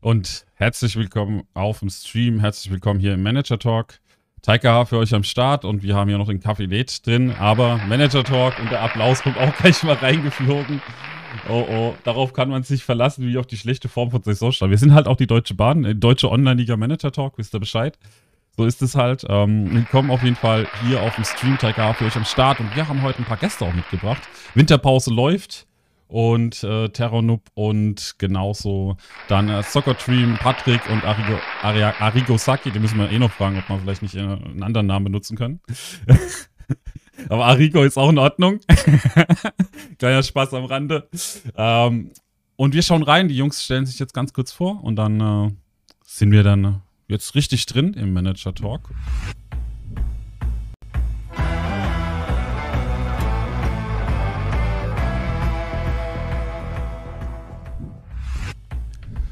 Und herzlich willkommen auf dem Stream, herzlich willkommen hier im Manager Talk. Taika H für euch am Start und wir haben hier noch den Kaffee Lädt drin, aber Manager Talk und der Applaus kommt auch gleich mal reingeflogen. Oh oh, darauf kann man sich verlassen, wie auf die schlechte Form von Saisonstart. Wir sind halt auch die Deutsche Bahn, äh, Deutsche Online-Liga Manager Talk, wisst ihr Bescheid. So ist es halt. Ähm, willkommen auf jeden Fall hier auf dem Stream Taika H für euch am Start und wir haben heute ein paar Gäste auch mitgebracht. Winterpause läuft und äh, Terranub und genauso dann äh, Soccer Dream, Patrick und Arigo, Aria, Arigo Saki. Die müssen wir eh noch fragen, ob man vielleicht nicht äh, einen anderen Namen benutzen können. Aber Arigo ist auch in Ordnung. Kleiner Spaß am Rande. Ähm, und wir schauen rein. Die Jungs stellen sich jetzt ganz kurz vor und dann äh, sind wir dann jetzt richtig drin im Manager Talk.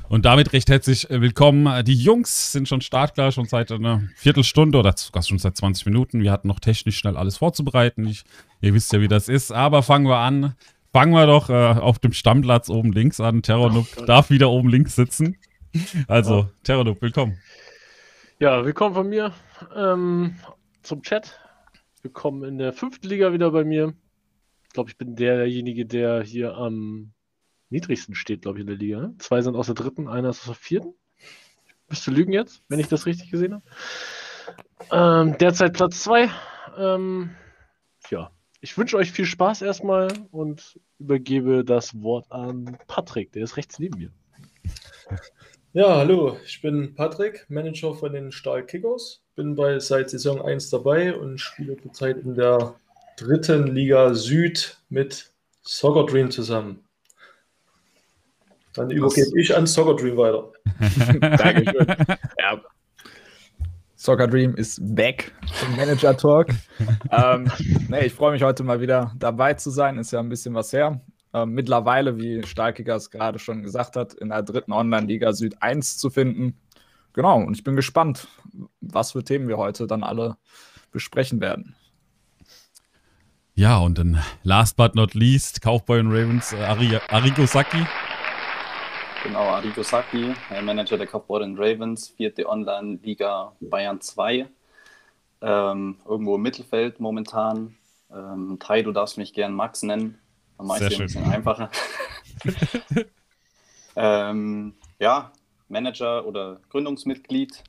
Und damit recht herzlich äh, willkommen. Die Jungs sind schon startklar, schon seit einer Viertelstunde oder sogar schon seit 20 Minuten. Wir hatten noch technisch schnell alles vorzubereiten. Ich, ihr wisst ja, wie das ist. Aber fangen wir an. Fangen wir doch äh, auf dem Stammplatz oben links an. Terranub oh darf wieder oben links sitzen. Also, ja. Terranub, willkommen. Ja, willkommen von mir ähm, zum Chat. Willkommen in der fünften Liga wieder bei mir. Ich glaube, ich bin derjenige, der hier am niedrigsten steht, glaube ich, in der Liga. Ne? Zwei sind aus der dritten, einer ist aus der vierten. Müsste lügen jetzt, wenn ich das richtig gesehen habe. Ähm, derzeit Platz zwei. Ähm, ja, ich wünsche euch viel Spaß erstmal und übergebe das Wort an Patrick, der ist rechts neben mir. Ja, hallo, ich bin Patrick, Manager von den Stahl Kickers. Bin bei seit Saison 1 dabei und spiele zurzeit in der dritten Liga Süd mit Soccer Dream zusammen. Dann übergebe ich an Soccer Dream weiter. Dankeschön. ja. Soccer Dream ist back im Manager Talk. ähm, nee, ich freue mich heute mal wieder dabei zu sein. Ist ja ein bisschen was her. Ähm, mittlerweile, wie Stahlkicker es gerade schon gesagt hat, in der dritten Online-Liga Süd 1 zu finden. Genau, und ich bin gespannt, was für Themen wir heute dann alle besprechen werden. Ja, und dann last but not least, Kaufboy und Ravens, äh, Ari Arigo Saki. Genau, Arrigo Sacchi, Manager der Kaufbeuren Ravens, vierte Online-Liga Bayern 2. Ähm, irgendwo im Mittelfeld momentan. Ähm, Tai, du darfst mich gern Max nennen. Am meisten ein bisschen einfacher. ähm, ja, Manager oder Gründungsmitglied.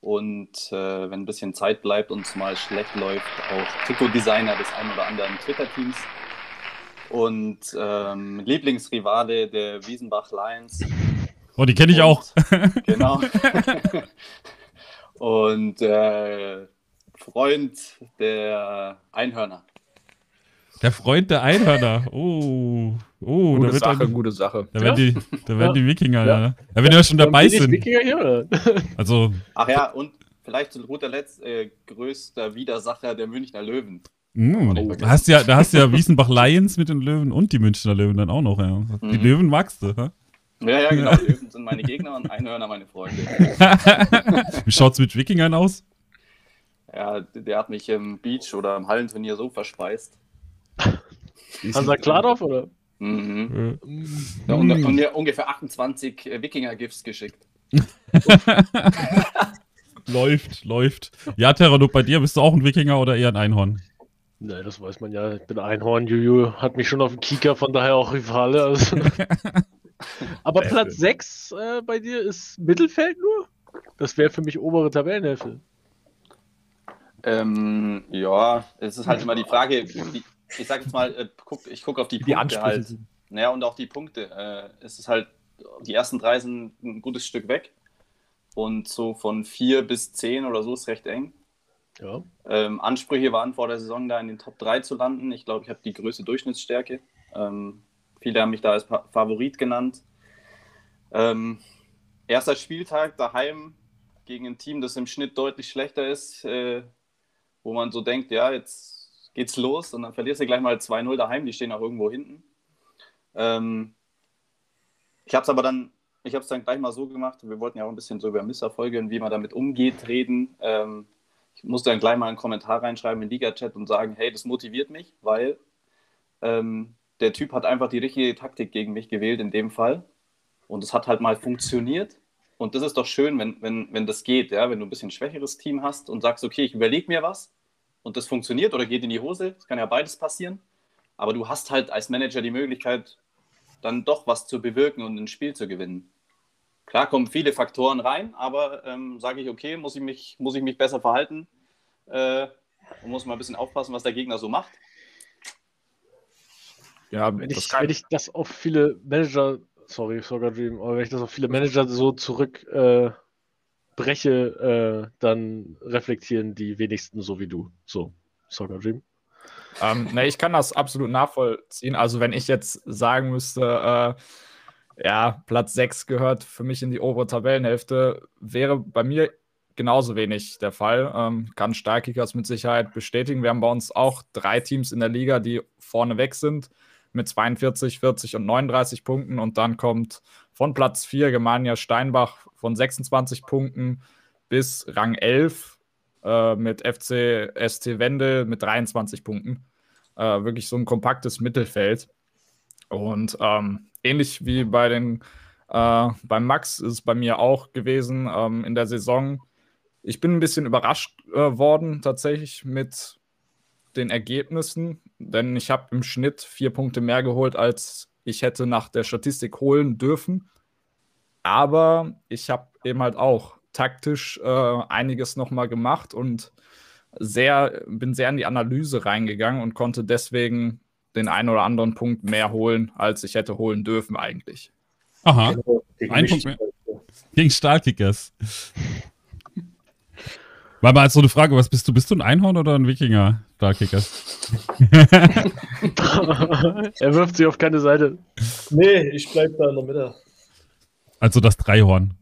Und äh, wenn ein bisschen Zeit bleibt und es mal schlecht läuft, auch Trikot-Designer des ein oder anderen Twitter-Teams und ähm, Lieblingsrivale der Wiesenbach Lions. Oh, die kenne ich und, auch. genau. und äh, Freund der Einhörner. Der Freund der Einhörner. Oh, oh, gute da wird Sache, dann, gute Sache. Da werden, ja. die, da werden die Wikinger, ja. ja. ja wenn ja schon dabei sind. Wikinger hier, oder? Also. Ach ja, und vielleicht zu guter Letzt äh, größter Widersacher der Münchner Löwen. Oh, da, hast ja, da hast ja Wiesenbach Lions mit den Löwen und die Münchner Löwen dann auch noch. Ja. Die mhm. Löwen magst du, ha? Ja, ja, genau. Löwen sind meine Gegner und Einhörner meine Freunde. Wie schaut's mit Wikingern aus? Ja, der hat mich im Beach oder im Hallenturnier so verspeist. Hansa Kladorf, oder? Mhm. Ja, und, und mir ungefähr 28 äh, Wikinger-Gifts geschickt. läuft, läuft. Ja, Terranuk, bei dir bist du auch ein Wikinger oder eher ein Einhorn? Ne, das weiß man ja. Ich bin Einhorn, Juju hat mich schon auf dem Kieker, von daher auch Rivale. Also. Aber Platz 6 äh, bei dir ist Mittelfeld nur? Das wäre für mich obere Tabellenhälfte. Ähm, ja, es ist halt immer die Frage, die, ich sag jetzt mal, äh, guck, ich gucke auf die, die Punkte halt. Naja, und auch die Punkte. Äh, es ist halt, die ersten drei sind ein gutes Stück weg. Und so von vier bis zehn oder so ist recht eng. Ja. Ähm, Ansprüche waren vor der Saison da in den Top 3 zu landen. Ich glaube, ich habe die größte Durchschnittsstärke. Ähm, viele haben mich da als Favorit genannt. Ähm, erster Spieltag daheim gegen ein Team, das im Schnitt deutlich schlechter ist, äh, wo man so denkt, ja, jetzt geht's los und dann verlierst du gleich mal 2-0 daheim, die stehen auch irgendwo hinten. Ähm, ich habe es aber dann, ich habe es dann gleich mal so gemacht, wir wollten ja auch ein bisschen so über Misserfolge und wie man damit umgeht reden. Ähm, ich muss dann gleich mal einen Kommentar reinschreiben in Liga-Chat und sagen, hey, das motiviert mich, weil ähm, der Typ hat einfach die richtige Taktik gegen mich gewählt in dem Fall. Und es hat halt mal funktioniert. Und das ist doch schön, wenn, wenn, wenn das geht, ja, wenn du ein bisschen schwächeres Team hast und sagst, okay, ich überlege mir was und das funktioniert oder geht in die Hose. Das kann ja beides passieren. Aber du hast halt als Manager die Möglichkeit, dann doch was zu bewirken und ein Spiel zu gewinnen. Klar kommen viele Faktoren rein, aber ähm, sage ich, okay, muss ich mich, muss ich mich besser verhalten äh, und muss mal ein bisschen aufpassen, was der Gegner so macht. Ja, wenn ich, wenn ich das auf viele Manager, sorry, Sogar Dream, aber wenn ich das auf viele Manager so zurückbreche, äh, äh, dann reflektieren die wenigsten so wie du. So, Sogar Dream. Ähm, ne, ich kann das absolut nachvollziehen. Also, wenn ich jetzt sagen müsste, äh, ja, Platz 6 gehört für mich in die obere Tabellenhälfte, wäre bei mir genauso wenig der Fall. Ähm, kann Starkkickers mit Sicherheit bestätigen. Wir haben bei uns auch drei Teams in der Liga, die vorne weg sind mit 42, 40 und 39 Punkten. Und dann kommt von Platz 4 Germania Steinbach von 26 Punkten bis Rang 11 äh, mit FC ST Wendel mit 23 Punkten. Äh, wirklich so ein kompaktes Mittelfeld. Und ähm, ähnlich wie bei den äh, beim Max ist es bei mir auch gewesen ähm, in der Saison. Ich bin ein bisschen überrascht äh, worden tatsächlich mit den Ergebnissen, denn ich habe im Schnitt vier Punkte mehr geholt, als ich hätte nach der Statistik holen dürfen. Aber ich habe eben halt auch taktisch äh, einiges nochmal gemacht und sehr, bin sehr in die Analyse reingegangen und konnte deswegen den einen oder anderen Punkt mehr holen, als ich hätte holen dürfen eigentlich. Aha. Genau, Ein Punkt mehr. Gegen Stahlkickers. War mal so eine Frage, was bist du? Bist du ein Einhorn oder ein Wikinger, Stahlkickers? er wirft sich auf keine Seite. Nee, ich bleib da in der Mitte. Also das Dreihorn.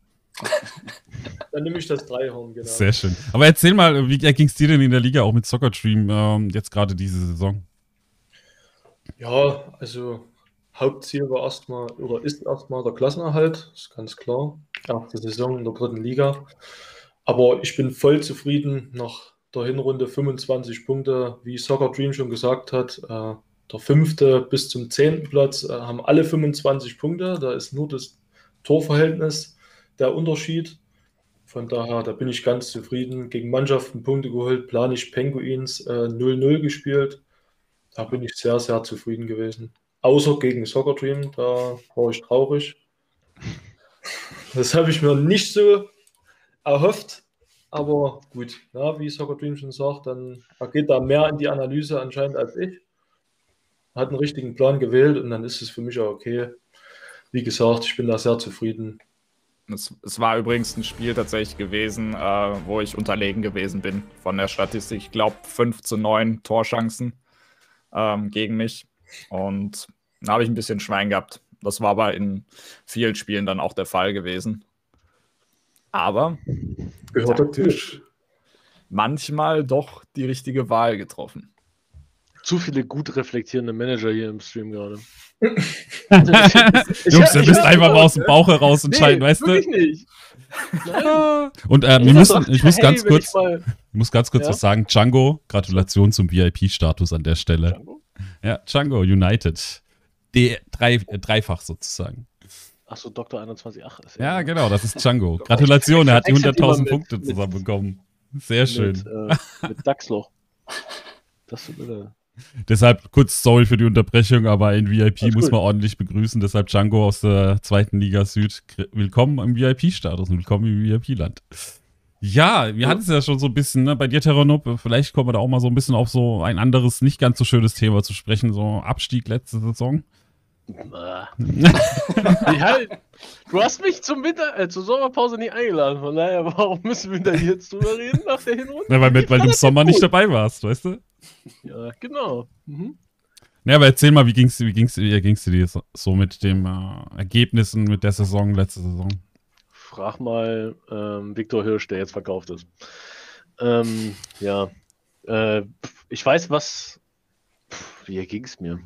Dann nehme ich das Dreihorn, genau. Sehr schön. Aber erzähl mal, wie ging es dir denn in der Liga auch mit Soccer Dream ähm, jetzt gerade diese Saison? Ja, also Hauptziel war erstmal oder ist erstmal der Klassenerhalt, ist ganz klar. Erste Saison in der dritten Liga. Aber ich bin voll zufrieden nach der Hinrunde 25 Punkte, wie Soccer Dream schon gesagt hat. Äh, der fünfte bis zum zehnten Platz äh, haben alle 25 Punkte. Da ist nur das Torverhältnis der Unterschied. Von daher, da bin ich ganz zufrieden. Gegen Mannschaften Punkte geholt, Planisch Penguins 0-0 äh, gespielt. Da bin ich sehr, sehr zufrieden gewesen. Außer gegen Soccer Dream, da war ich traurig. Das habe ich mir nicht so erhofft. Aber gut, ja, wie Soccer Dream schon sagt, dann geht da mehr in die Analyse anscheinend als ich. Hat einen richtigen Plan gewählt und dann ist es für mich auch okay. Wie gesagt, ich bin da sehr zufrieden. Es, es, war übrigens ein Spiel tatsächlich gewesen, äh, wo ich unterlegen gewesen bin von der Statistik. Ich glaube 5 zu 9 Torchancen ähm, gegen mich. Und da habe ich ein bisschen Schwein gehabt. Das war aber in vielen Spielen dann auch der Fall gewesen. Aber taktisch manchmal doch die richtige Wahl getroffen zu viele gut reflektierende Manager hier im Stream gerade. Jungs, du bist einfach mal aus dem Bauch heraus entscheiden, nee, weißt du? nicht. Und äh, wir müssen, ich muss ganz kurz, ich, ich muss ganz kurz ja? was sagen. Django, Gratulation zum VIP-Status an der Stelle. Django? Ja, Django United. D drei, äh, dreifach sozusagen. Achso, Dr. 21. Ach, ja, ja, genau, das ist Django. Gratulation, er hat die 100.000 Punkte zusammenbekommen. Sehr schön. Mit, äh, mit Dachsloch. Das ist äh, Deshalb kurz sorry für die Unterbrechung, aber in VIP Alles muss gut. man ordentlich begrüßen. Deshalb Django aus der zweiten Liga Süd. Willkommen im VIP-Status und willkommen im VIP-Land. Ja, wir hatten es ja schon so ein bisschen, ne, bei dir, Terranop, vielleicht kommen wir da auch mal so ein bisschen auf so ein anderes, nicht ganz so schönes Thema zu sprechen, so Abstieg letzte Saison. ja, du hast mich zum Winter, äh, zur Sommerpause nicht eingeladen, von daher, warum müssen wir da jetzt drüber reden nach der Hinrunde? Ja, weil, weil du im Sommer gut. nicht dabei warst, weißt du? Ja, genau. Mhm. Ja, aber erzähl mal, wie ging's, wie ging's, wie ging's dir so mit den äh, Ergebnissen mit der Saison, letzte Saison? Frag mal ähm, Viktor Hirsch, der jetzt verkauft ist. Ähm, ja, äh, ich weiß, was. Pff, wie ging es mir?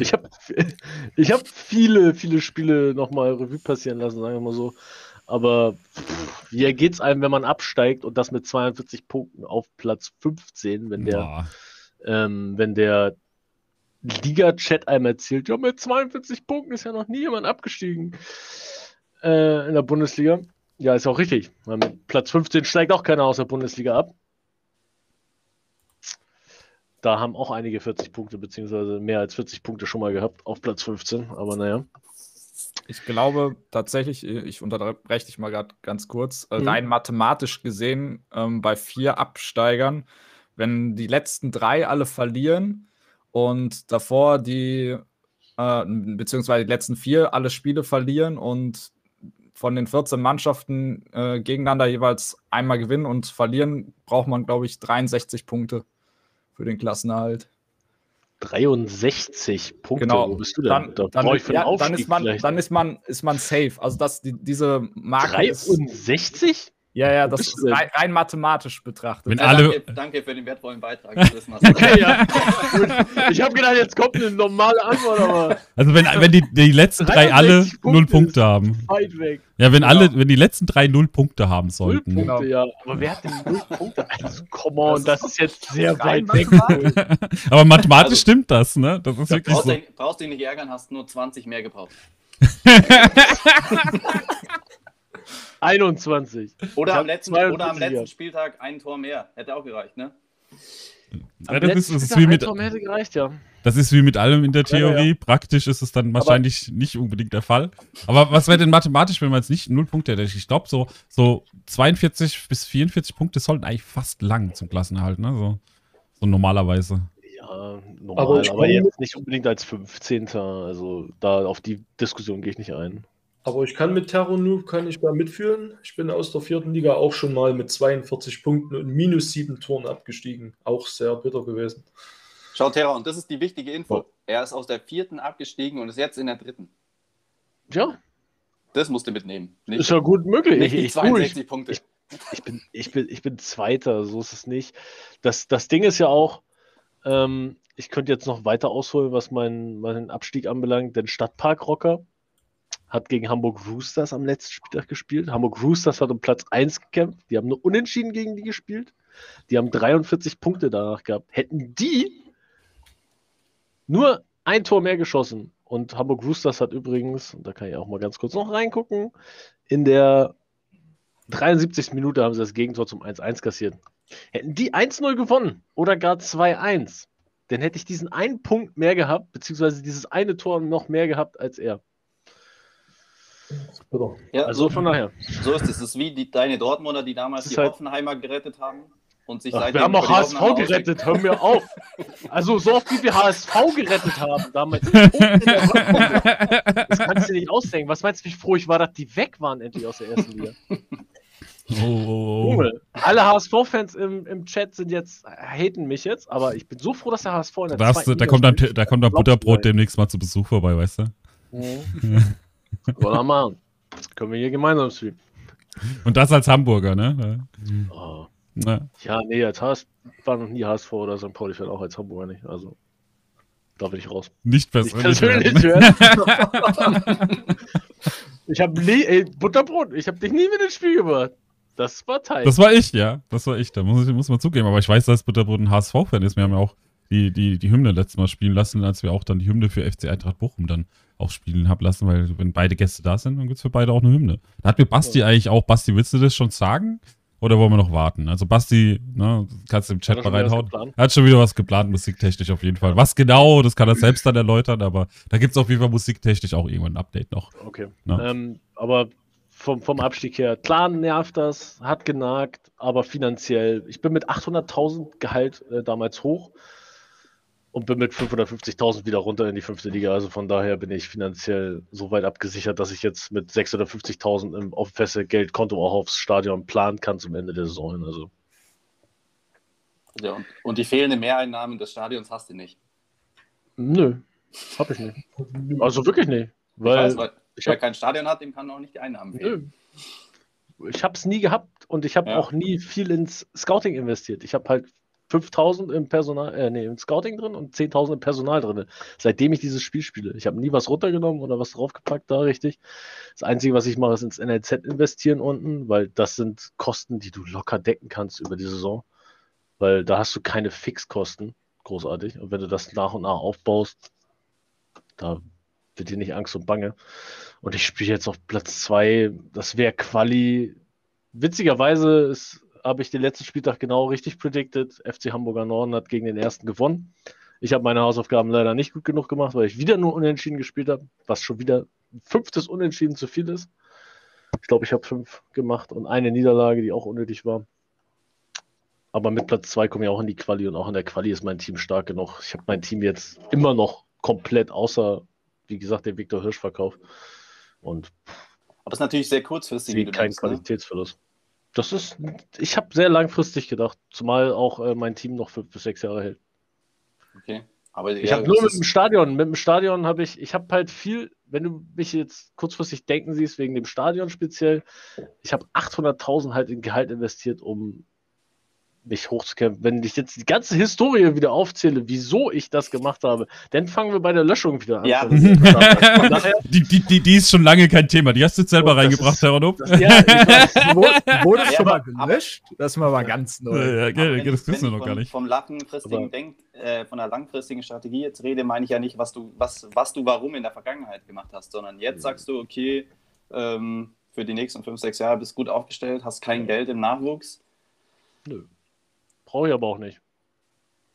Ich habe ich hab viele, viele Spiele nochmal Revue passieren lassen, sagen wir mal so. Aber wie geht es einem, wenn man absteigt und das mit 42 Punkten auf Platz 15, wenn der, ähm, wenn der Liga-Chat einem erzählt, ja, mit 42 Punkten ist ja noch nie jemand abgestiegen. äh, in der Bundesliga. Ja, ist auch richtig. Mit Platz 15 steigt auch keiner aus der Bundesliga ab. Da haben auch einige 40 Punkte, beziehungsweise mehr als 40 Punkte schon mal gehabt auf Platz 15. Aber naja. Ich glaube tatsächlich, ich unterbreche dich mal gerade ganz kurz, äh, mhm. rein mathematisch gesehen, ähm, bei vier Absteigern, wenn die letzten drei alle verlieren und davor die, äh, beziehungsweise die letzten vier alle Spiele verlieren und von den 14 Mannschaften äh, gegeneinander jeweils einmal gewinnen und verlieren, braucht man, glaube ich, 63 Punkte für den Klassenerhalt. 63 Punkte. Genau. Wo bist du denn? Dann, da dann, ja, dann, ist man, dann ist man, ist man safe. Also das, die, diese Marke 63? Ist, ja, ja, das ist rein, rein, mathematisch betrachtet. Wenn alle... danke, danke, für den wertvollen Beitrag. okay, ja. ich habe gedacht, jetzt kommt eine normale Antwort, aber. Also wenn, wenn die, die letzten drei alle Punkte null Punkte haben. Weit weg. Ja, wenn genau. alle, wenn die letzten drei null Punkte haben sollten. Null Punkte, genau. ja. Aber wer hat denn null Punkte? Also, come on, das, das ist jetzt sehr weit weg. aber mathematisch also, stimmt das, ne? Das ist wirklich brauchst so. Den, brauchst dich nicht ärgern, hast nur 20 mehr gebraucht. 21. Oder, am letzten, oder am letzten Spieltag ein Tor mehr. Hätte auch gereicht, ne? Ja, das, ist, das ist wie mit, gereicht, ja. das ist wie mit allem in der Theorie. Ja, Praktisch ist es dann wahrscheinlich aber nicht unbedingt der Fall. Aber was wäre denn mathematisch, wenn man jetzt nicht null Punkte hätte? Ich glaube, so, so 42 bis 44 Punkte sollten eigentlich fast lang zum Klassenerhalt, ne? So, so normalerweise. Ja, normal, aber, aber jetzt nicht unbedingt als 15. Also da auf die Diskussion gehe ich nicht ein. Aber ich kann mit Terror Noob kann ich da mitführen. Ich bin aus der vierten Liga auch schon mal mit 42 Punkten und minus sieben Toren abgestiegen. Auch sehr bitter gewesen. Schau, Terror, und das ist die wichtige Info. Er ist aus der vierten abgestiegen und ist jetzt in der dritten. Ja. Das musst du mitnehmen. Nicht, ist ja gut möglich. Nicht die 62 ich, Punkte. Ich, ich, bin, ich, bin, ich bin Zweiter, so ist es nicht. Das, das Ding ist ja auch, ähm, ich könnte jetzt noch weiter ausholen, was meinen mein Abstieg anbelangt, denn Stadtpark-Rocker hat gegen Hamburg Roosters am letzten Spieltag gespielt. Hamburg Roosters hat um Platz 1 gekämpft. Die haben nur unentschieden gegen die gespielt. Die haben 43 Punkte danach gehabt. Hätten die nur ein Tor mehr geschossen. Und Hamburg Roosters hat übrigens, und da kann ich auch mal ganz kurz noch reingucken, in der 73. Minute haben sie das Gegentor zum 1-1 kassiert. Hätten die 1-0 gewonnen oder gar 2-1, dann hätte ich diesen einen Punkt mehr gehabt, beziehungsweise dieses eine Tor noch mehr gehabt als er. Ja, also von daher. So ist es. Es ist wie die, deine Dortmunder, die damals die halt... Hoffenheimer gerettet haben. Und sich Ach, wir haben auch HSV gerettet, hör mir auf. Also so oft wie wir HSV gerettet haben damals. das kannst du dir nicht ausdenken. Was meinst du, wie froh ich war, dass die weg waren endlich aus der ersten Liga? Oh, oh, oh. Alle HSV-Fans im, im Chat sind jetzt, haten mich jetzt, aber ich bin so froh, dass der HSV in der da, hast, da kommt dann, da kommt dann Butterbrot demnächst mal zu Besuch vorbei, weißt du? Mhm. Wollen machen. Das können wir hier gemeinsam streamen. Und das als Hamburger, ne? Oh. Ja, nee, als HSV war noch nie HSV oder St. Pauli fährt auch als Hamburger nicht. Also, da will ich raus. Nicht persönlich. Nicht persönlich hören. ich habe nie, Butterbrot, ich habe dich nie mit ins Spiel gebracht. Das war Teil. Das war ich, ja. Das war ich, da muss ich muss man zugeben. Aber ich weiß, dass Butterbrot ein HSV-Fan ist. Wir haben ja auch die, die, die Hymne letztes Mal spielen lassen, als wir auch dann die Hymne für FC Eintracht Bochum dann auch spielen haben lassen, weil wenn beide Gäste da sind, dann gibt es für beide auch eine Hymne. Da hat mir Basti eigentlich auch, Basti, willst du das schon sagen? Oder wollen wir noch warten? Also Basti, ne, kannst du im Chat mal reinhauen. Hat schon wieder was geplant, musiktechnisch auf jeden Fall. Was genau, das kann er selbst dann erläutern, aber da gibt es auf jeden Fall musiktechnisch auch irgendwann ein Update noch. Okay. Ähm, aber vom, vom Abstieg her, klar nervt das, hat genagt, aber finanziell, ich bin mit 800.000 Gehalt äh, damals hoch und bin mit 550.000 wieder runter in die fünfte Liga. Also von daher bin ich finanziell so weit abgesichert, dass ich jetzt mit 650.000 im auf feste Geldkonto auch aufs Stadion planen kann zum Ende der Saison. Also. Ja, und, und die fehlenden Mehreinnahmen des Stadions hast du nicht? Nö, hab ich nicht. Also wirklich nicht. Weil, ich weiß, weil ich wer hab, kein Stadion hat, dem kann auch nicht die Einnahmen fehlen. Nö. Ich habe es nie gehabt und ich habe ja. auch nie viel ins Scouting investiert. Ich habe halt 5000 im Personal, äh, nee, im Scouting drin und 10.000 im Personal drin. Seitdem ich dieses Spiel spiele. Ich habe nie was runtergenommen oder was draufgepackt da richtig. Das Einzige, was ich mache, ist ins NLZ investieren unten, weil das sind Kosten, die du locker decken kannst über die Saison. Weil da hast du keine Fixkosten. Großartig. Und wenn du das nach und nach aufbaust, da wird hier nicht Angst und Bange. Und ich spiele jetzt auf Platz 2. Das wäre Quali. Witzigerweise habe ich den letzten Spieltag genau richtig predicted. FC Hamburger Norden hat gegen den ersten gewonnen. Ich habe meine Hausaufgaben leider nicht gut genug gemacht, weil ich wieder nur unentschieden gespielt habe, was schon wieder ein fünftes Unentschieden zu viel ist. Ich glaube, ich habe fünf gemacht und eine Niederlage, die auch unnötig war. Aber mit Platz 2 komme ich auch in die Quali und auch in der Quali ist mein Team stark genug. Ich habe mein Team jetzt immer noch komplett, außer, wie gesagt, den Viktor Hirsch verkauft. Und aber es ist natürlich sehr kurzfristig. Wie kein denkst, ne? Qualitätsverlust. Ne? Das ist, ich habe sehr langfristig gedacht, zumal auch äh, mein Team noch fünf bis sechs Jahre hält. Okay. Aber ich ja, habe nur mit dem Stadion, mit dem Stadion habe ich, ich habe halt viel, wenn du mich jetzt kurzfristig denken siehst, wegen dem Stadion speziell, ich habe 800.000 halt in Gehalt investiert, um mich hochzukämpfen. Wenn ich jetzt die ganze Historie wieder aufzähle, wieso ich das gemacht habe, dann fangen wir bei der Löschung wieder an. Ja. die, die, die, die, ist schon lange kein Thema. Die hast du jetzt selber oh, reingebracht, Herr Ronop. Ja, wurde ja, schon mal gelöscht? das ist mal ganz neu. Ja, ja, das wissen wir noch gar nicht. Vom langfristigen Denk, äh, von der langfristigen Strategie jetzt rede, meine ich ja nicht, was du, was, was du warum in der Vergangenheit gemacht hast, sondern jetzt sagst du, okay, ähm, für die nächsten fünf, sechs Jahre bist du gut aufgestellt, hast kein Geld im Nachwuchs. Nö. Brauche ich aber auch nicht.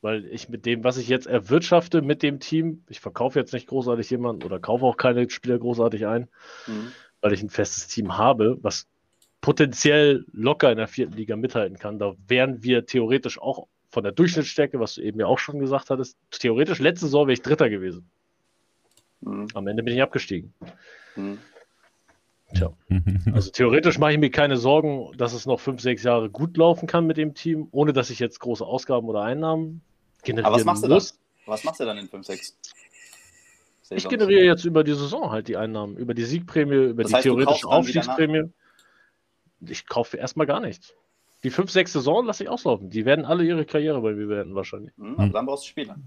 Weil ich mit dem, was ich jetzt erwirtschafte mit dem Team, ich verkaufe jetzt nicht großartig jemanden oder kaufe auch keine Spieler großartig ein, mhm. weil ich ein festes Team habe, was potenziell locker in der vierten Liga mithalten kann. Da wären wir theoretisch auch von der Durchschnittsstärke, was du eben ja auch schon gesagt hattest, theoretisch letzte Saison wäre ich Dritter gewesen. Mhm. Am Ende bin ich abgestiegen. Mhm. Tja. Also theoretisch mache ich mir keine Sorgen, dass es noch fünf, sechs Jahre gut laufen kann mit dem Team, ohne dass ich jetzt große Ausgaben oder Einnahmen generieren Aber was machst muss. du dann? Was machst du dann in fünf, sechs? Ich generiere jetzt über die Saison halt die Einnahmen, über die Siegprämie, über das die heißt, theoretische Aufstiegsprämie. Ich kaufe erstmal gar nichts. Die fünf, sechs Saison lasse ich auslaufen. Die werden alle ihre Karriere bei mir beenden wahrscheinlich. Mhm, dann brauchst du Spieler.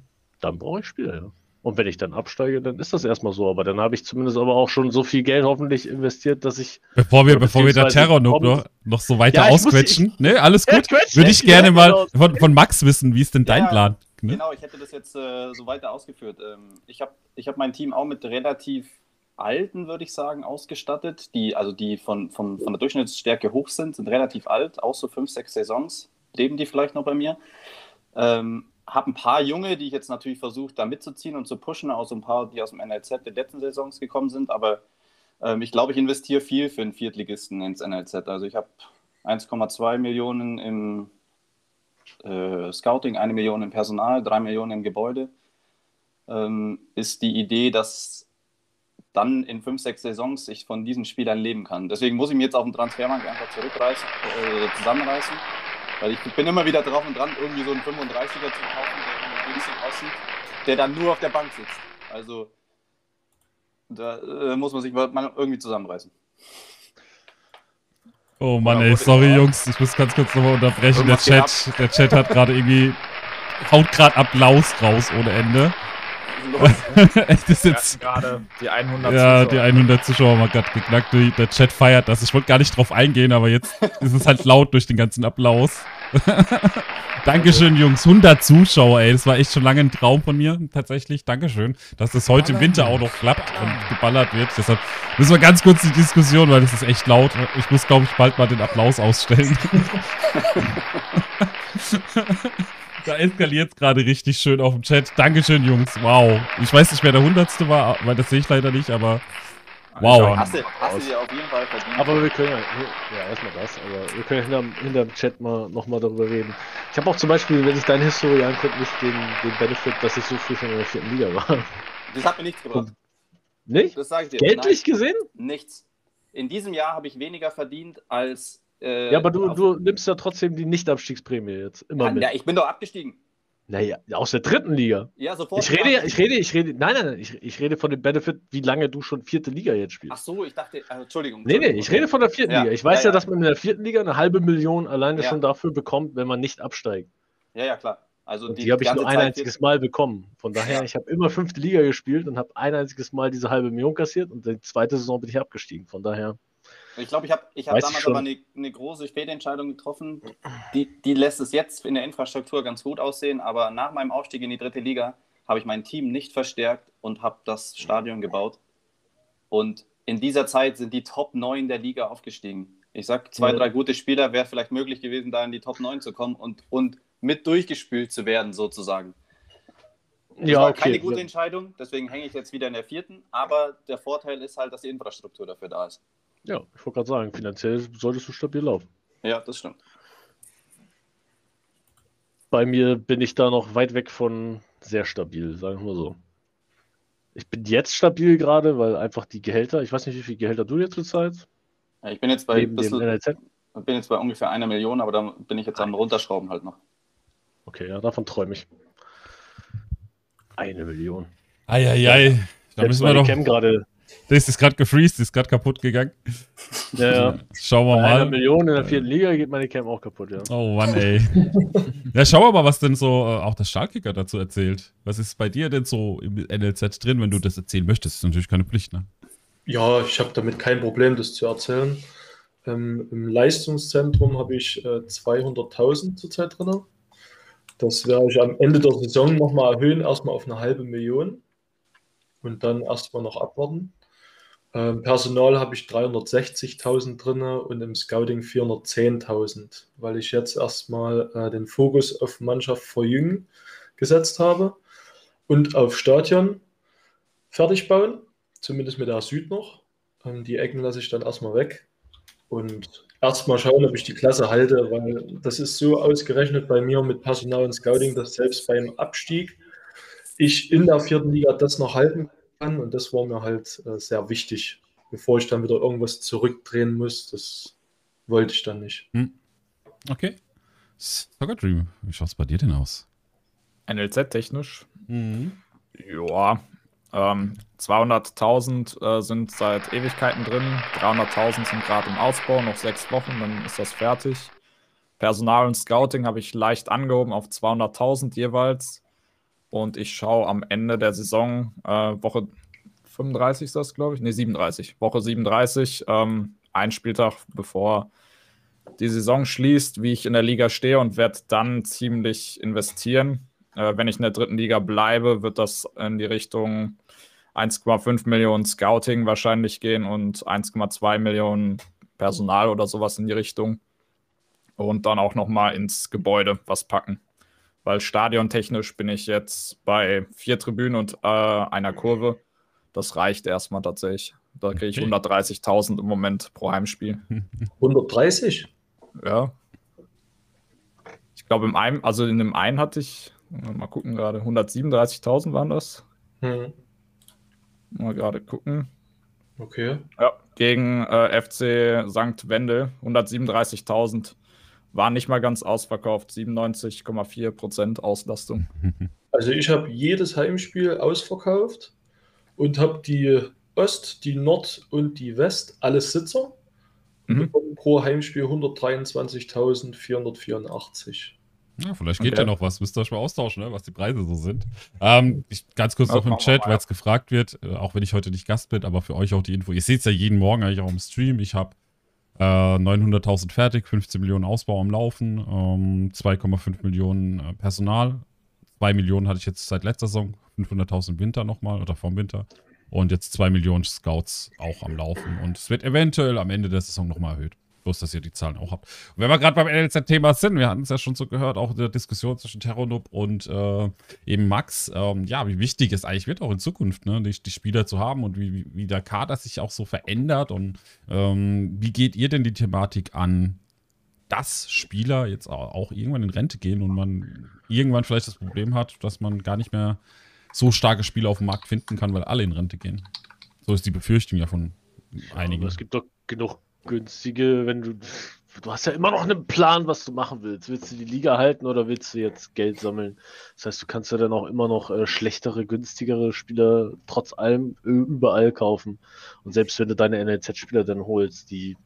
Dann brauche ich Spieler, ja. Und wenn ich dann absteige, dann ist das erstmal so. Aber dann habe ich zumindest aber auch schon so viel Geld hoffentlich investiert, dass ich. Bevor wir, bevor wir der Terror noch, noch so weiter ja, ausquetschen, ich, ne, alles gut. Ja, Würde ich gerne ja, mal genau. von, von, Max wissen, wie ist denn dein Plan? Ne? Genau, ich hätte das jetzt äh, so weiter ausgeführt. Ähm, ich habe ich hab mein Team auch mit relativ alten, würde ich sagen, ausgestattet, die also die von, von, von der Durchschnittsstärke hoch sind, sind relativ alt, auch so fünf, sechs Saisons leben die vielleicht noch bei mir. Ähm, habe ein paar Junge, die ich jetzt natürlich versuche, da mitzuziehen und zu pushen, auch so ein paar, die aus dem NLZ der letzten Saisons gekommen sind. Aber ähm, ich glaube, ich investiere viel für einen Viertligisten ins NLZ. Also ich habe 1,2 Millionen im äh, Scouting, eine Million im Personal, drei Millionen im Gebäude. Ähm, ist die Idee, dass dann in fünf, sechs Saisons ich von diesen Spielern leben kann. Deswegen muss ich mir jetzt auf den Transfermarkt einfach zurückreißen, äh, zusammenreißen weil ich bin immer wieder drauf und dran, irgendwie so einen 35er zu kaufen, der günstig aussieht, der dann nur auf der Bank sitzt. Also da äh, muss man sich mal irgendwie zusammenreißen. Oh Mann, ey, sorry Jungs, ich muss ganz kurz nochmal unterbrechen. Der Chat, der Chat hat gerade irgendwie, haut gerade Applaus raus ohne Ende. Echt, ist jetzt gerade die 100 Ja, Zuschauer. die 100 Zuschauer haben gerade geknackt. Der Chat feiert das. Ich wollte gar nicht drauf eingehen, aber jetzt ist es halt laut durch den ganzen Applaus. Dankeschön, Jungs. 100 Zuschauer, ey. Das war echt schon lange ein Traum von mir, tatsächlich. Dankeschön, dass das heute im Winter auch noch klappt und geballert wird. Deshalb müssen wir ganz kurz die Diskussion, weil das ist echt laut. Ich muss, glaube ich, bald mal den Applaus ausstellen. Da eskaliert es gerade richtig schön auf dem Chat. Dankeschön, Jungs. Wow. Ich weiß nicht, wer der Hundertste war, weil das sehe ich leider nicht, aber wow. Hast du, hast du dir auf jeden Fall verdient. Aber wir können ja, ja erstmal das, aber wir können hinterm, hinterm Chat mal nochmal darüber reden. Ich habe auch zum Beispiel, wenn ich deine Historie angucke, nicht den, den Benefit, dass ich so früh schon in der vierten Liga war. Das hat mir nichts gebracht. Nicht? Das sage ich dir. Geldlich Nein. gesehen? Nichts. In diesem Jahr habe ich weniger verdient als äh, ja, aber du, du nimmst ja trotzdem die Nicht-Abstiegsprämie jetzt immer ja, mit. Ja, ich bin doch abgestiegen. Naja, aus der dritten Liga. Ja, sofort. Ich rede, ich rede, ich rede, nein, nein, nein, ich, ich rede von dem Benefit, wie lange du schon vierte Liga jetzt spielst. Ach so, ich dachte, also, Entschuldigung. Nee, nee, ich rede von der vierten ja, Liga. Ich weiß ja, ja, dass man in der vierten Liga eine halbe Million alleine schon dafür bekommt, wenn man nicht absteigt. Ja, ja, klar. Also die, die habe ich nur ein Zeit einziges Mal bekommen. Von daher, ich habe immer fünfte Liga gespielt und habe ein einziges Mal diese halbe Million kassiert und die zweite Saison bin ich abgestiegen. Von daher. Ich glaube, ich habe ich hab damals aber eine, eine, große Fehlentscheidung getroffen. Die, die lässt es jetzt in der Infrastruktur ganz gut aussehen, aber nach meinem Aufstieg in die dritte Liga habe ich mein Team nicht verstärkt und habe das Stadion gebaut. Und in dieser Zeit sind die Top 9 der Liga aufgestiegen. Ich sag, zwei, drei gute Spieler wäre vielleicht möglich gewesen, da in die Top 9 zu kommen und, und mit durchgespült zu werden, sozusagen. Das ja, war okay. keine gute Entscheidung, deswegen hänge ich jetzt wieder in der vierten, aber der Vorteil ist halt, dass die Infrastruktur dafür da ist. Ja, ich wollte gerade sagen, finanziell solltest du stabil laufen. Ja, das stimmt. Bei mir bin ich da noch weit weg von sehr stabil, sagen wir so. Ich bin jetzt stabil gerade, weil einfach die Gehälter, ich weiß nicht, wie viele Gehälter du jetzt zurzeit. Ja, ich bin jetzt bei bisschen, bin jetzt bei ungefähr einer Million, aber da bin ich jetzt am runterschrauben halt noch. Okay, ja, davon träume ich. Eine Million. Eieiei. Da müssen wir doch. Cam grade... Das ist gerade gefreezed, ist gerade kaputt gegangen. Ja, ja. Schauen wir Bei mal. Eine Million in der vierten Liga geht meine Cam auch kaputt, ja. Oh Mann, ey. ja, schauen wir mal, was denn so äh, auch der Stahlkicker dazu erzählt. Was ist bei dir denn so im NLZ drin, wenn du das erzählen möchtest? Das ist natürlich keine Pflicht, ne? Ja, ich habe damit kein Problem, das zu erzählen. Ähm, Im Leistungszentrum habe ich äh, 200.000 zurzeit drin. Das werde ich am Ende der Saison nochmal erhöhen, erstmal auf eine halbe Million und dann erstmal noch abwarten. Ähm, Personal habe ich 360.000 drin und im Scouting 410.000, weil ich jetzt erstmal äh, den Fokus auf Mannschaft verjüngen gesetzt habe und auf Stadion fertig bauen, zumindest mit der Süd noch. Ähm, die Ecken lasse ich dann erstmal weg und erstmal schauen, ob ich die Klasse halte, weil das ist so ausgerechnet bei mir mit Personal und Scouting, dass selbst beim Abstieg ich in der vierten Liga das noch halten kann und das war mir halt äh, sehr wichtig, bevor ich dann wieder irgendwas zurückdrehen muss. Das wollte ich dann nicht. Hm. Okay. Soccer Dream, wie schaut es bei dir denn aus? NLZ-technisch? Mhm. Ja, ähm, 200.000 äh, sind seit Ewigkeiten drin, 300.000 sind gerade im Ausbau, noch sechs Wochen, dann ist das fertig. Personal und Scouting habe ich leicht angehoben auf 200.000 jeweils. Und ich schaue am Ende der Saison, äh, Woche 35 ist das, glaube ich, ne, 37, Woche 37, ähm, ein Spieltag bevor die Saison schließt, wie ich in der Liga stehe und werde dann ziemlich investieren. Äh, wenn ich in der dritten Liga bleibe, wird das in die Richtung 1,5 Millionen Scouting wahrscheinlich gehen und 1,2 Millionen Personal oder sowas in die Richtung. Und dann auch nochmal ins Gebäude was packen. Weil stadiontechnisch bin ich jetzt bei vier Tribünen und äh, einer Kurve. Das reicht erstmal tatsächlich. Da kriege ich 130.000 im Moment pro Heimspiel. 130? Ja. Ich glaube, im einen, also in dem einen hatte ich Mal gucken gerade. 137.000 waren das. Hm. Mal gerade gucken. Okay. Ja, gegen äh, FC St. Wendel 137.000. War nicht mal ganz ausverkauft. 97,4% Auslastung. Also ich habe jedes Heimspiel ausverkauft und habe die Ost, die Nord und die West alles Sitzer. Mhm. Pro Heimspiel 123.484. Ja, vielleicht geht okay. ja noch was. Müsst ihr euch mal austauschen, ne, was die Preise so sind. Ähm, ich, ganz kurz noch im Chat, weil es gefragt wird, äh, auch wenn ich heute nicht Gast bin, aber für euch auch die Info. Ihr seht es ja jeden Morgen eigentlich auch im Stream. Ich habe äh, 900.000 fertig, 15 Millionen Ausbau am Laufen, ähm, 2,5 Millionen äh, Personal. 2 Millionen hatte ich jetzt seit letzter Saison, 500.000 Winter nochmal oder vom Winter. Und jetzt 2 Millionen Scouts auch am Laufen. Und es wird eventuell am Ende der Saison nochmal erhöht. Bloß, dass ihr die Zahlen auch habt. Und wenn wir gerade beim NLZ-Thema sind, wir hatten es ja schon so gehört, auch in der Diskussion zwischen Terranub und äh, eben Max, ähm, ja, wie wichtig es eigentlich wird, auch in Zukunft, ne, die, die Spieler zu haben und wie, wie der Kader sich auch so verändert und ähm, wie geht ihr denn die Thematik an, dass Spieler jetzt auch irgendwann in Rente gehen und man irgendwann vielleicht das Problem hat, dass man gar nicht mehr so starke Spieler auf dem Markt finden kann, weil alle in Rente gehen. So ist die Befürchtung ja von einigen. Ja, es gibt doch genug günstige, wenn du. Du hast ja immer noch einen Plan, was du machen willst. Willst du die Liga halten oder willst du jetzt Geld sammeln? Das heißt, du kannst ja dann auch immer noch äh, schlechtere, günstigere Spieler trotz allem überall kaufen. Und selbst wenn du deine NLZ-Spieler dann holst, die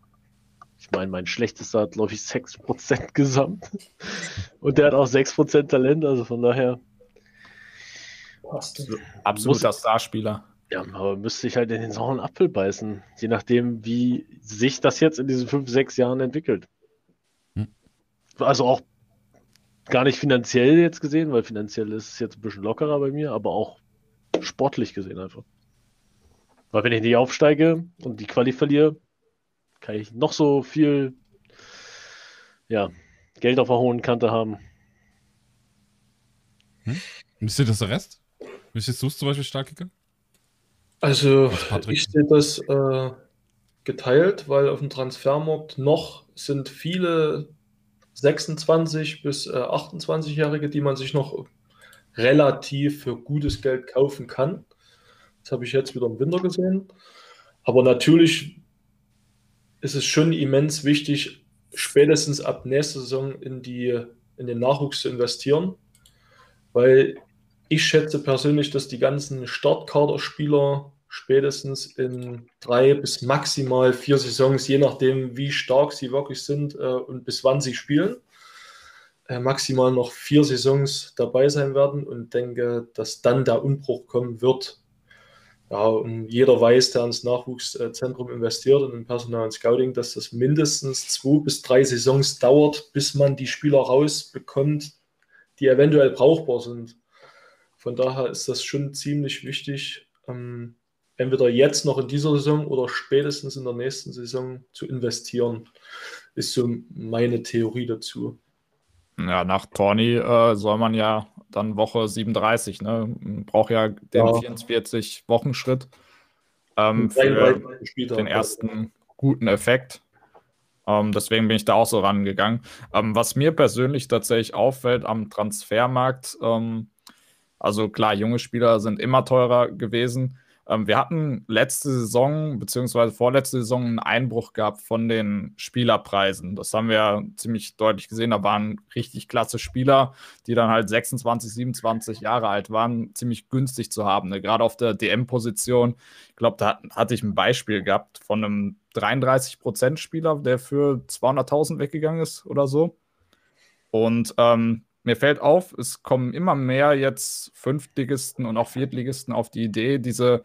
ich meine, mein schlechtester hat, glaube ich, 6% gesamt. Und der hat auch 6% Talent, also von daher. Absoluter Starspieler. Ja, aber müsste ich halt in den sauren Apfel beißen, je nachdem, wie sich das jetzt in diesen fünf, sechs Jahren entwickelt. Hm. Also auch gar nicht finanziell jetzt gesehen, weil finanziell ist es jetzt ein bisschen lockerer bei mir, aber auch sportlich gesehen einfach. Weil wenn ich nicht aufsteige und die Quali verliere, kann ich noch so viel ja, Geld auf der hohen Kante haben. Hm? Ist dir das der Rest? Siehst du zum Beispiel Starkkicker? Also, ich sehe das äh, geteilt, weil auf dem Transfermarkt noch sind viele 26 bis äh, 28-Jährige, die man sich noch relativ für gutes Geld kaufen kann. Das habe ich jetzt wieder im Winter gesehen. Aber natürlich ist es schon immens wichtig, spätestens ab nächster Saison in, die, in den Nachwuchs zu investieren, weil ich schätze persönlich, dass die ganzen Startkaderspieler spätestens in drei bis maximal vier Saisons, je nachdem, wie stark sie wirklich sind äh, und bis wann sie spielen, äh, maximal noch vier Saisons dabei sein werden und denke, dass dann der Umbruch kommen wird. Ja, und jeder weiß, der ins Nachwuchszentrum investiert und im Personal und Scouting, dass das mindestens zwei bis drei Saisons dauert, bis man die Spieler rausbekommt, die eventuell brauchbar sind. Von daher ist das schon ziemlich wichtig, ähm, entweder jetzt noch in dieser Saison oder spätestens in der nächsten Saison zu investieren, ist so meine Theorie dazu. Ja, nach Torni äh, soll man ja dann Woche 37, ne? Braucht ja den ja. 44-Wochen-Schritt ähm, für den ersten guten Effekt. Ähm, deswegen bin ich da auch so rangegangen. Ähm, was mir persönlich tatsächlich auffällt am Transfermarkt, ähm, also klar, junge Spieler sind immer teurer gewesen. Ähm, wir hatten letzte Saison, beziehungsweise vorletzte Saison, einen Einbruch gehabt von den Spielerpreisen. Das haben wir ziemlich deutlich gesehen. Da waren richtig klasse Spieler, die dann halt 26, 27 Jahre alt waren, ziemlich günstig zu haben. Ne? Gerade auf der DM-Position. Ich glaube, da hatte ich ein Beispiel gehabt von einem 33%-Spieler, der für 200.000 weggegangen ist oder so. Und ähm, mir fällt auf, es kommen immer mehr jetzt Fünftligisten und auch Viertligisten auf die Idee, diese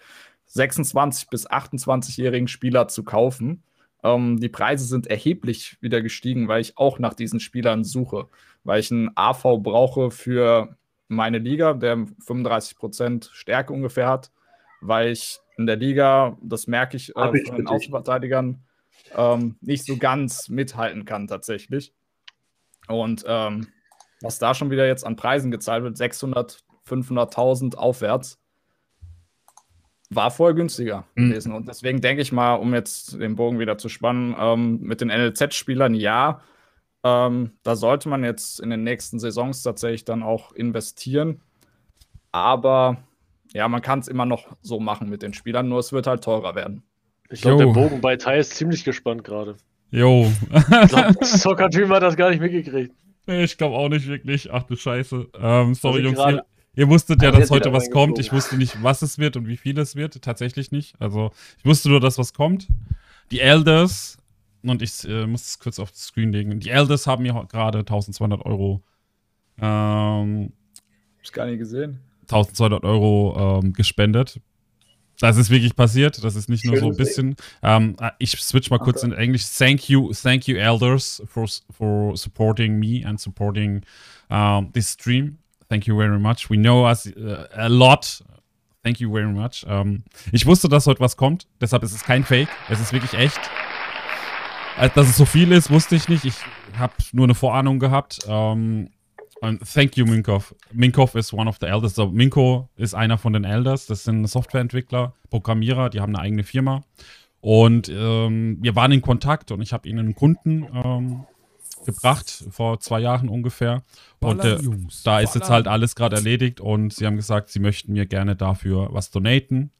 26- bis 28-jährigen Spieler zu kaufen. Ähm, die Preise sind erheblich wieder gestiegen, weil ich auch nach diesen Spielern suche, weil ich einen AV brauche für meine Liga, der 35% Stärke ungefähr hat, weil ich in der Liga, das merke ich, äh, ich von den Außenverteidigern, ähm, nicht so ganz mithalten kann tatsächlich. Und ähm, was da schon wieder jetzt an Preisen gezahlt wird, 600, 500.000 aufwärts, war vorher günstiger mhm. gewesen. Und deswegen denke ich mal, um jetzt den Bogen wieder zu spannen, ähm, mit den NLZ-Spielern, ja, ähm, da sollte man jetzt in den nächsten Saisons tatsächlich dann auch investieren. Aber ja, man kann es immer noch so machen mit den Spielern, nur es wird halt teurer werden. Ich glaube, der Bogen bei Thai ist ziemlich gespannt gerade. Jo. Dream hat das gar nicht mitgekriegt. Nee, ich glaube auch nicht wirklich. Ach du Scheiße. Ähm, sorry, Jungs. Ihr, ihr, wusstet ja, dass heute was kommt. Ich wusste nicht, was es wird und wie viel es wird. Tatsächlich nicht. Also, ich wusste nur, dass was kommt. Die Elders, und ich äh, muss es kurz auf das Screen legen. Die Elders haben mir gerade 1200 Euro. Ähm, Hab's gar nicht gesehen. 1200 Euro ähm, gespendet. Das ist wirklich passiert. Das ist nicht nur so ein bisschen. Um, äh, ich switch mal kurz okay. in Englisch. Thank you, thank you, elders, for for supporting me and supporting um, this stream. Thank you very much. We know us uh, a lot. Thank you very much. Um, ich wusste, dass heute was kommt. Deshalb ist es kein Fake. Es ist wirklich echt. Äh, dass es so viel ist, wusste ich nicht. Ich habe nur eine Vorahnung gehabt. Um, Um, thank you, Minkov. Minkov is one of the elders. So, Minko ist einer von den Elders. Das sind Softwareentwickler, Programmierer, die haben eine eigene Firma. Und ähm, wir waren in Kontakt und ich habe ihnen einen Kunden ähm, gebracht, vor zwei Jahren ungefähr. Und äh, da ist jetzt halt alles gerade erledigt und sie haben gesagt, sie möchten mir gerne dafür was donaten.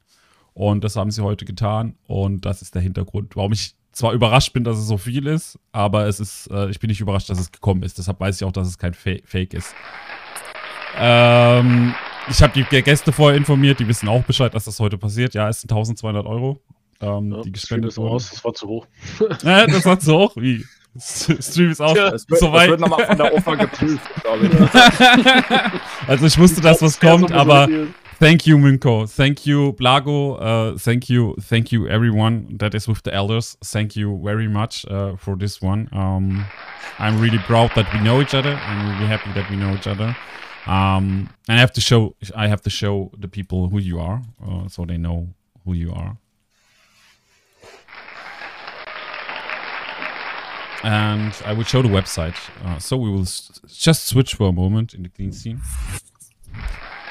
Und das haben sie heute getan. Und das ist der Hintergrund, warum ich zwar überrascht bin, dass es so viel ist, aber es ist, äh, ich bin nicht überrascht, dass es gekommen ist. Deshalb weiß ich auch, dass es kein Fa Fake ist. Ähm, ich habe die Gäste vorher informiert, die wissen auch Bescheid, dass das heute passiert. Ja, es sind 1200 Euro, ähm, ja, die gespendet wurden. Aus, das war zu hoch. äh, das war zu hoch? Wie? Stream ist auch ja, es wird, so weit. Das wird nochmal von der OFA geprüft, glaube ich. also ich wusste, dass was kommt, aber Thank you, Munko. Thank you, Blago. Uh, thank you, thank you, everyone that is with the elders. Thank you very much uh, for this one. Um, I'm really proud that we know each other. I'm really happy that we know each other. Um, and I have to show, I have to show the people who you are, uh, so they know who you are. and I will show the website. Uh, so we will just switch for a moment in the clean scene.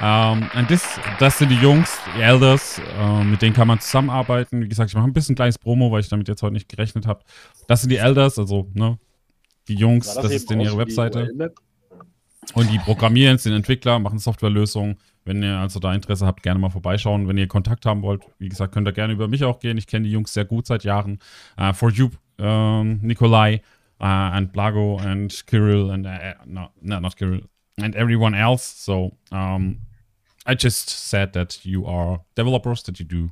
Um, and this, das sind die Jungs, die Elders, uh, mit denen kann man zusammenarbeiten. Wie gesagt, ich mache ein bisschen kleines Promo, weil ich damit jetzt heute nicht gerechnet habe. Das sind die Elders, also ne, die Jungs, das, das ist denn ihre Webseite. Und die programmieren, sind Entwickler, machen Softwarelösungen. Wenn ihr also da Interesse habt, gerne mal vorbeischauen. Wenn ihr Kontakt haben wollt, wie gesagt, könnt ihr gerne über mich auch gehen. Ich kenne die Jungs sehr gut seit Jahren. Uh, for you, um, Nikolai uh, and Blago and Kirill and uh, no, no, not Kirill and everyone else. So um, I just said that you are developers, that you do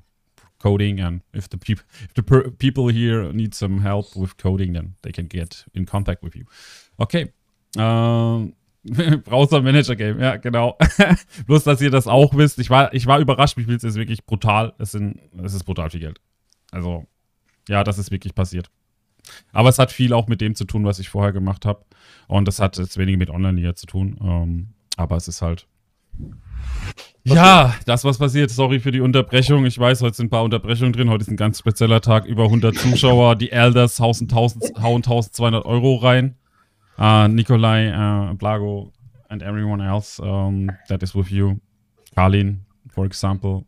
coding, and if the people if the people here need some help with coding, then they can get in contact with you. Okay. Um, Browser Manager Game, ja, genau. Bloß, dass ihr das auch wisst. Ich war, ich war überrascht, wie viel es wirklich brutal. Es, sind, es ist brutal viel Geld. Also, ja, das ist wirklich passiert. Aber es hat viel auch mit dem zu tun, was ich vorher gemacht habe. Und das hat jetzt weniger mit Online-Liga zu tun. Ähm, aber es ist halt. Ja, das, was passiert. Sorry für die Unterbrechung. Ich weiß, heute sind ein paar Unterbrechungen drin. Heute ist ein ganz spezieller Tag. Über 100 Zuschauer. Die Elders hauen 1200 Euro rein. Uh, Nikolai, uh, Blago, and everyone else um, that is with you. Kalin, for example.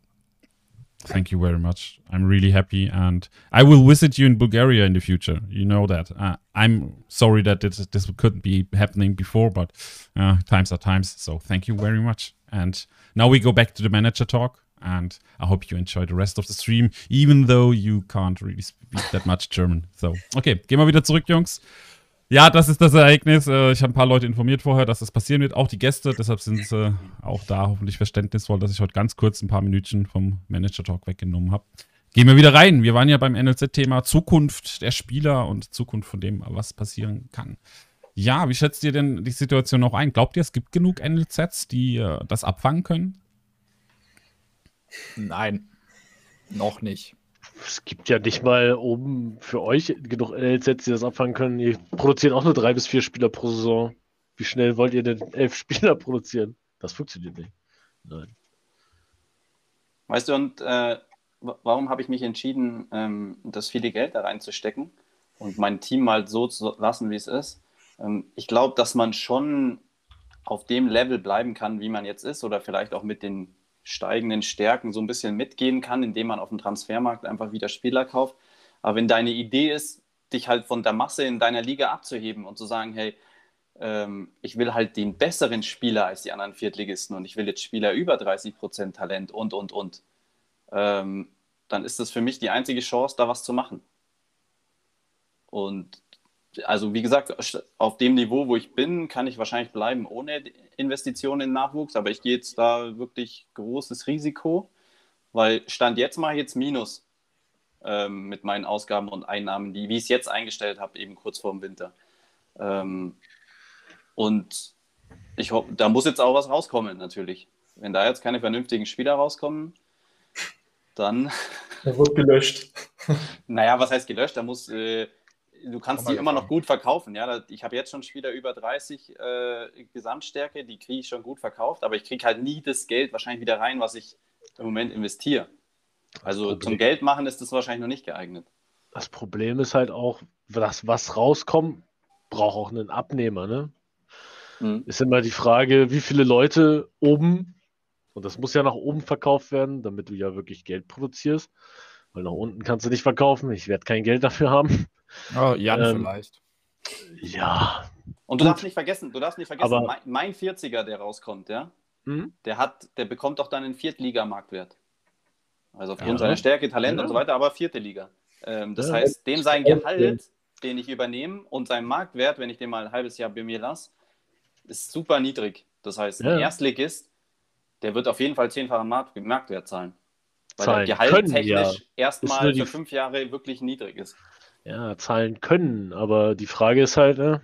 Thank you very much. I'm really happy, and I will visit you in Bulgaria in the future. You know that. Uh, I'm sorry that this, this couldn't be happening before, but uh, times are times. So thank you very much. And now we go back to the manager talk, and I hope you enjoy the rest of the stream, even though you can't really speak that much German. So, okay, gehen wir wieder zurück, Jungs. Ja, das ist das Ereignis. Äh, ich habe ein paar Leute informiert vorher, dass das passieren wird. Auch die Gäste. Deshalb sind sie auch da hoffentlich verständnisvoll, dass ich heute ganz kurz ein paar Minütchen vom Manager-Talk weggenommen habe. Gehen wir wieder rein. Wir waren ja beim NLZ-Thema Zukunft der Spieler und Zukunft von dem, was passieren kann. Ja, wie schätzt ihr denn die Situation noch ein? Glaubt ihr, es gibt genug NLZs, die äh, das abfangen können? Nein, noch nicht es gibt ja nicht mal oben für euch genug NLZs, die das abfangen können. Ihr produziert auch nur drei bis vier Spieler pro Saison. Wie schnell wollt ihr denn elf Spieler produzieren? Das funktioniert nicht. Nein. Weißt du, und äh, warum habe ich mich entschieden, ähm, das viele Geld da reinzustecken und mein Team mal so zu lassen, wie es ist? Ähm, ich glaube, dass man schon auf dem Level bleiben kann, wie man jetzt ist, oder vielleicht auch mit den steigenden Stärken so ein bisschen mitgehen kann, indem man auf dem Transfermarkt einfach wieder Spieler kauft. Aber wenn deine Idee ist, dich halt von der Masse in deiner Liga abzuheben und zu sagen, hey, ähm, ich will halt den besseren Spieler als die anderen Viertligisten und ich will jetzt Spieler über 30 Prozent Talent und, und, und, ähm, dann ist das für mich die einzige Chance, da was zu machen. Und also wie gesagt, auf dem Niveau, wo ich bin, kann ich wahrscheinlich bleiben ohne Investitionen in Nachwuchs, aber ich gehe jetzt da wirklich großes Risiko, weil Stand jetzt mache ich jetzt Minus ähm, mit meinen Ausgaben und Einnahmen, die, wie ich es jetzt eingestellt habe, eben kurz vor dem Winter. Ähm, und ich hoffe, da muss jetzt auch was rauskommen, natürlich. Wenn da jetzt keine vernünftigen Spieler rauskommen, dann. Er wird gelöscht. naja, was heißt gelöscht? Da muss. Äh, du kannst die immer noch gut verkaufen. Ja, ich habe jetzt schon Spieler über 30 äh, Gesamtstärke, die kriege ich schon gut verkauft, aber ich kriege halt nie das Geld wahrscheinlich wieder rein, was ich im Moment investiere. Also zum Geld machen ist das wahrscheinlich noch nicht geeignet. Das Problem ist halt auch, dass was rauskommt, braucht auch einen Abnehmer. Ne? Mhm. Ist immer die Frage, wie viele Leute oben, und das muss ja nach oben verkauft werden, damit du ja wirklich Geld produzierst, weil nach unten kannst du nicht verkaufen. Ich werde kein Geld dafür haben. Oh, Jan ähm, vielleicht. Ja. Und du Gut. darfst nicht vergessen, du darfst nicht vergessen, Aber, mein, mein 40er, der rauskommt, ja, mhm. der hat, der bekommt doch dann einen Viertligamarktwert. Also aufgrund ja. seiner Stärke, Talent ja. und so weiter, aber vierte Liga. Ähm, das ja. heißt, dem sein Gehalt, den ich übernehme und sein Marktwert, wenn ich den mal ein halbes Jahr bei mir lasse, ist super niedrig. Das heißt, ein Erstligist, der wird auf jeden Fall zehnfachen Markt, Marktwert zahlen. Weil der Gehalt technisch erstmal für fünf Jahre wirklich niedrig ist ja, zahlen können. Aber die Frage ist halt, ne,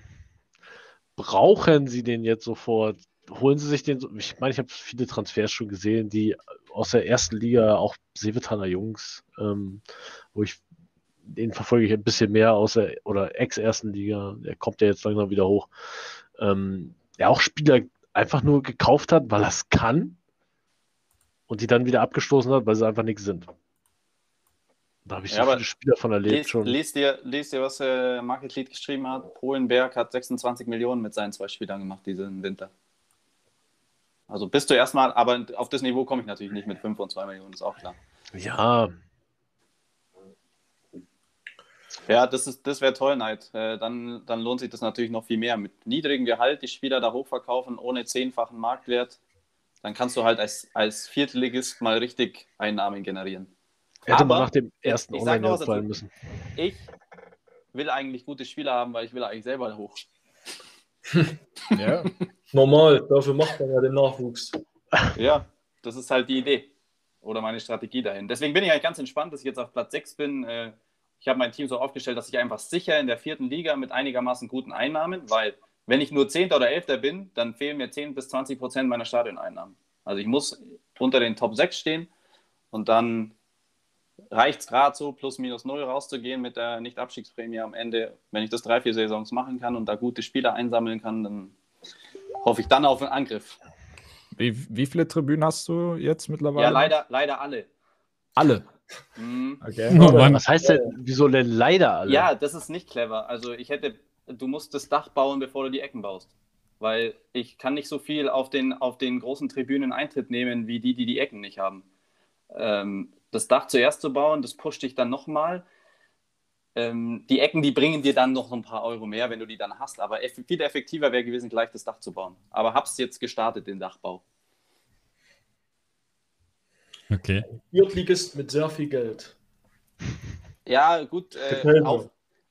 brauchen sie den jetzt sofort? Holen sie sich den? So ich meine, ich habe viele Transfers schon gesehen, die aus der ersten Liga, auch Sevetaner Jungs, ähm, wo ich den verfolge ich ein bisschen mehr aus der oder ex-ersten Liga. Der kommt ja jetzt langsam wieder hoch. Ähm, der auch Spieler einfach nur gekauft hat, weil er es kann und die dann wieder abgestoßen hat, weil sie einfach nichts sind. Da habe ich ja, so viele Spieler von erlebt lest, schon. Lest dir, lest dir, was äh, Market Lead geschrieben hat. Polenberg hat 26 Millionen mit seinen zwei Spielern gemacht diesen Winter. Also bist du erstmal, aber auf das Niveau komme ich natürlich nicht mit 5 und 2 Millionen, ist auch klar. Ja. Ja, das, das wäre toll, Neid. Äh, dann, dann lohnt sich das natürlich noch viel mehr. Mit niedrigem Gehalt die Spieler da hochverkaufen, ohne zehnfachen Marktwert. Dann kannst du halt als, als Viertligist mal richtig Einnahmen generieren. Hätte Aber man nach dem ersten Online fallen müssen. Ich will eigentlich gute Spieler haben, weil ich will eigentlich selber hoch. ja. Normal, dafür macht man ja den Nachwuchs. Ja, das ist halt die Idee oder meine Strategie dahin. Deswegen bin ich eigentlich ganz entspannt, dass ich jetzt auf Platz 6 bin. Äh, ich habe mein Team so aufgestellt, dass ich einfach sicher in der vierten Liga mit einigermaßen guten Einnahmen, weil wenn ich nur 10. oder 11. bin, dann fehlen mir 10 bis 20 Prozent meiner Stadioneinnahmen. Also ich muss unter den Top 6 stehen und dann reicht es gerade so, plus minus null rauszugehen mit der Nicht-Abstiegsprämie am Ende. Wenn ich das drei, vier Saisons machen kann und da gute Spieler einsammeln kann, dann hoffe ich dann auf einen Angriff. Wie, wie viele Tribünen hast du jetzt mittlerweile? Ja, leider, leider alle. Alle? Mhm. Okay. Oh, Was heißt denn, wieso denn leider alle? Ja, das ist nicht clever. Also ich hätte, du musst das Dach bauen, bevor du die Ecken baust. Weil ich kann nicht so viel auf den, auf den großen Tribünen Eintritt nehmen, wie die, die die Ecken nicht haben. Ähm, das Dach zuerst zu bauen, das pusht dich dann nochmal. Ähm, die Ecken, die bringen dir dann noch ein paar Euro mehr, wenn du die dann hast. Aber eff viel effektiver wäre gewesen, gleich das Dach zu bauen. Aber hab's jetzt gestartet, den Dachbau. Okay. Viertligist mit sehr viel Geld. Ja, gut. Äh,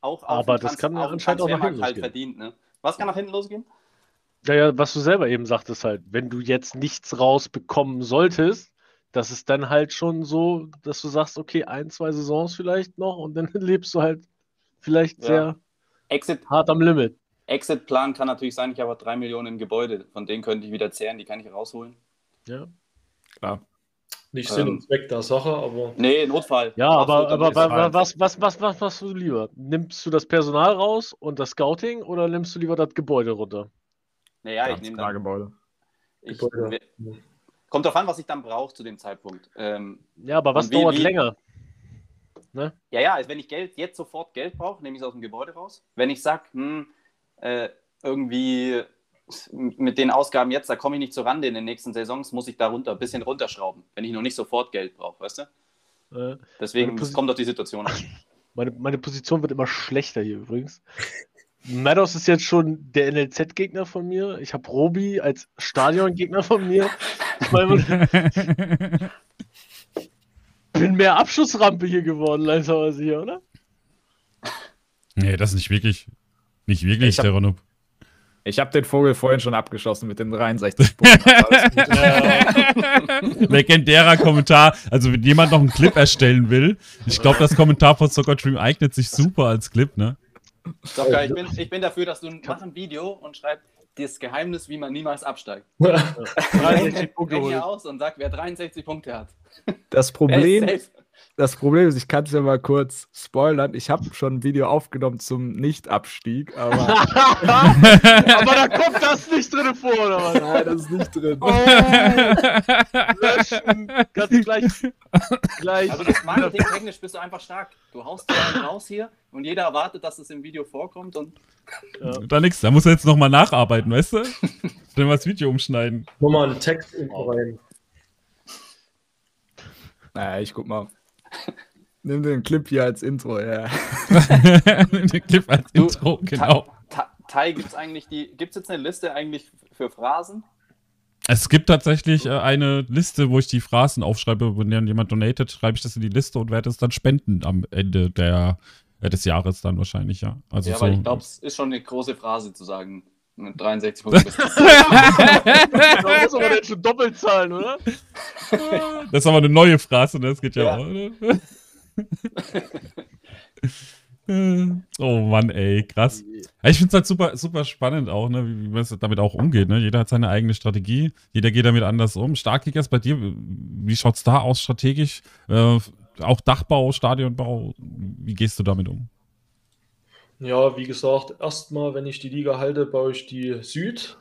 auch, auch, Aber das kann ja anscheinend auch nach hinten halt verdient, ne? Was kann nach hinten losgehen? Ja, ja, was du selber eben sagtest halt, wenn du jetzt nichts rausbekommen solltest, das ist dann halt schon so, dass du sagst, okay, ein, zwei Saisons vielleicht noch und dann lebst du halt vielleicht ja. sehr Exit, hart am Limit. Exit-Plan kann natürlich sein, ich habe drei Millionen im Gebäude, von denen könnte ich wieder zehren, die kann ich rausholen. Ja. Klar. Nicht Sinn ähm, und Zweck der Sache, aber. Nee, Notfall. Ja, aber, aber was, was, was, was machst du lieber? Nimmst du das Personal raus und das Scouting oder nimmst du lieber das Gebäude runter? Naja, ich nehme da Gebäude. Ich, Gebäude. Kommt drauf an, was ich dann brauche zu dem Zeitpunkt. Ähm, ja, aber was wie, dauert wie, länger? Ne? Ja, ja, also wenn ich Geld jetzt sofort Geld brauche, nehme ich es aus dem Gebäude raus. Wenn ich sage, hm, äh, irgendwie mit den Ausgaben jetzt, da komme ich nicht zur Rande in den nächsten Saisons, muss ich da runter, ein bisschen runterschrauben, wenn ich noch nicht sofort Geld brauche, weißt du? Äh, Deswegen, es kommt auf die Situation an. Meine, meine Position wird immer schlechter hier übrigens. Meadows ist jetzt schon der NLZ-Gegner von mir. Ich habe Robi als Stadion-Gegner von mir. Ich bin mehr Abschussrampe hier geworden, langsam hier, oder? Nee, das ist nicht wirklich, nicht wirklich der Ronub. Ich habe den Vogel vorhin schon abgeschossen mit den 63 Punkten. Legendärer Kommentar. Also, wenn jemand noch einen Clip erstellen will, ich glaube, das Kommentar von Soccer Dream eignet sich super als Clip, ne? Doch, geil. Ich bin, ich bin dafür, dass du mach ein Video und schreib das Geheimnis, wie man niemals absteigt. 63 Punkte hier aus und sag, wer 63 Punkte hat. Das Problem, das Problem ist, ich kann es ja mal kurz spoilern. Ich habe schon ein Video aufgenommen zum Nicht-Abstieg, aber. aber da kommt das nicht drin vor, oder was? Nein, das ist nicht drin. Oh, löschen. Kannst du gleich. gleich. Also, das Marketing-technisch bist du einfach stark. Du haust dir einen raus hier und jeder erwartet, dass es im Video vorkommt und. Ja. Da nix, da muss er jetzt nochmal nacharbeiten, weißt du? Dann mal das Video umschneiden. Nochmal einen Text rein. Naja, ich guck mal. Nimm den Clip hier als Intro, ja. Nimm den Clip als du, Intro, genau. Tai, gibt es eigentlich die, gibt es jetzt eine Liste eigentlich für Phrasen? Es gibt tatsächlich äh, eine Liste, wo ich die Phrasen aufschreibe, wenn jemand donatet, schreibe ich das in die Liste und werde es dann spenden am Ende der, äh, des Jahres dann wahrscheinlich, ja. Also ja, so, aber ich glaube, es ist schon eine große Phrase zu sagen. Mit 63 Punkten bist du. da muss aber jetzt schon doppelt zahlen, oder? Das ist aber eine neue Phrase, ne? Das geht ja, ja. auch, oder? Oh Mann, ey, krass. Ich finde es halt super, super spannend auch, ne, wie, wie man damit auch umgeht. Ne? Jeder hat seine eigene Strategie, jeder geht damit anders um. Starkkickers bei dir, wie schaut es da aus strategisch? Äh, auch Dachbau, Stadionbau, wie gehst du damit um? Ja, wie gesagt, erstmal, wenn ich die Liga halte, baue ich die Süd.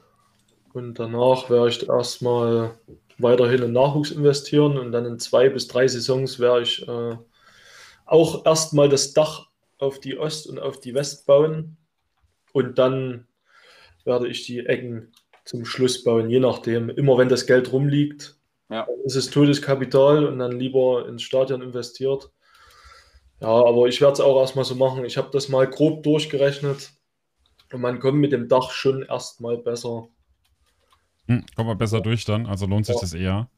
Und danach werde ich erstmal weiterhin in Nachwuchs investieren und dann in zwei bis drei Saisons werde ich äh, auch erstmal das Dach auf die Ost und auf die West bauen und dann werde ich die Ecken zum Schluss bauen, je nachdem. Immer wenn das Geld rumliegt, ja. ist es totes Kapital und dann lieber ins Stadion investiert. Ja, aber ich werde es auch erstmal so machen. Ich habe das mal grob durchgerechnet und man kommt mit dem Dach schon erstmal besser. Hm, kommt man besser durch dann, also lohnt sich ja. das eher.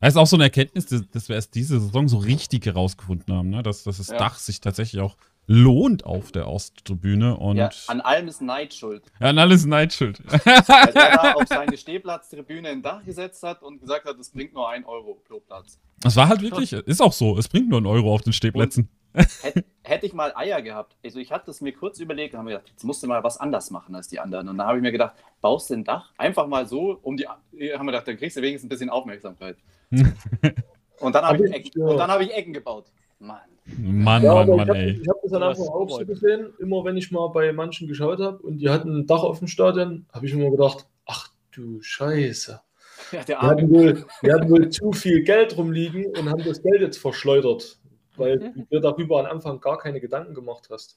Das ist auch so eine Erkenntnis, dass wir erst diese Saison so richtig herausgefunden haben, ne? dass, dass das ja. Dach sich tatsächlich auch lohnt auf der Osttribüne. Und ja, an allem ist Neid schuld. Ja, an allem ist Neid schuld. Weil er da auf seine Stehplatztribüne ein Dach gesetzt hat und gesagt hat, es bringt nur ein Euro pro Platz. Das war halt wirklich, ist auch so, es bringt nur ein Euro auf den Stehplätzen. Hätte, hätte ich mal Eier gehabt, also ich hatte es mir kurz überlegt und habe mir gedacht, jetzt musst du mal was anders machen als die anderen. Und dann habe ich mir gedacht, baust du ein Dach einfach mal so, um die, haben wir gedacht, dann kriegst du wenigstens ein bisschen Aufmerksamkeit. und dann habe ich, Ecken, hab ich Ecken gebaut. Mann. Mann, ja, Mann, Mann, ich ey. ich habe das dann einfach auch so gesehen, immer wenn ich mal bei manchen geschaut habe und die hatten ein Dach auf dem Stadion, habe ich immer gedacht, ach du Scheiße. Ja, die, hatten wohl, die hatten wohl zu viel Geld rumliegen und haben das Geld jetzt verschleudert, weil mhm. du dir darüber am Anfang gar keine Gedanken gemacht hast.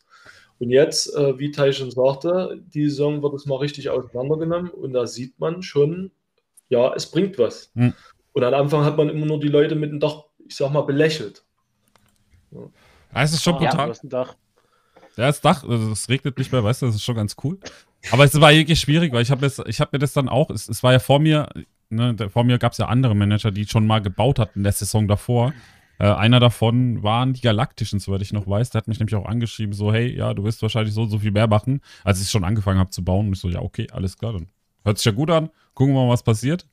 Und jetzt, äh, wie Tai schon sagte, die Saison wird es mal richtig auseinandergenommen und da sieht man schon, ja, es bringt was. Mhm. Und am Anfang hat man immer nur die Leute mit dem Dach, ich sag mal, belächelt. Ja, es ist schon brutal. Ja, das Dach. Ja, das Dach, also es regnet nicht mehr, weißt du, das ist schon ganz cool. Aber es war wirklich schwierig, weil ich habe hab mir das dann auch, es, es war ja vor mir, ne, vor mir gab es ja andere Manager, die schon mal gebaut hatten in der Saison davor. Äh, einer davon waren die Galaktischen, soweit ich noch weiß. Der hat mich nämlich auch angeschrieben, so, hey, ja, du wirst wahrscheinlich so so viel mehr machen, als ich schon angefangen habe zu bauen. Und ich so, ja, okay, alles klar, dann hört sich ja gut an. Gucken wir mal, was passiert.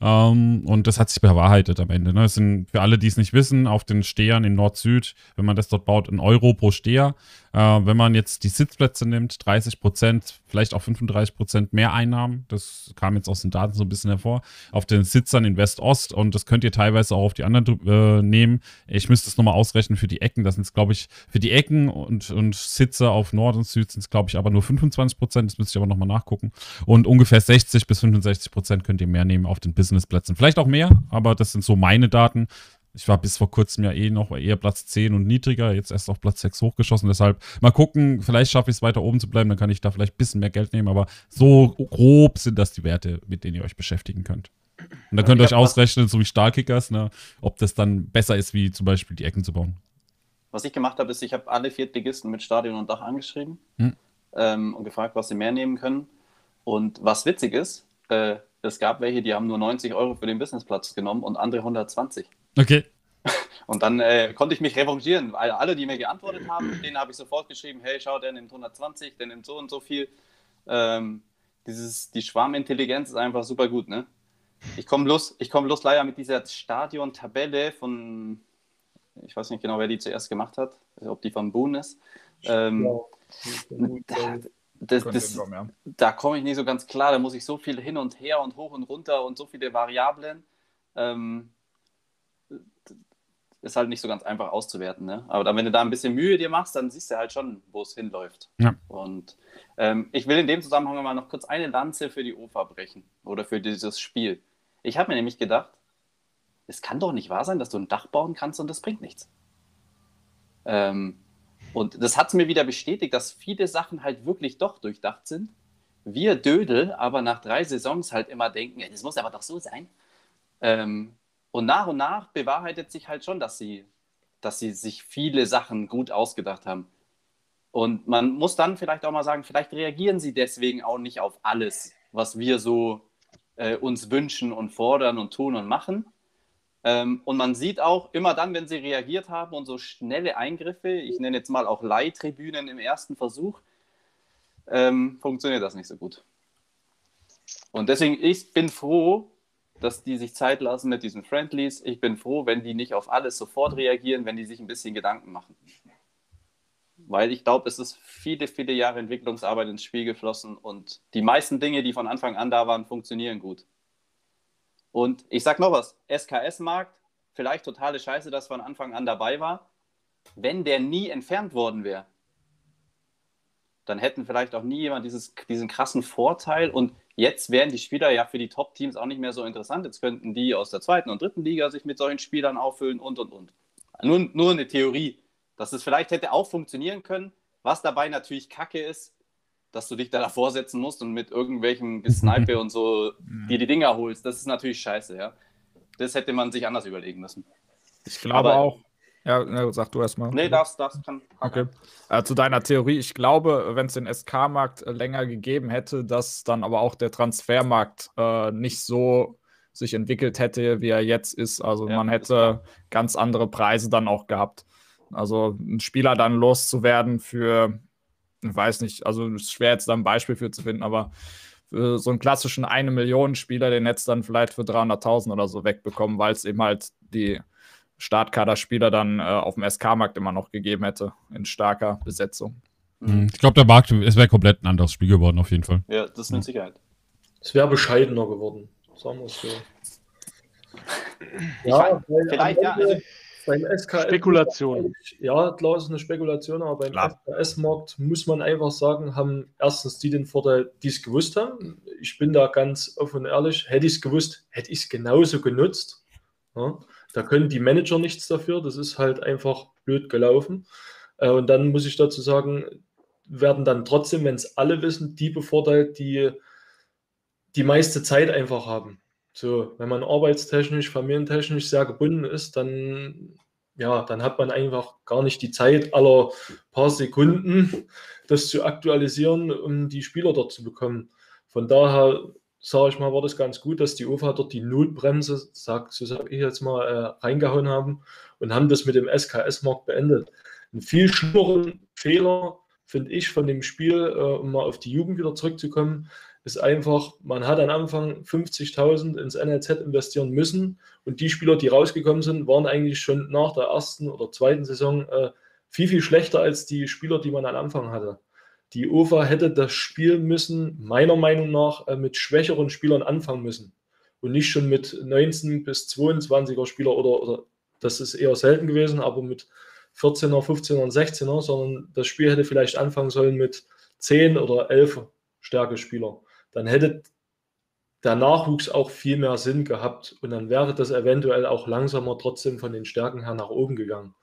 Ähm, und das hat sich bewahrheitet am Ende. Ne? Das sind für alle, die es nicht wissen, auf den Stehern in Nord-Süd, wenn man das dort baut, ein Euro pro Steher. Äh, wenn man jetzt die Sitzplätze nimmt, 30 Prozent, vielleicht auch 35 Prozent mehr Einnahmen. Das kam jetzt aus den Daten so ein bisschen hervor. Auf den Sitzern in West-Ost und das könnt ihr teilweise auch auf die anderen äh, nehmen. Ich müsste es nochmal ausrechnen für die Ecken. Das sind glaube ich, für die Ecken und, und Sitzer auf Nord und Süd sind es, glaube ich, aber nur 25 Prozent. Das müsste ich aber nochmal nachgucken. Und ungefähr 60 bis 65 Prozent könnt ihr mehr nehmen auf den Businessplätzen. Vielleicht auch mehr, aber das sind so meine Daten. Ich war bis vor kurzem ja eh noch eher Platz 10 und niedriger, jetzt erst auf Platz 6 hochgeschossen. Deshalb mal gucken, vielleicht schaffe ich es weiter oben zu bleiben, dann kann ich da vielleicht ein bisschen mehr Geld nehmen. Aber so grob sind das die Werte, mit denen ihr euch beschäftigen könnt. Und dann könnt ihr euch ausrechnen, so wie Stahlkickers, ne, ob das dann besser ist, wie zum Beispiel die Ecken zu bauen. Was ich gemacht habe, ist, ich habe alle Viertligisten mit Stadion und Dach angeschrieben hm. ähm, und gefragt, was sie mehr nehmen können. Und was witzig ist, äh, es gab welche, die haben nur 90 Euro für den Businessplatz genommen und andere 120. Okay. Und dann äh, konnte ich mich revanchieren, weil alle, die mir geantwortet haben, denen habe ich sofort geschrieben, hey, schau, der nimmt 120, der nimmt so und so viel. Ähm, dieses, die Schwarmintelligenz ist einfach super gut, ne? Ich komme bloß, komm bloß leider mit dieser Stadion-Tabelle von, ich weiß nicht genau, wer die zuerst gemacht hat, ob die von Boone ist. Ähm, ja, das, das, da komme ich nicht so ganz klar, da muss ich so viel hin und her und hoch und runter und so viele Variablen. Ähm, ist halt nicht so ganz einfach auszuwerten. Ne? Aber dann, wenn du da ein bisschen Mühe dir machst, dann siehst du halt schon, wo es hinläuft. Ja. Und ähm, ich will in dem Zusammenhang mal noch kurz eine Lanze für die OFA brechen oder für dieses Spiel. Ich habe mir nämlich gedacht, es kann doch nicht wahr sein, dass du ein Dach bauen kannst und das bringt nichts. Ähm, und das hat es mir wieder bestätigt, dass viele Sachen halt wirklich doch durchdacht sind. Wir Dödel aber nach drei Saisons halt immer denken, das muss aber doch so sein. Ähm, und nach und nach bewahrheitet sich halt schon, dass sie, dass sie sich viele Sachen gut ausgedacht haben. Und man muss dann vielleicht auch mal sagen, vielleicht reagieren sie deswegen auch nicht auf alles, was wir so äh, uns wünschen und fordern und tun und machen. Ähm, und man sieht auch immer dann, wenn sie reagiert haben und so schnelle Eingriffe, ich nenne jetzt mal auch Leihtribünen im ersten Versuch, ähm, funktioniert das nicht so gut. Und deswegen, ich bin froh, dass die sich Zeit lassen mit diesen Friendlies. Ich bin froh, wenn die nicht auf alles sofort reagieren, wenn die sich ein bisschen Gedanken machen. Weil ich glaube, es ist viele, viele Jahre Entwicklungsarbeit ins Spiel geflossen und die meisten Dinge, die von Anfang an da waren, funktionieren gut. Und ich sag noch was: SKS-Markt, vielleicht totale Scheiße, dass von Anfang an dabei war. Wenn der nie entfernt worden wäre, dann hätten vielleicht auch nie jemand dieses, diesen krassen Vorteil und Jetzt wären die Spieler ja für die Top-Teams auch nicht mehr so interessant. Jetzt könnten die aus der zweiten und dritten Liga sich mit solchen Spielern auffüllen und und und. Nur, nur eine Theorie. dass es vielleicht hätte auch funktionieren können. Was dabei natürlich kacke ist, dass du dich da davor setzen musst und mit irgendwelchen Gesnipe und so dir die Dinger holst. Das ist natürlich scheiße, ja. Das hätte man sich anders überlegen müssen. Ich glaube Aber, auch. Ja, sag du erstmal. Nee, das, das kann. Okay. Äh, zu deiner Theorie, ich glaube, wenn es den SK-Markt äh, länger gegeben hätte, dass dann aber auch der Transfermarkt äh, nicht so sich entwickelt hätte, wie er jetzt ist. Also ja, man hätte ganz andere Preise dann auch gehabt. Also ein Spieler dann loszuwerden für, ich weiß nicht, also es ist schwer jetzt da ein Beispiel für zu finden, aber für so einen klassischen 1 Million Spieler, den hättest dann vielleicht für 300.000 oder so wegbekommen, weil es eben halt die Startkaderspieler dann äh, auf dem SK-Markt immer noch gegeben hätte, in starker Besetzung. Mhm. Ich glaube, der Markt, es wäre komplett ein anderes Spiel geworden, auf jeden Fall. Ja, das ist mit Sicherheit. Es wäre bescheidener geworden, sagen wir es so. ja, vielleicht, ja. Also, beim SKS Spekulation. Ja, klar ist eine Spekulation, aber beim SKS-Markt muss man einfach sagen, haben erstens die den Vorteil, die es gewusst haben. Ich bin da ganz offen und ehrlich, hätte ich es gewusst, hätte ich es genauso genutzt. Ja, da können die Manager nichts dafür, das ist halt einfach blöd gelaufen. Äh, und dann muss ich dazu sagen, werden dann trotzdem, wenn es alle wissen, die bevorteilt, die die meiste Zeit einfach haben. So, wenn man arbeitstechnisch, familientechnisch sehr gebunden ist, dann, ja, dann hat man einfach gar nicht die Zeit, aller paar Sekunden das zu aktualisieren, um die Spieler dort zu bekommen. Von daher sage ich mal, war das ganz gut, dass die UFA dort die Notbremse, sag, so sage ich jetzt mal, äh, reingehauen haben und haben das mit dem SKS-Markt beendet. Ein viel schlimmeren Fehler, finde ich, von dem Spiel, äh, um mal auf die Jugend wieder zurückzukommen, ist einfach, man hat am Anfang 50.000 ins NLZ investieren müssen und die Spieler, die rausgekommen sind, waren eigentlich schon nach der ersten oder zweiten Saison äh, viel, viel schlechter als die Spieler, die man am Anfang hatte. Die UFA hätte das Spiel müssen, meiner Meinung nach, äh, mit schwächeren Spielern anfangen müssen. Und nicht schon mit 19 bis 22er Spieler oder, oder das ist eher selten gewesen, aber mit 14er, 15er und 16er, sondern das Spiel hätte vielleicht anfangen sollen mit 10 oder 11 Stärkespieler. Dann hätte der Nachwuchs auch viel mehr Sinn gehabt und dann wäre das eventuell auch langsamer trotzdem von den Stärken her nach oben gegangen.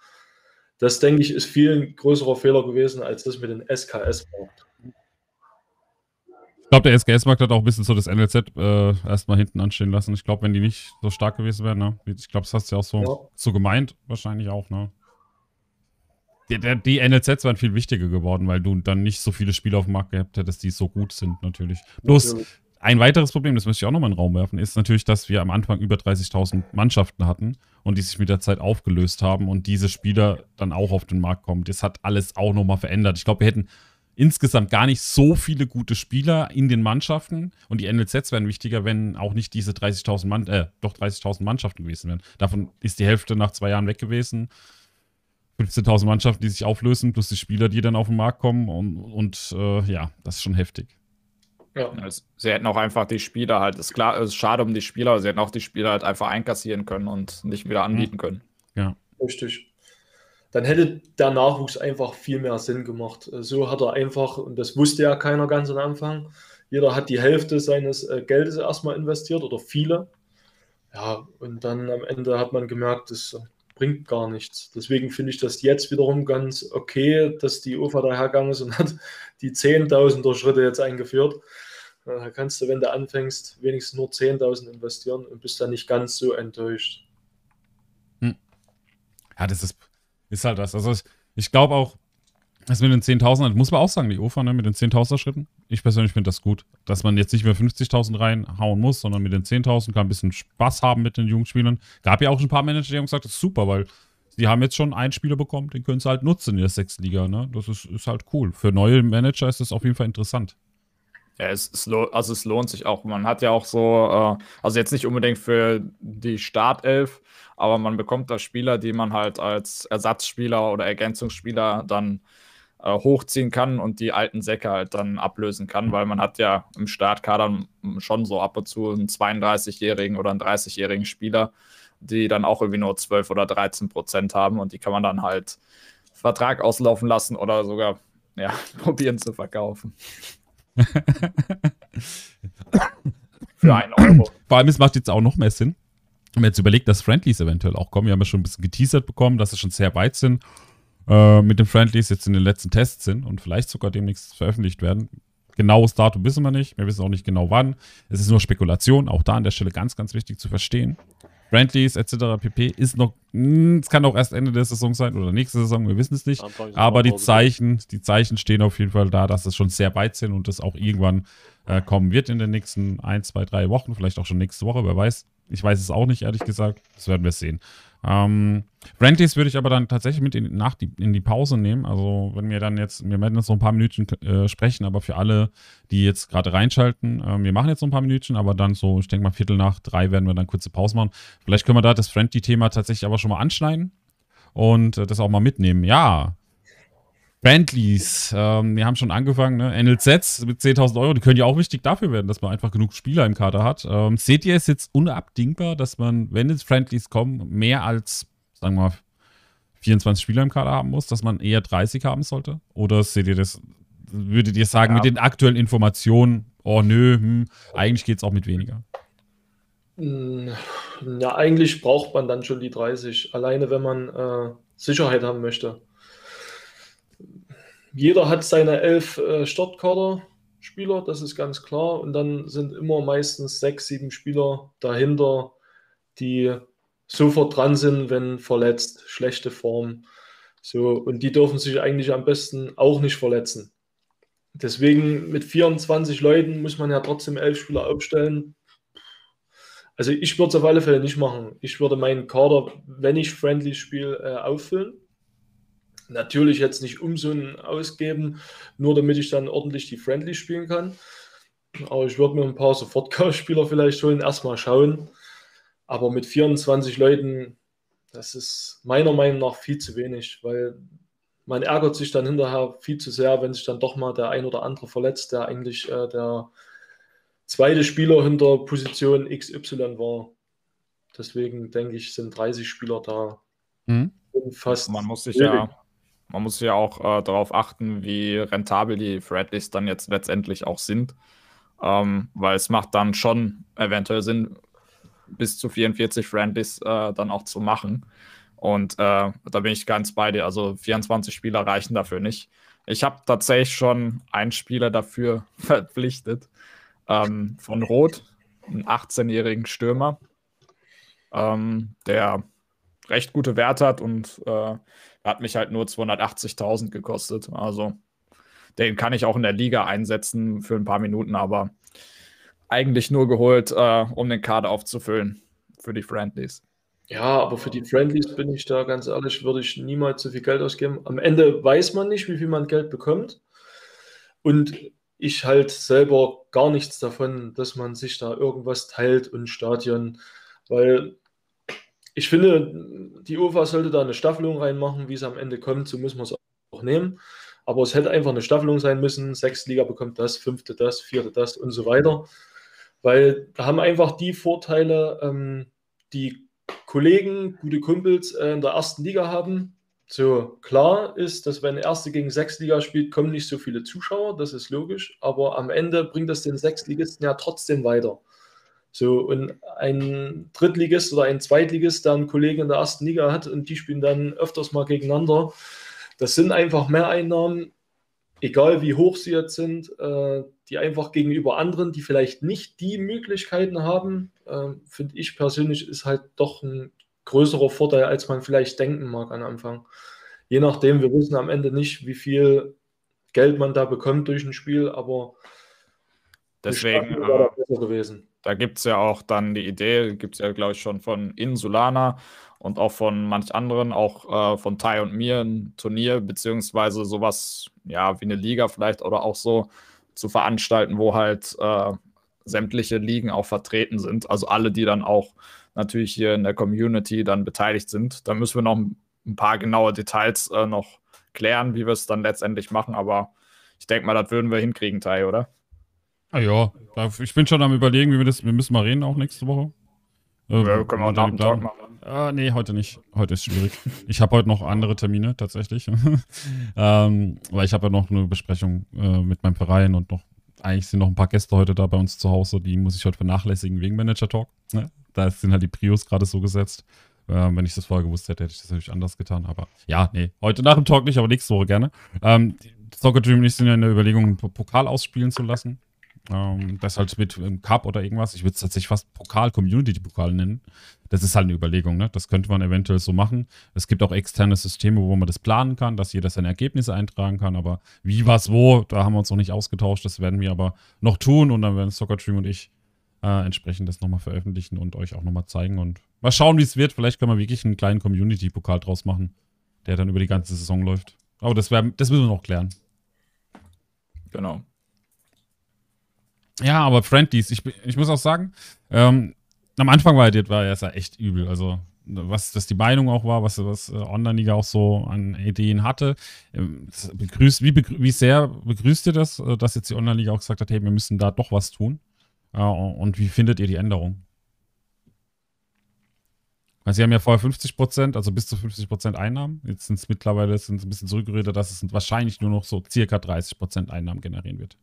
Das, denke ich, ist viel ein größerer Fehler gewesen, als das mit dem SKS-Markt. Ich glaube, der SKS-Markt hat auch ein bisschen so das NLZ äh, erstmal hinten anstehen lassen. Ich glaube, wenn die nicht so stark gewesen wären, ne? Ich glaube, das hast du ja auch so, ja. so gemeint, wahrscheinlich auch, ne? Die, die, NLZs wären viel wichtiger geworden, weil du dann nicht so viele Spiele auf dem Markt gehabt hättest, die so gut sind, natürlich. Bloß, natürlich. Ein weiteres Problem, das möchte ich auch nochmal in den Raum werfen, ist natürlich, dass wir am Anfang über 30.000 Mannschaften hatten und die sich mit der Zeit aufgelöst haben und diese Spieler dann auch auf den Markt kommen. Das hat alles auch nochmal verändert. Ich glaube, wir hätten insgesamt gar nicht so viele gute Spieler in den Mannschaften und die NLZs wären wichtiger, wenn auch nicht diese 30.000 Mann, äh, doch 30.000 Mannschaften gewesen wären. Davon ist die Hälfte nach zwei Jahren weg gewesen. 15.000 Mannschaften, die sich auflösen, plus die Spieler, die dann auf den Markt kommen und, und äh, ja, das ist schon heftig. Ja. Also, sie hätten auch einfach die Spieler halt, ist klar, es ist schade um die Spieler, aber sie hätten auch die Spieler halt einfach einkassieren können und nicht wieder anbieten können. Ja. Richtig. Dann hätte der Nachwuchs einfach viel mehr Sinn gemacht. So hat er einfach, und das wusste ja keiner ganz am Anfang, jeder hat die Hälfte seines äh, Geldes erstmal investiert oder viele. Ja, und dann am Ende hat man gemerkt, das bringt gar nichts. Deswegen finde ich das jetzt wiederum ganz okay, dass die UFA dahergegangen ist und hat die Zehntausender Schritte jetzt eingeführt. Da kannst du, wenn du anfängst, wenigstens nur 10.000 investieren und bist dann nicht ganz so enttäuscht. Hm. Ja, das ist, ist halt das. Also ich glaube auch, das mit den 10.000, muss man auch sagen, die UFA ne, mit den 10.000er Schritten. Ich persönlich finde das gut, dass man jetzt nicht mehr 50.000 reinhauen muss, sondern mit den 10.000 kann ein bisschen Spaß haben mit den Jugendspielern. Gab ja auch ein paar Manager, die haben gesagt, das ist super, weil sie haben jetzt schon einen Spieler bekommen, den können sie halt nutzen in der sechsten Liga. Ne? Das ist, ist halt cool. Für neue Manager ist das auf jeden Fall interessant. Ja, es, es, also es lohnt sich auch. Man hat ja auch so, äh, also jetzt nicht unbedingt für die Startelf, aber man bekommt da Spieler, die man halt als Ersatzspieler oder Ergänzungsspieler dann hochziehen kann und die alten Säcke halt dann ablösen kann, weil man hat ja im Startkader schon so ab und zu einen 32-jährigen oder einen 30-jährigen Spieler, die dann auch irgendwie nur 12 oder 13 Prozent haben und die kann man dann halt Vertrag auslaufen lassen oder sogar ja, probieren zu verkaufen. Für einen Euro. Vor allem, es macht jetzt auch noch mehr Sinn. Wenn man jetzt überlegt, dass Friendlies eventuell auch kommen. Wir haben ja schon ein bisschen geteasert bekommen, dass sie schon sehr weit sind. Äh, mit den Friendlies jetzt in den letzten Tests sind und vielleicht sogar demnächst veröffentlicht werden. Genaues Datum wissen wir nicht. Wir wissen auch nicht genau wann. Es ist nur Spekulation. Auch da an der Stelle ganz, ganz wichtig zu verstehen. Friendlies etc. pp. ist noch, hm, es kann auch erst Ende der Saison sein oder nächste Saison, wir wissen es nicht. Aber die Zeichen, die Zeichen stehen auf jeden Fall da, dass es schon sehr weit sind und das auch irgendwann äh, kommen wird in den nächsten ein, zwei, drei Wochen, vielleicht auch schon nächste Woche, wer weiß. Ich weiß es auch nicht, ehrlich gesagt. Das werden wir sehen. Ähm, Friendlies würde ich aber dann tatsächlich mit in, nach die, in die Pause nehmen. Also, wenn wir dann jetzt, wir werden jetzt noch ein paar Minuten äh, sprechen, aber für alle, die jetzt gerade reinschalten, äh, wir machen jetzt noch ein paar Minuten, aber dann so, ich denke mal, Viertel nach drei werden wir dann kurze Pause machen. Vielleicht können wir da das Friendly-Thema tatsächlich aber schon mal anschneiden und äh, das auch mal mitnehmen. Ja, Friendlies, ähm, wir haben schon angefangen, ne? NLZs mit 10.000 Euro, die können ja auch wichtig dafür werden, dass man einfach genug Spieler im Kader hat. Ähm, seht ihr es jetzt unabdingbar, dass man, wenn es Friendlies kommen, mehr als, sagen wir mal, 24 Spieler im Kader haben muss, dass man eher 30 haben sollte? Oder seht ihr das, würdet ihr sagen, ja. mit den aktuellen Informationen, oh nö, hm, eigentlich geht es auch mit weniger? Ja, eigentlich braucht man dann schon die 30, alleine wenn man äh, Sicherheit haben möchte jeder hat seine elf äh, Startkader-Spieler, das ist ganz klar. Und dann sind immer meistens sechs, sieben Spieler dahinter, die sofort dran sind, wenn verletzt, schlechte Form. So, und die dürfen sich eigentlich am besten auch nicht verletzen. Deswegen mit 24 Leuten muss man ja trotzdem elf Spieler aufstellen. Also ich würde es auf alle Fälle nicht machen. Ich würde meinen Kader, wenn ich Friendly spiele, äh, auffüllen. Natürlich jetzt nicht Umsummen ausgeben, nur damit ich dann ordentlich die Friendly spielen kann. Aber ich würde mir ein paar Sofortkaufspieler vielleicht holen, erstmal schauen. Aber mit 24 Leuten, das ist meiner Meinung nach viel zu wenig, weil man ärgert sich dann hinterher viel zu sehr, wenn sich dann doch mal der ein oder andere verletzt, der eigentlich äh, der zweite Spieler hinter Position XY war. Deswegen denke ich, sind 30 Spieler da. Mhm. Fast man muss sich ja man muss ja auch äh, darauf achten, wie rentabel die Friendlies dann jetzt letztendlich auch sind. Ähm, weil es macht dann schon eventuell Sinn, bis zu 44 Friendlies äh, dann auch zu machen. Und äh, da bin ich ganz bei dir. Also 24 Spieler reichen dafür nicht. Ich habe tatsächlich schon einen Spieler dafür verpflichtet. Ähm, von Rot, einen 18-jährigen Stürmer, ähm, der recht gute Werte hat und äh, hat mich halt nur 280.000 gekostet. Also den kann ich auch in der Liga einsetzen für ein paar Minuten, aber eigentlich nur geholt, äh, um den Kader aufzufüllen für die Friendlies. Ja, aber für die Friendlies bin ich da ganz ehrlich, würde ich niemals so viel Geld ausgeben. Am Ende weiß man nicht, wie viel man Geld bekommt. Und ich halt selber gar nichts davon, dass man sich da irgendwas teilt und Stadion, weil ich finde, die UFA sollte da eine Staffelung reinmachen, wie es am Ende kommt, so müssen wir es auch nehmen. Aber es hätte einfach eine Staffelung sein müssen. Sechste Liga bekommt das, fünfte das, vierte das und so weiter. Weil da haben einfach die Vorteile, ähm, die Kollegen, gute Kumpels äh, in der ersten Liga haben. So klar ist, dass wenn Erste gegen Sechstliga spielt, kommen nicht so viele Zuschauer, das ist logisch. Aber am Ende bringt das den Sechstligisten ja trotzdem weiter. So, und ein Drittligist oder ein Zweitligist, der einen Kollegen in der ersten Liga hat und die spielen dann öfters mal gegeneinander. Das sind einfach Mehreinnahmen, egal wie hoch sie jetzt sind, äh, die einfach gegenüber anderen, die vielleicht nicht die Möglichkeiten haben, äh, finde ich persönlich, ist halt doch ein größerer Vorteil, als man vielleicht denken mag am Anfang. Je nachdem, wir wissen am Ende nicht, wie viel Geld man da bekommt durch ein Spiel, aber deswegen wäre äh, besser gewesen da gibt es ja auch dann die Idee, gibt es ja, glaube ich, schon von Insulana und auch von manch anderen, auch äh, von Tai und mir, ein Turnier, beziehungsweise sowas, ja, wie eine Liga vielleicht oder auch so zu veranstalten, wo halt äh, sämtliche Ligen auch vertreten sind. Also alle, die dann auch natürlich hier in der Community dann beteiligt sind. Da müssen wir noch ein paar genaue Details äh, noch klären, wie wir es dann letztendlich machen, aber ich denke mal, das würden wir hinkriegen, Tai, oder? Ah ja, ich bin schon am überlegen, wie wir das, wir müssen mal reden auch nächste Woche. Äh, ja, können wir auch einen Tag machen. Ah, nee, heute nicht. Heute ist schwierig. ich habe heute noch andere Termine tatsächlich. ähm, weil ich habe ja noch eine Besprechung äh, mit meinem Verein und noch, eigentlich sind noch ein paar Gäste heute da bei uns zu Hause, die muss ich heute vernachlässigen wegen Manager Talk. Ne? Da sind halt die Prios gerade so gesetzt Ähm, wenn ich das vorher gewusst hätte, hätte ich das natürlich anders getan. Aber ja, nee, heute nach dem Talk nicht, aber nächste Woche gerne. Ähm, Soccer Dream und ich sind ja in der Überlegung, Pokal ausspielen zu lassen. Ähm, das halt mit einem Cup oder irgendwas. Ich würde es tatsächlich fast Pokal-Community-Pokal nennen. Das ist halt eine Überlegung, ne? Das könnte man eventuell so machen. Es gibt auch externe Systeme, wo man das planen kann, dass jeder seine Ergebnisse eintragen kann. Aber wie, was, wo, da haben wir uns noch nicht ausgetauscht. Das werden wir aber noch tun und dann werden Soccer Dream und ich äh, entsprechend das nochmal veröffentlichen und euch auch nochmal zeigen und mal schauen, wie es wird. Vielleicht können wir wirklich einen kleinen Community-Pokal draus machen, der dann über die ganze Saison läuft. Aber das, wär, das müssen wir noch klären. Genau. Ja, aber Friendlies, ich, ich muss auch sagen, ähm, am Anfang war das war ja echt übel. Also, was das die Meinung auch war, was, was äh, Online-Liga auch so an Ideen hatte. Ähm, begrüßt, wie, begrü wie sehr begrüßt ihr das, äh, dass jetzt die Online-Liga auch gesagt hat, hey, wir müssen da doch was tun? Äh, und wie findet ihr die Änderung? Weil sie haben ja vorher 50 Prozent, also bis zu 50 Prozent Einnahmen. Jetzt sind es mittlerweile sind ein bisschen zurückgeredet, dass es wahrscheinlich nur noch so circa 30 Prozent Einnahmen generieren wird.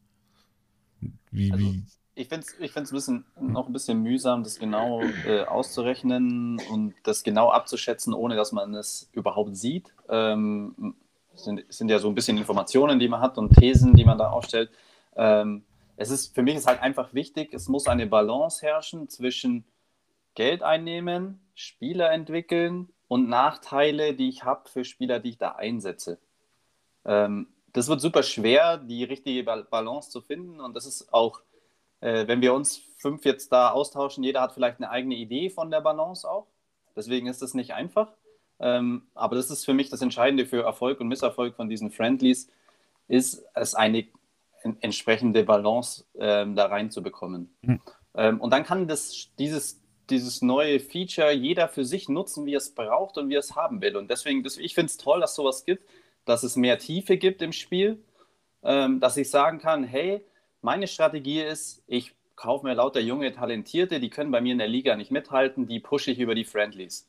Wie, also, wie? Ich finde es ich ein bisschen, noch ein bisschen mühsam, das genau äh, auszurechnen und das genau abzuschätzen, ohne dass man es überhaupt sieht. Ähm, sind, sind ja so ein bisschen Informationen, die man hat und Thesen, die man da aufstellt. Ähm, es ist, für mich ist halt einfach wichtig, es muss eine Balance herrschen zwischen Geld einnehmen, Spieler entwickeln und Nachteile, die ich habe für Spieler, die ich da einsetze. Ähm, das wird super schwer, die richtige Balance zu finden. Und das ist auch, äh, wenn wir uns fünf jetzt da austauschen, jeder hat vielleicht eine eigene Idee von der Balance auch. Deswegen ist das nicht einfach. Ähm, aber das ist für mich das Entscheidende für Erfolg und Misserfolg von diesen Friendlies, ist es eine entsprechende Balance ähm, da reinzubekommen. Mhm. Ähm, und dann kann das, dieses dieses neue Feature jeder für sich nutzen, wie er es braucht und wie er es haben will. Und deswegen, ich finde es toll, dass sowas gibt, dass es mehr Tiefe gibt im Spiel, ähm, dass ich sagen kann, hey, meine Strategie ist, ich kaufe mir lauter junge Talentierte, die können bei mir in der Liga nicht mithalten, die pushe ich über die Friendlies.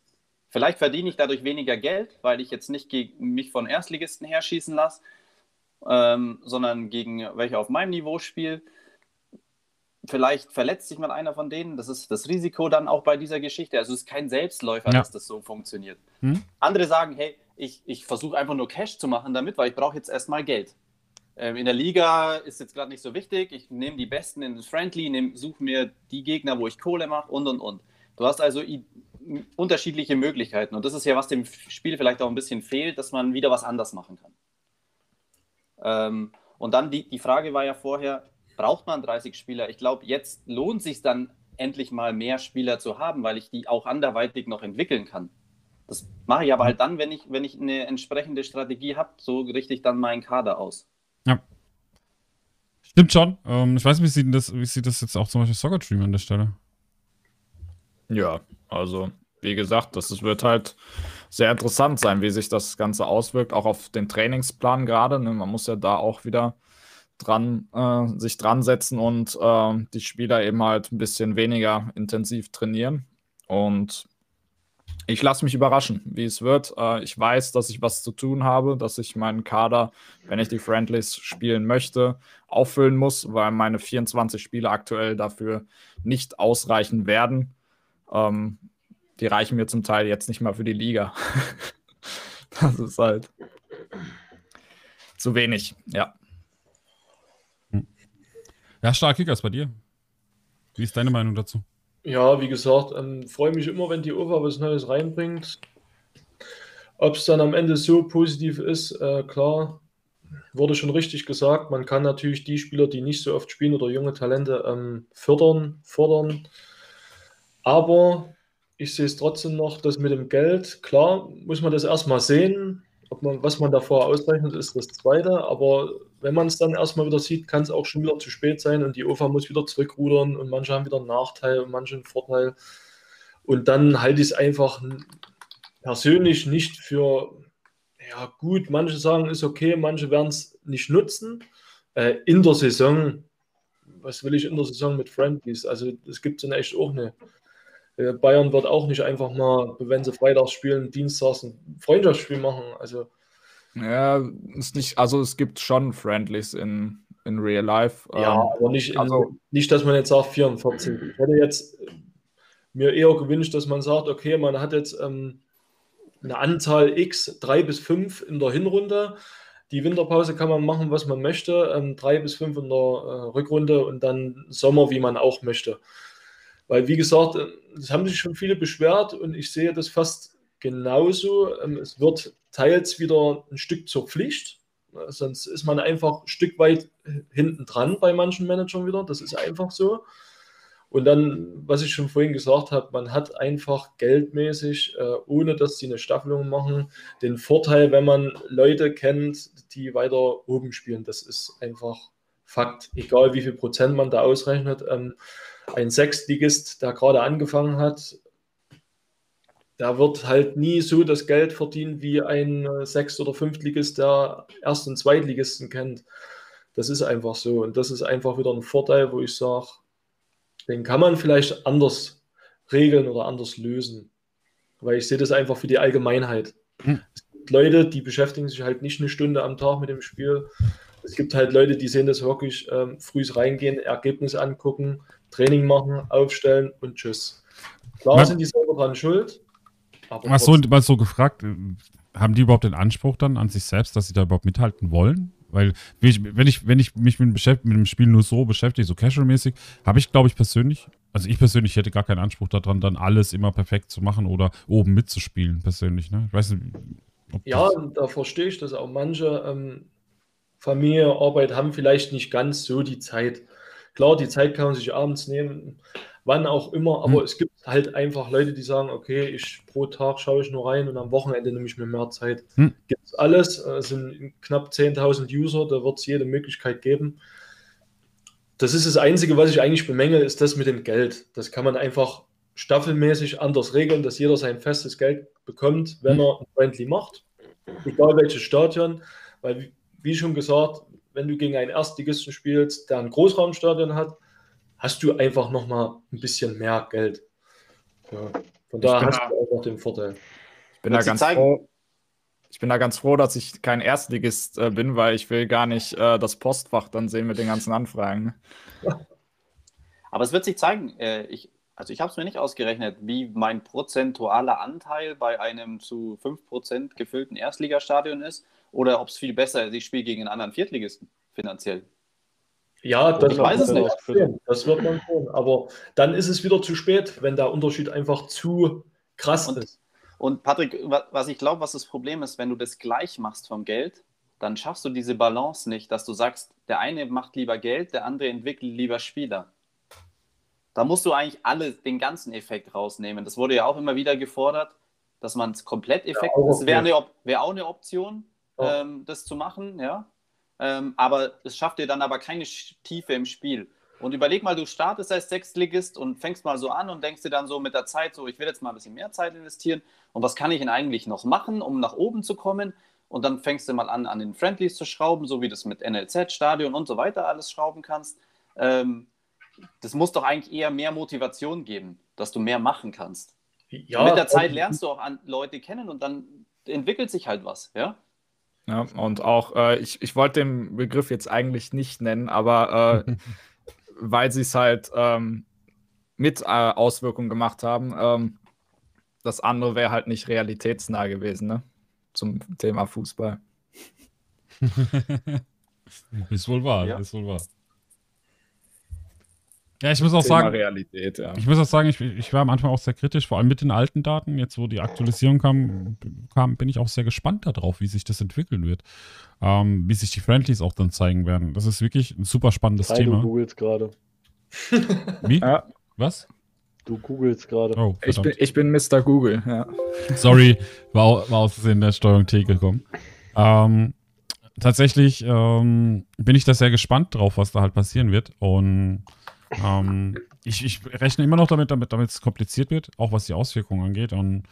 Vielleicht verdiene ich dadurch weniger Geld, weil ich jetzt nicht gegen mich von Erstligisten herschießen lasse, ähm, sondern gegen welche auf meinem Niveau spiele vielleicht verletzt sich mal einer von denen. Das ist das Risiko dann auch bei dieser Geschichte. Also es ist kein Selbstläufer, ja. dass das so funktioniert. Hm? Andere sagen, hey, ich, ich versuche einfach nur Cash zu machen damit, weil ich brauche jetzt erstmal Geld. Ähm, in der Liga ist jetzt gerade nicht so wichtig. Ich nehme die Besten in das Friendly, suche mir die Gegner, wo ich Kohle mache und und und. Du hast also unterschiedliche Möglichkeiten. Und das ist ja, was dem Spiel vielleicht auch ein bisschen fehlt, dass man wieder was anders machen kann. Ähm, und dann die, die Frage war ja vorher, braucht man 30 Spieler. Ich glaube, jetzt lohnt sich dann endlich mal mehr Spieler zu haben, weil ich die auch anderweitig noch entwickeln kann. Das mache ich aber halt dann, wenn ich, wenn ich eine entsprechende Strategie habe, so richte ich dann meinen Kader aus. Ja. Stimmt schon. Ähm, ich weiß nicht, wie sieht, das, wie sieht das jetzt auch zum Beispiel Soccer Dream an der Stelle? Ja, also wie gesagt, das wird halt sehr interessant sein, wie sich das Ganze auswirkt, auch auf den Trainingsplan gerade. Ne? Man muss ja da auch wieder dran, äh, sich dran setzen und äh, die Spieler eben halt ein bisschen weniger intensiv trainieren. Und ich lasse mich überraschen, wie es wird. Äh, ich weiß, dass ich was zu tun habe, dass ich meinen Kader, wenn ich die Friendlies spielen möchte, auffüllen muss, weil meine 24 Spiele aktuell dafür nicht ausreichen werden. Ähm, die reichen mir zum Teil jetzt nicht mal für die Liga. das ist halt zu wenig, ja. Ja, stark Kickers bei dir. Wie ist deine Meinung dazu? Ja, wie gesagt, ähm, freue mich immer, wenn die OVA was Neues reinbringt. Ob es dann am Ende so positiv ist, äh, klar, wurde schon richtig gesagt. Man kann natürlich die Spieler, die nicht so oft spielen oder junge Talente ähm, fördern, fordern. Aber ich sehe es trotzdem noch, dass mit dem Geld, klar, muss man das erstmal sehen. Ob man, was man davor ausrechnet, ist das Zweite. Aber wenn man es dann erstmal wieder sieht, kann es auch schon wieder zu spät sein und die OFA muss wieder zurückrudern und manche haben wieder einen Nachteil und manche einen Vorteil. Und dann halte ich es einfach persönlich nicht für ja, gut. Manche sagen, ist okay, manche werden es nicht nutzen. Äh, in der Saison, was will ich in der Saison mit Friendlies? Also, es gibt es echt auch nicht. Äh, Bayern wird auch nicht einfach mal, wenn sie freitags spielen, dienstags ein Freundschaftsspiel machen. Also ja, ist nicht, also es gibt schon Friendlies in, in Real Life. Ja, ähm, aber nicht, in, also, nicht, dass man jetzt sagt 44. Ich hätte jetzt mir eher gewünscht, dass man sagt, okay, man hat jetzt ähm, eine Anzahl X, drei bis fünf in der Hinrunde. Die Winterpause kann man machen, was man möchte, ähm, drei bis fünf in der äh, Rückrunde und dann Sommer, wie man auch möchte. Weil, wie gesagt, es haben sich schon viele beschwert und ich sehe das fast genauso. Ähm, es wird teils wieder ein Stück zur Pflicht. Sonst ist man einfach ein Stück weit hinten dran bei manchen Managern wieder. Das ist einfach so. Und dann, was ich schon vorhin gesagt habe, man hat einfach geldmäßig, äh, ohne dass sie eine Staffelung machen, den Vorteil, wenn man Leute kennt, die weiter oben spielen. Das ist einfach Fakt. Egal wie viel Prozent man da ausrechnet. Ein Sechstligist, der gerade angefangen hat, da wird halt nie so das Geld verdient wie ein äh, Sechst- oder Fünftligist, der Erst- und Zweitligisten kennt. Das ist einfach so. Und das ist einfach wieder ein Vorteil, wo ich sage, den kann man vielleicht anders regeln oder anders lösen. Weil ich sehe das einfach für die Allgemeinheit. Hm. Es gibt Leute, die beschäftigen sich halt nicht eine Stunde am Tag mit dem Spiel. Es gibt halt Leute, die sehen das wirklich ähm, früh reingehen, Ergebnis angucken, Training machen, aufstellen und tschüss. Klar Man, sind die selber dran schuld, was so, mal so gefragt, äh, haben die überhaupt den Anspruch dann an sich selbst, dass sie da überhaupt mithalten wollen? Weil, wenn ich, wenn ich mich mit, mit dem Spiel nur so beschäftige, so casual-mäßig, habe ich, glaube ich, persönlich, also ich persönlich hätte gar keinen Anspruch daran, dann alles immer perfekt zu machen oder oben mitzuspielen, persönlich. Ne? Ich weiß nicht, ja, da verstehe ich das auch. Manche ähm, Familie, Arbeit haben vielleicht nicht ganz so die Zeit. Klar, die Zeit kann man sich abends nehmen wann auch immer, aber hm. es gibt halt einfach Leute, die sagen, okay, ich pro Tag schaue ich nur rein und am Wochenende nehme ich mir mehr Zeit. Hm. Gibt es alles, es sind knapp 10.000 User, da wird es jede Möglichkeit geben. Das ist das Einzige, was ich eigentlich bemängel, ist das mit dem Geld. Das kann man einfach staffelmäßig anders regeln, dass jeder sein festes Geld bekommt, wenn hm. er ein Friendly macht. Egal welches Stadion, weil wie schon gesagt, wenn du gegen einen Erstligisten spielst, der ein Großraumstadion hat, hast du einfach noch mal ein bisschen mehr Geld. Ja, von daher hast da, du auch noch den Vorteil. Ich bin, da ganz froh, ich bin da ganz froh, dass ich kein Erstligist äh, bin, weil ich will gar nicht äh, das Postfach dann sehen mit den ganzen Anfragen. Ja. Aber es wird sich zeigen, äh, ich, also ich habe es mir nicht ausgerechnet, wie mein prozentualer Anteil bei einem zu 5% gefüllten Erstligastadion ist oder ob es viel besser ist, ich spiele gegen einen anderen Viertligisten finanziell. Ja, das, ich weiß es nicht. Sehen. Das wird man sehen. Aber dann ist es wieder zu spät, wenn der Unterschied einfach zu krass und, ist. Und Patrick, was ich glaube, was das Problem ist, wenn du das gleich machst vom Geld, dann schaffst du diese Balance nicht, dass du sagst, der eine macht lieber Geld, der andere entwickelt lieber Spieler. Da musst du eigentlich alle den ganzen Effekt rausnehmen. Das wurde ja auch immer wieder gefordert, dass man es komplett Effekt. Ja, das wäre wär auch eine Option, ja. ähm, das zu machen, ja ähm, aber es schafft dir dann aber keine Tiefe im Spiel. Und überleg mal, du startest als Sechstligist und fängst mal so an und denkst dir dann so mit der Zeit so, ich will jetzt mal ein bisschen mehr Zeit investieren und was kann ich denn eigentlich noch machen, um nach oben zu kommen? Und dann fängst du mal an, an den Friendlies zu schrauben, so wie du es mit NLZ, Stadion und so weiter alles schrauben kannst. Ähm, das muss doch eigentlich eher mehr Motivation geben, dass du mehr machen kannst. Ja, mit der Zeit lernst du auch an Leute kennen und dann entwickelt sich halt was, ja? Ja, und auch, äh, ich, ich wollte den Begriff jetzt eigentlich nicht nennen, aber äh, weil sie es halt ähm, mit äh, Auswirkungen gemacht haben, ähm, das andere wäre halt nicht realitätsnah gewesen, ne? Zum Thema Fußball. ist wohl wahr, ja. ist wohl wahr. Ja, ich muss auch Thema sagen, Realität, ja. ich muss auch sagen, ich, ich war am Anfang auch sehr kritisch, vor allem mit den alten Daten. Jetzt, wo die Aktualisierung kam, kam bin ich auch sehr gespannt darauf, wie sich das entwickeln wird. Ähm, wie sich die Friendlies auch dann zeigen werden. Das ist wirklich ein super spannendes Nein, Thema. Du googelst gerade. Wie? Ja. Was? Du googelst gerade. Oh, ich, bin, ich bin Mr. Google, ja. Sorry, war, war aus Versehen der Steuerung T gekommen. Ähm, tatsächlich ähm, bin ich da sehr gespannt drauf, was da halt passieren wird. Und ähm, ich, ich, rechne immer noch damit, damit, es kompliziert wird, auch was die Auswirkungen angeht. Und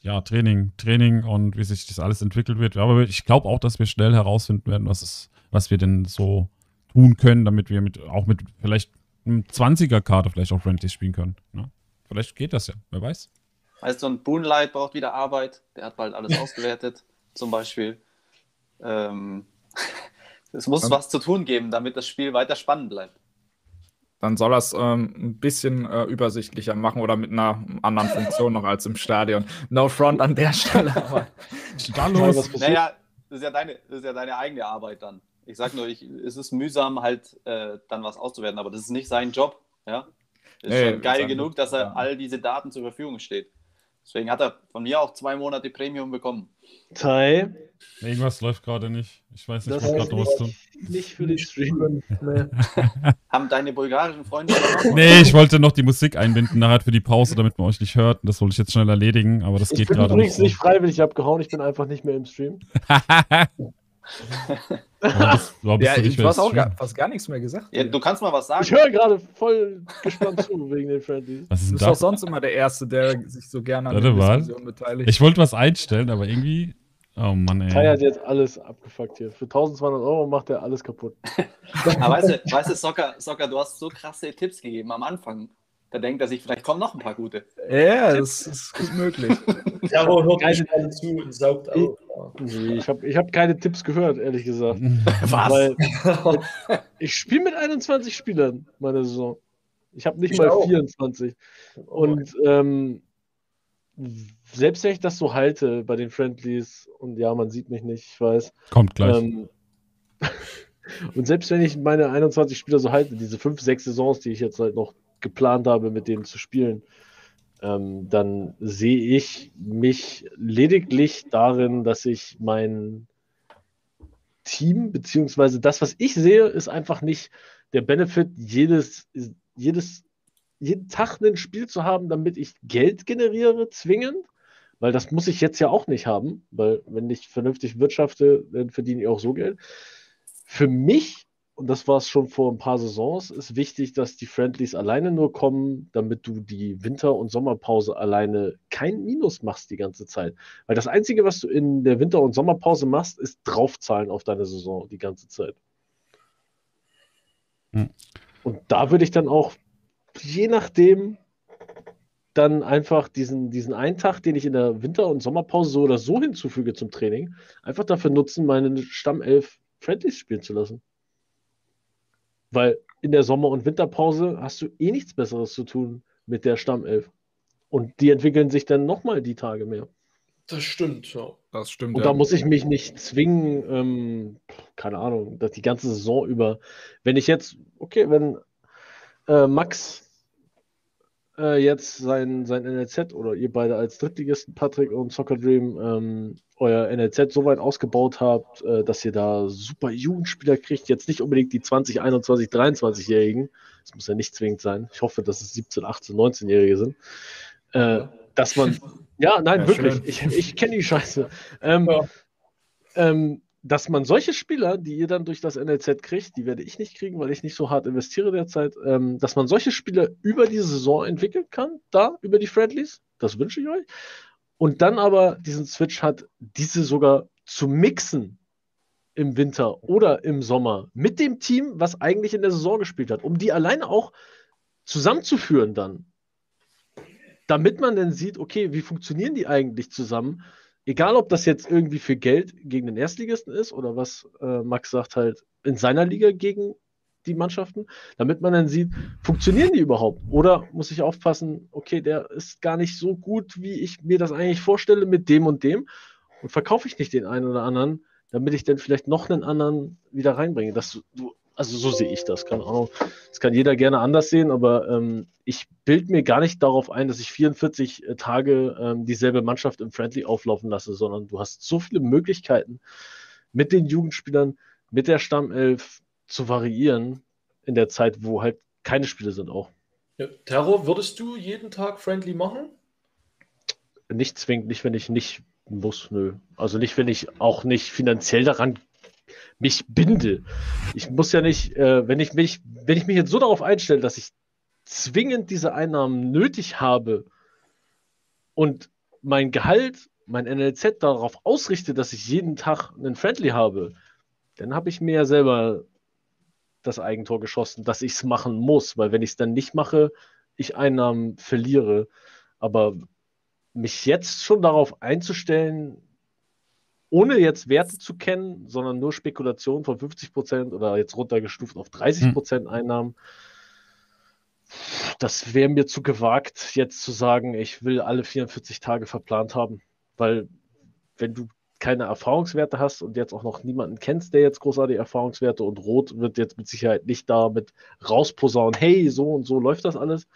ja, Training, Training und wie sich das alles entwickelt wird. Aber ich glaube auch, dass wir schnell herausfinden werden, was, es, was wir denn so tun können, damit wir mit, auch mit vielleicht einem 20er-Karte vielleicht auch Friendly spielen können. Ne? Vielleicht geht das ja, wer weiß. Weißt du, ein Boonlight braucht wieder Arbeit, der hat bald alles ausgewertet, zum Beispiel. Ähm, es muss was zu tun geben, damit das Spiel weiter spannend bleibt. Dann soll er es ähm, ein bisschen äh, übersichtlicher machen oder mit einer anderen Funktion noch als im Stadion. No front an der Stelle. Aber los. Naja, das ist, ja deine, das ist ja deine eigene Arbeit dann. Ich sag nur, ich, es ist mühsam, halt äh, dann was auszuwerten, aber das ist nicht sein Job. Ja? Ist nee, schon geil genug, dass er ja. all diese Daten zur Verfügung steht. Deswegen hat er von mir auch zwei Monate Premium bekommen. Teil. Irgendwas läuft gerade nicht. Ich weiß nicht, was gerade los tun. Nicht für den Stream. Nee. Haben deine bulgarischen Freunde. nee, ich wollte noch die Musik einbinden nachher für die Pause, damit man euch nicht hört. Das wollte ich jetzt schnell erledigen, aber das ich geht gerade nicht. Ich bin übrigens nicht freiwillig abgehauen, ich bin einfach nicht mehr im Stream. bist, ja, ich du hast auch gar, fast gar nichts mehr gesagt. Ja, du kannst mal was sagen. Ich höre gerade voll gespannt zu wegen den Friendlies. Was ist du bist doch sonst immer der Erste, der sich so gerne an der Diskussion beteiligt. Ich wollte was einstellen, aber irgendwie. Oh Mann, ey. Kai hat jetzt alles abgefuckt hier. Für 1200 Euro macht er alles kaputt. aber weißt du, weißt du Soccer, Soccer, du hast so krasse Tipps gegeben am Anfang. Da denkt er sich, vielleicht kommen noch ein paar gute. Ja, das ist gut möglich. ja, aber hört keine zu und saugt auf. Ich habe ich hab keine Tipps gehört, ehrlich gesagt. Was? Weil ich spiele mit 21 Spielern meine Saison. Ich habe nicht ich mal auch. 24. Und ähm, selbst wenn ich das so halte bei den Friendlies, und ja, man sieht mich nicht, ich weiß. Kommt gleich. Ähm, und selbst wenn ich meine 21 Spieler so halte, diese 5, 6 Saisons, die ich jetzt halt noch geplant habe, mit denen zu spielen, ähm, dann sehe ich mich lediglich darin, dass ich mein Team, beziehungsweise das, was ich sehe, ist einfach nicht der Benefit, jedes, jedes, jeden Tag ein Spiel zu haben, damit ich Geld generiere, zwingend. Weil das muss ich jetzt ja auch nicht haben, weil wenn ich vernünftig wirtschafte, dann verdiene ich auch so Geld. Für mich und das war es schon vor ein paar Saisons, ist wichtig, dass die Friendlies alleine nur kommen, damit du die Winter- und Sommerpause alleine kein Minus machst die ganze Zeit. Weil das Einzige, was du in der Winter- und Sommerpause machst, ist draufzahlen auf deine Saison die ganze Zeit. Hm. Und da würde ich dann auch, je nachdem, dann einfach diesen, diesen einen Tag, den ich in der Winter- und Sommerpause so oder so hinzufüge zum Training, einfach dafür nutzen, meine Stammelf Friendlies spielen zu lassen. Weil in der Sommer- und Winterpause hast du eh nichts Besseres zu tun mit der Stammelf. Und die entwickeln sich dann nochmal die Tage mehr. Das stimmt, ja. Das stimmt. Und ja. da muss ich mich nicht zwingen, ähm, keine Ahnung, dass die ganze Saison über, wenn ich jetzt, okay, wenn äh, Max äh, jetzt sein, sein NLZ oder ihr beide als Drittligisten, Patrick und Soccer Dream, ähm, euer NLZ so weit ausgebaut habt, äh, dass ihr da super Jugendspieler kriegt. Jetzt nicht unbedingt die 20, 21, 23-Jährigen. Das muss ja nicht zwingend sein. Ich hoffe, dass es 17, 18, 19-Jährige sind. Äh, dass man, ja, nein, ja, wirklich, ich, ich kenne die Scheiße. Ähm, ja. ähm, dass man solche Spieler, die ihr dann durch das NLZ kriegt, die werde ich nicht kriegen, weil ich nicht so hart investiere derzeit, ähm, dass man solche Spieler über die Saison entwickeln kann, da, über die Friendlies, das wünsche ich euch. Und dann aber diesen Switch hat, diese sogar zu mixen im Winter oder im Sommer mit dem Team, was eigentlich in der Saison gespielt hat, um die alleine auch zusammenzuführen dann. Damit man dann sieht, okay, wie funktionieren die eigentlich zusammen? Egal ob das jetzt irgendwie für Geld gegen den Erstligisten ist oder was äh, Max sagt, halt in seiner Liga gegen die Mannschaften, damit man dann sieht, funktionieren die überhaupt? Oder muss ich aufpassen, okay, der ist gar nicht so gut, wie ich mir das eigentlich vorstelle mit dem und dem und verkaufe ich nicht den einen oder anderen, damit ich dann vielleicht noch einen anderen wieder reinbringe, dass du also so sehe ich das, keine Ahnung. Das kann jeder gerne anders sehen, aber ähm, ich bilde mir gar nicht darauf ein, dass ich 44 äh, Tage ähm, dieselbe Mannschaft im Friendly auflaufen lasse, sondern du hast so viele Möglichkeiten mit den Jugendspielern, mit der Stammelf zu variieren in der Zeit, wo halt keine Spiele sind auch. Ja, Terror, würdest du jeden Tag Friendly machen? Nicht zwingend, nicht wenn ich nicht muss, nö. Also nicht, wenn ich auch nicht finanziell daran mich binde. Ich muss ja nicht, äh, wenn ich mich, wenn ich mich jetzt so darauf einstelle, dass ich zwingend diese Einnahmen nötig habe und mein Gehalt, mein NLZ darauf ausrichte, dass ich jeden Tag einen Friendly habe, dann habe ich mir ja selber das Eigentor geschossen, dass ich es machen muss, weil wenn ich es dann nicht mache, ich Einnahmen verliere. Aber mich jetzt schon darauf einzustellen, ohne jetzt Werte zu kennen, sondern nur Spekulation von 50 Prozent oder jetzt runtergestuft auf 30 Prozent hm. Einnahmen. das wäre mir zu gewagt, jetzt zu sagen, ich will alle 44 Tage verplant haben. Weil wenn du keine Erfahrungswerte hast und jetzt auch noch niemanden kennst, der jetzt großartige Erfahrungswerte und Rot wird jetzt mit Sicherheit nicht damit rausposaunen, hey, so und so läuft das alles.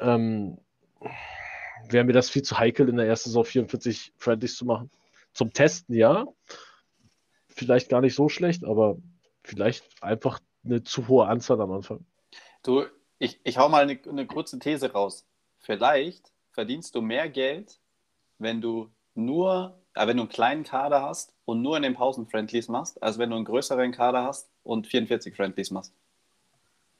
Ähm, wäre mir das viel zu heikel, in der ersten Saison 44 Friendlies zu machen. Zum Testen ja. Vielleicht gar nicht so schlecht, aber vielleicht einfach eine zu hohe Anzahl am Anfang. Du, ich, ich hau mal eine, eine kurze These raus. Vielleicht verdienst du mehr Geld, wenn du nur, äh, wenn du einen kleinen Kader hast und nur in den Pausen Friendlies machst, als wenn du einen größeren Kader hast und 44 Friendlies machst.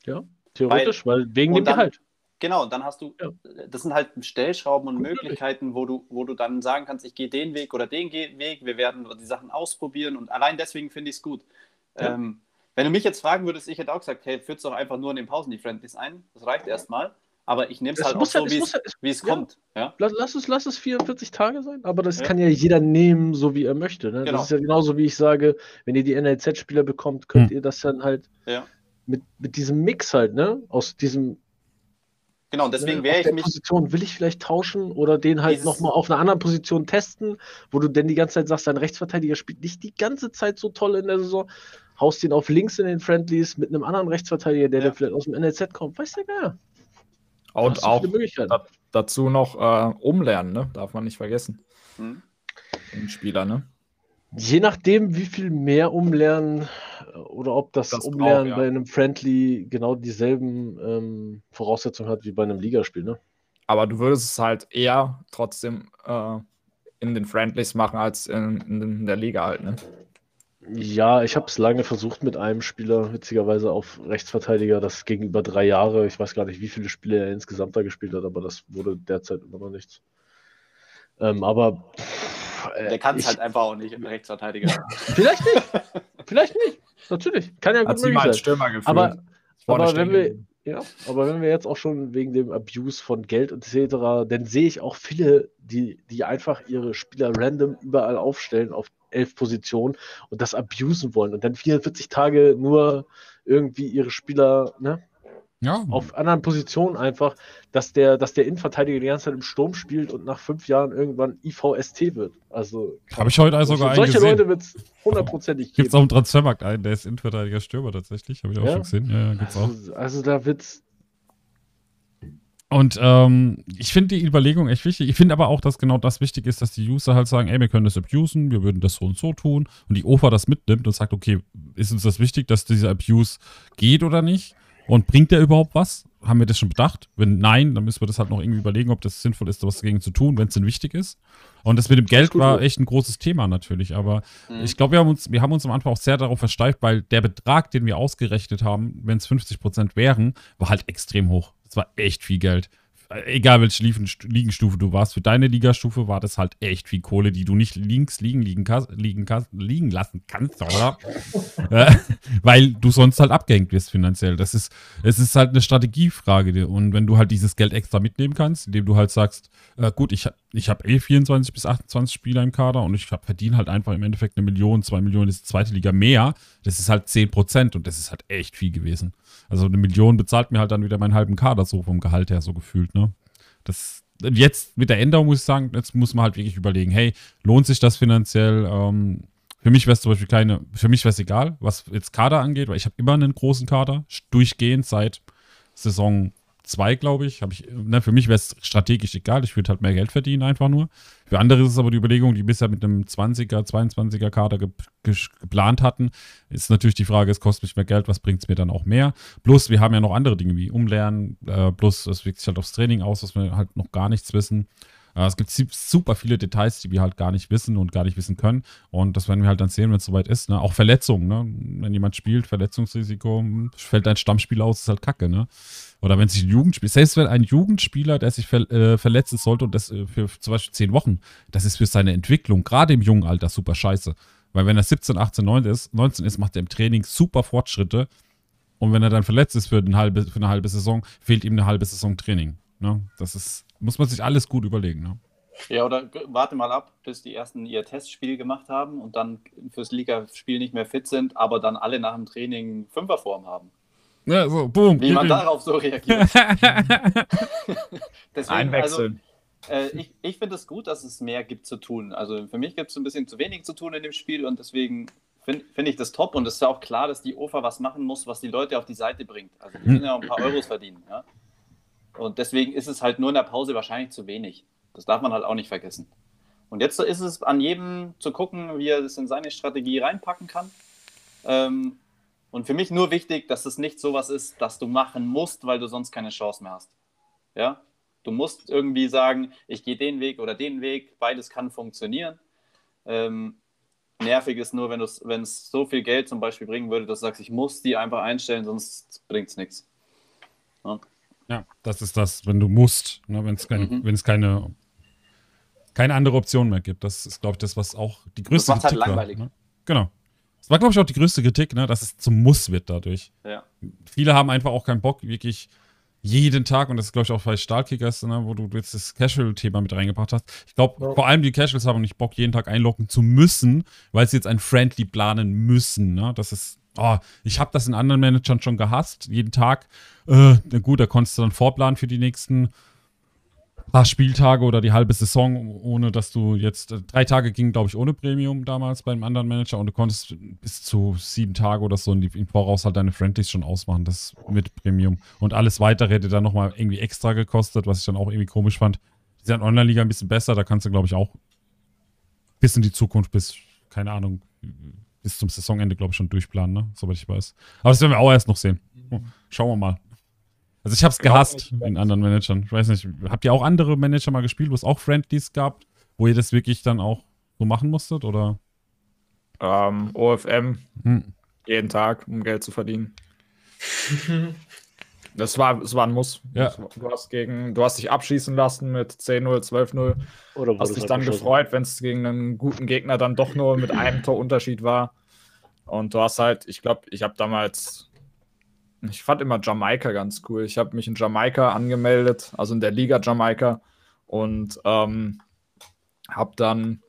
Ja, theoretisch, weil, weil wegen dem dann, Gehalt. Genau, dann hast du, ja. das sind halt Stellschrauben und Möglichkeiten, wo du, wo du dann sagen kannst, ich gehe den Weg oder den Weg, wir werden die Sachen ausprobieren und allein deswegen finde ich es gut. Ja. Ähm, wenn du mich jetzt fragen würdest, ich hätte auch gesagt, hey, führst doch einfach nur in den Pausen die Friendlies ein, das reicht erstmal. Aber ich nehme es halt auch so, wie es, wie es kommt. Ja. Lass, lass, es, lass es 44 Tage sein, aber das kann ja jeder nehmen, so wie er möchte. Ne? Genau. Das ist ja genauso, wie ich sage, wenn ihr die NLZ-Spieler bekommt, könnt hm. ihr das dann halt mit, mit diesem Mix halt, ne? Aus diesem Genau, deswegen wäre ich mich. Position will ich vielleicht tauschen oder den halt nochmal auf einer anderen Position testen, wo du denn die ganze Zeit sagst, dein Rechtsverteidiger spielt nicht die ganze Zeit so toll in der Saison, haust ihn auf links in den Friendlies mit einem anderen Rechtsverteidiger, der, ja. der vielleicht aus dem NLZ kommt, weiß der gar. Und auch da, dazu noch äh, umlernen, ne? darf man nicht vergessen. Hm. Ein Spieler, ne? Je nachdem, wie viel mehr umlernen oder ob das, das Umlernen auch, ja. bei einem Friendly genau dieselben ähm, Voraussetzungen hat wie bei einem Ligaspiel, ne? Aber du würdest es halt eher trotzdem äh, in den Friendlies machen als in, in der Liga halt, ne? Ja, ich habe es lange versucht mit einem Spieler, witzigerweise auf Rechtsverteidiger, das gegenüber drei Jahre. Ich weiß gar nicht, wie viele Spiele er insgesamt da gespielt hat, aber das wurde derzeit immer noch nichts. Ähm, aber äh, Der kann es halt einfach auch nicht, Rechtsverteidiger. Vielleicht nicht. Vielleicht nicht. Natürlich. Kann ja gut Hat möglich sein. Stürmer gefühlt. Aber, aber wenn wir, ja, aber wenn wir jetzt auch schon wegen dem Abuse von Geld etc., dann sehe ich auch viele, die, die einfach ihre Spieler random überall aufstellen auf elf Positionen und das abusen wollen und dann 44 Tage nur irgendwie ihre Spieler, ne? Ja. Auf anderen Positionen einfach, dass der, dass der Innenverteidiger die ganze Zeit im Sturm spielt und nach fünf Jahren irgendwann IVST wird. Also. Habe ich heute also sogar einen Solche Leute wird es hundertprozentig geben. Gibt es auch im Transfermarkt einen, der ist Innenverteidiger Stürmer tatsächlich. Habe ich auch ja. schon gesehen. Ja, ja gibt's also, auch. Also da wird's. Und ähm, ich finde die Überlegung echt wichtig. Ich finde aber auch, dass genau das wichtig ist, dass die User halt sagen, ey, wir können das abusen, wir würden das so und so tun. Und die OFA das mitnimmt und sagt, okay, ist uns das wichtig, dass dieser Abuse geht oder nicht? Und bringt der überhaupt was? Haben wir das schon bedacht? Wenn nein, dann müssen wir das halt noch irgendwie überlegen, ob das sinnvoll ist, was dagegen zu tun, wenn es denn wichtig ist. Und das mit dem Geld war echt ein großes Thema natürlich. Aber mhm. ich glaube, wir, haben uns, wir haben uns am Anfang auch sehr darauf versteift, weil der Betrag, den wir ausgerechnet haben, wenn es 50 Prozent wären, war halt extrem hoch. Das war echt viel Geld egal welche Liegenstufe du warst, für deine Ligastufe war das halt echt viel Kohle, die du nicht links liegen, liegen, liegen, liegen lassen kannst, oder? äh, weil du sonst halt abgehängt wirst finanziell. Das ist, es ist halt eine Strategiefrage. Und wenn du halt dieses Geld extra mitnehmen kannst, indem du halt sagst, äh, gut, ich, ich habe eh 24 bis 28 Spieler im Kader und ich verdiene halt einfach im Endeffekt eine Million, zwei Millionen, ist zweite Liga mehr, das ist halt 10 Prozent und das ist halt echt viel gewesen. Also eine Million bezahlt mir halt dann wieder meinen halben Kader so vom Gehalt her so gefühlt, ne? Das, jetzt mit der Änderung muss ich sagen, jetzt muss man halt wirklich überlegen, hey, lohnt sich das finanziell? Ähm, für mich wäre es zum Beispiel keine, für mich wäre es egal, was jetzt Kader angeht, weil ich habe immer einen großen Kader, durchgehend seit Saison zwei, glaube ich. ich ne, für mich wäre es strategisch egal. Ich würde halt mehr Geld verdienen, einfach nur. Für andere ist es aber die Überlegung, die bisher mit einem 20er, 22er Kader ge ge geplant hatten, ist natürlich die Frage, es kostet mich mehr Geld, was bringt es mir dann auch mehr? Plus, wir haben ja noch andere Dinge wie Umlernen, äh, plus es wirkt sich halt aufs Training aus, was wir halt noch gar nichts wissen. Es gibt super viele Details, die wir halt gar nicht wissen und gar nicht wissen können. Und das werden wir halt dann sehen, wenn es soweit ist. Ne? Auch Verletzungen. Ne? Wenn jemand spielt, Verletzungsrisiko, fällt ein Stammspieler aus, ist halt kacke. Ne? Oder wenn sich ein Jugendspieler, selbst wenn ein Jugendspieler, der sich ver, äh, verletzen sollte und das äh, für zum Beispiel zehn Wochen, das ist für seine Entwicklung, gerade im jungen Alter, super scheiße. Weil wenn er 17, 18, 19 ist, 19 ist, macht er im Training super Fortschritte. Und wenn er dann verletzt ist für eine halbe, für eine halbe Saison, fehlt ihm eine halbe Saison Training. Ne? Das ist, muss man sich alles gut überlegen. Ne? Ja, oder warte mal ab, bis die ersten ihr Testspiel gemacht haben und dann fürs Ligaspiel nicht mehr fit sind, aber dann alle nach dem Training Fünferform haben. Ja, so, boom. Wie man darauf so reagiert. Deswegen, Einwechseln. Also, äh, ich ich finde es gut, dass es mehr gibt zu tun. Also für mich gibt es ein bisschen zu wenig zu tun in dem Spiel und deswegen finde find ich das top und es ist ja auch klar, dass die OFA was machen muss, was die Leute auf die Seite bringt. Also die müssen ja auch ein paar Euros verdienen. Ja? Und deswegen ist es halt nur in der Pause wahrscheinlich zu wenig. Das darf man halt auch nicht vergessen. Und jetzt ist es an jedem zu gucken, wie er das in seine Strategie reinpacken kann. Ähm, und für mich nur wichtig, dass es nicht sowas ist, dass du machen musst, weil du sonst keine Chance mehr hast. Ja? Du musst irgendwie sagen, ich gehe den Weg oder den Weg, beides kann funktionieren. Ähm, nervig ist nur, wenn es so viel Geld zum Beispiel bringen würde, dass du sagst, ich muss die einfach einstellen, sonst bringt es nichts. Ja. Ja. das ist das, wenn du musst, ne, wenn es mhm. keine, keine andere Option mehr gibt. Das ist, glaube ich, das, was auch die größte das halt Kritik halt langweilig. War, ne? Genau. Das war, glaube ich, auch die größte Kritik, ne, dass es zum Muss wird dadurch. Ja. Viele haben einfach auch keinen Bock, wirklich jeden Tag, und das ist, glaube ich, auch bei Stahlkickers, ne, wo du jetzt das Casual-Thema mit reingebracht hast. Ich glaube, ja. vor allem die Casuals haben nicht Bock, jeden Tag einloggen zu müssen, weil sie jetzt ein Friendly planen müssen. Ne? Das ist, oh, ich habe das in anderen Managern schon gehasst, jeden Tag. Äh, gut, da konntest du dann vorplanen für die nächsten paar Spieltage oder die halbe Saison, ohne dass du jetzt, äh, drei Tage ging, glaube ich, ohne Premium damals beim anderen Manager und du konntest bis zu sieben Tage oder so im Voraus halt deine Friendlies schon ausmachen, das mit Premium. Und alles weitere hätte dann nochmal irgendwie extra gekostet, was ich dann auch irgendwie komisch fand. Die sind Online-Liga ein bisschen besser, da kannst du, glaube ich, auch bis in die Zukunft, bis, keine Ahnung, bis zum Saisonende, glaube ich, schon durchplanen, ne? Soweit ich weiß. Aber das werden wir auch erst noch sehen. Schauen wir mal. Also ich habe es gehasst in anderen Managern. Ich weiß nicht, habt ihr auch andere Manager mal gespielt, wo es auch Friendlies gab, wo ihr das wirklich dann auch so machen musstet, oder? Ähm, OFM. Hm. Jeden Tag, um Geld zu verdienen. das war, das war ein Muss. Ja. Du, hast gegen, du hast dich abschießen lassen mit 10-0, 12-0. Oder hast dich dann gefreut, wenn es gegen einen guten Gegner dann doch nur mit einem Torunterschied war. Und du hast halt, ich glaube, ich habe damals ich fand immer Jamaika ganz cool. Ich habe mich in Jamaika angemeldet, also in der Liga Jamaika und ähm, habe dann,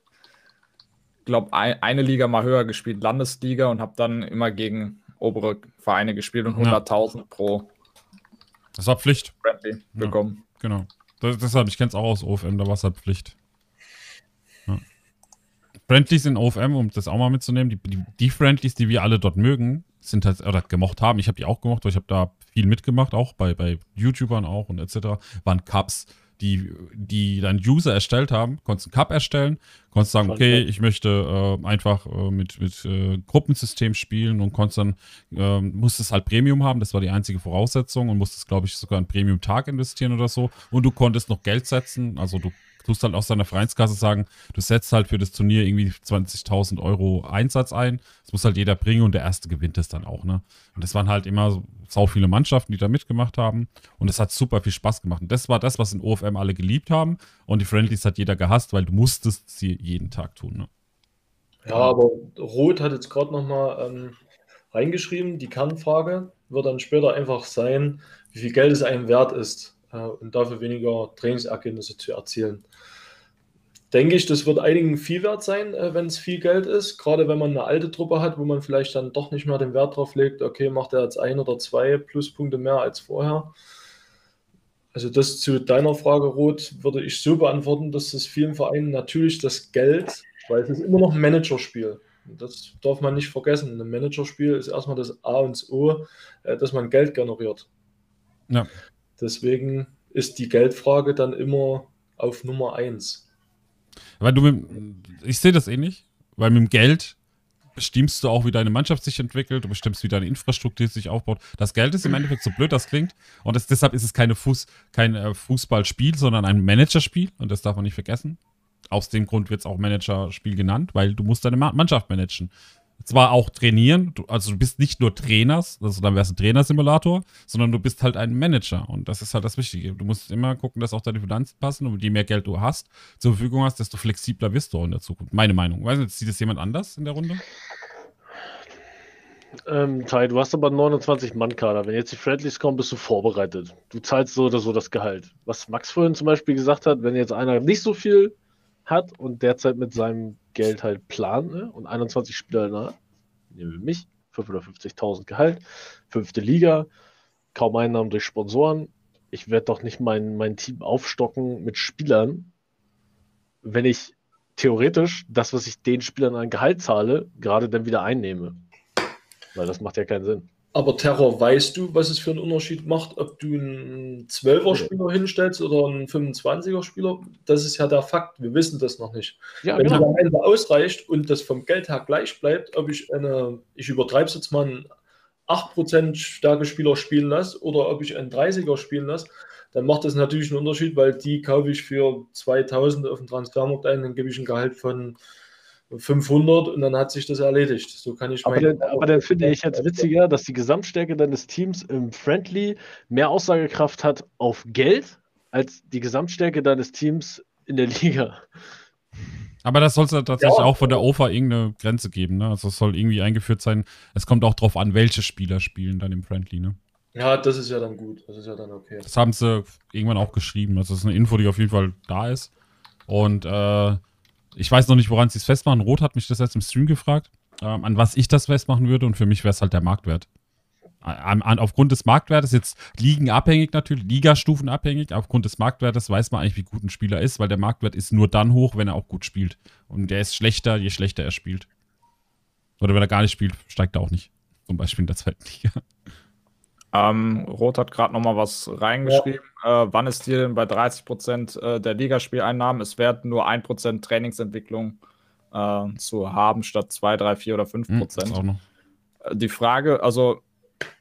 glaube ein, eine Liga mal höher gespielt, Landesliga und habe dann immer gegen obere Vereine gespielt und 100.000 ja. pro. Das war Pflicht. Friendly bekommen. Ja, genau. Das, deshalb, ich kenne es auch aus OFM, da war es halt Pflicht. Ja. Friendlies in OFM, um das auch mal mitzunehmen, die, die, die Friendlies, die wir alle dort mögen, sind halt, oder gemocht haben, ich habe die auch gemocht, weil ich habe da viel mitgemacht, auch bei, bei YouTubern auch und etc., waren Cups, die, die dann User erstellt haben, konntest einen Cup erstellen, konntest sagen, okay, ich möchte äh, einfach äh, mit, mit äh, Gruppensystem spielen und konntest dann, äh, musstest halt Premium haben, das war die einzige Voraussetzung und musstest, glaube ich, sogar einen Premium-Tag investieren oder so. Und du konntest noch Geld setzen, also du tust halt aus deiner Vereinskasse sagen, du setzt halt für das Turnier irgendwie 20.000 Euro Einsatz ein. Das muss halt jeder bringen und der Erste gewinnt es dann auch, ne? Und das waren halt immer so viele Mannschaften, die da mitgemacht haben und es hat super viel Spaß gemacht. Und das war das, was in OFM alle geliebt haben und die Friendlies hat jeder gehasst, weil du musstest sie jeden Tag tun, ne? Ja, aber Roth hat jetzt gerade nochmal ähm, reingeschrieben, die Kernfrage wird dann später einfach sein, wie viel Geld es einem wert ist äh, und dafür weniger Trainingsergebnisse zu erzielen. Denke ich, das wird einigen viel wert sein, äh, wenn es viel Geld ist. Gerade wenn man eine alte Truppe hat, wo man vielleicht dann doch nicht mehr den Wert drauf legt, okay, macht er jetzt ein oder zwei Pluspunkte mehr als vorher. Also das zu deiner Frage, Roth, würde ich so beantworten, dass es vielen Vereinen natürlich das Geld, weil es ist immer noch ein Managerspiel. Das darf man nicht vergessen. Ein Managerspiel ist erstmal das A und O, äh, dass man Geld generiert. Ja. Deswegen ist die Geldfrage dann immer auf Nummer eins. Weil du, ich sehe das ähnlich, weil mit dem Geld bestimmst du auch, wie deine Mannschaft sich entwickelt, du bestimmst, wie deine Infrastruktur sich aufbaut. Das Geld ist im Endeffekt so blöd, das klingt. Und das, deshalb ist es keine Fuß, kein äh, Fußballspiel, sondern ein Managerspiel. Und das darf man nicht vergessen. Aus dem Grund wird es auch Managerspiel genannt, weil du musst deine Mannschaft managen zwar auch trainieren, du, also du bist nicht nur Trainers, also dann wärst du ein Trainersimulator, sondern du bist halt ein Manager und das ist halt das Wichtige. Du musst immer gucken, dass auch deine Finanzen passen und je mehr Geld du hast, zur Verfügung hast, desto flexibler wirst du auch in der Zukunft. Meine Meinung. Weiß nicht, sieht das jemand anders in der Runde? Ähm, Tai, du hast aber 29 Mann-Kader. Wenn jetzt die Friendlies kommen, bist du vorbereitet. Du zahlst so oder so das Gehalt. Was Max vorhin zum Beispiel gesagt hat, wenn jetzt einer nicht so viel hat und derzeit mit seinem Geld halt plant ne? und 21 Spieler, na, nehmen wir mich, 550.000 Gehalt, fünfte Liga, kaum Einnahmen durch Sponsoren. Ich werde doch nicht mein, mein Team aufstocken mit Spielern, wenn ich theoretisch das, was ich den Spielern an Gehalt zahle, gerade dann wieder einnehme. Weil das macht ja keinen Sinn. Aber Terror, weißt du, was es für einen Unterschied macht, ob du einen 12er-Spieler hinstellst oder einen 25er-Spieler? Das ist ja der Fakt. Wir wissen das noch nicht. Ja, Wenn genau. am Ende ausreicht und das vom Geld her gleich bleibt, ob ich eine, ich übertreibe es jetzt mal, einen 8% Stärke-Spieler spielen lasse oder ob ich einen 30er spielen lasse, dann macht das natürlich einen Unterschied, weil die kaufe ich für 2000 auf dem Transfermarkt ein, dann gebe ich ein Gehalt von 500 und dann hat sich das erledigt. So kann ich aber, dann, aber dann finde ich jetzt witziger, dass die Gesamtstärke deines Teams im Friendly mehr Aussagekraft hat auf Geld als die Gesamtstärke deines Teams in der Liga. Aber das soll es ja tatsächlich ja. auch von der OFA irgendeine Grenze geben. Ne? Also es soll irgendwie eingeführt sein. Es kommt auch darauf an, welche Spieler spielen dann im Friendly. Ne? Ja, das ist ja dann gut. Das ist ja dann okay. Das haben sie irgendwann auch geschrieben. Das ist eine Info, die auf jeden Fall da ist. Und äh, ich weiß noch nicht, woran sie es festmachen. Rot hat mich das jetzt im Stream gefragt, ähm, an was ich das festmachen würde und für mich wäre es halt der Marktwert. An, an, aufgrund des Marktwertes, jetzt ligenabhängig natürlich, Ligastufenabhängig, aufgrund des Marktwertes weiß man eigentlich, wie gut ein Spieler ist, weil der Marktwert ist nur dann hoch, wenn er auch gut spielt. Und der ist schlechter, je schlechter er spielt. Oder wenn er gar nicht spielt, steigt er auch nicht. Zum Beispiel in der zweiten Liga. Ähm, Roth hat gerade noch mal was reingeschrieben. Ja. Äh, wann ist dir denn bei 30 Prozent äh, der Ligaspieleinnahmen es wert, nur 1 Prozent Trainingsentwicklung äh, zu haben, statt 2, 3, 4 oder 5 hm, Prozent? Hm, die Frage, also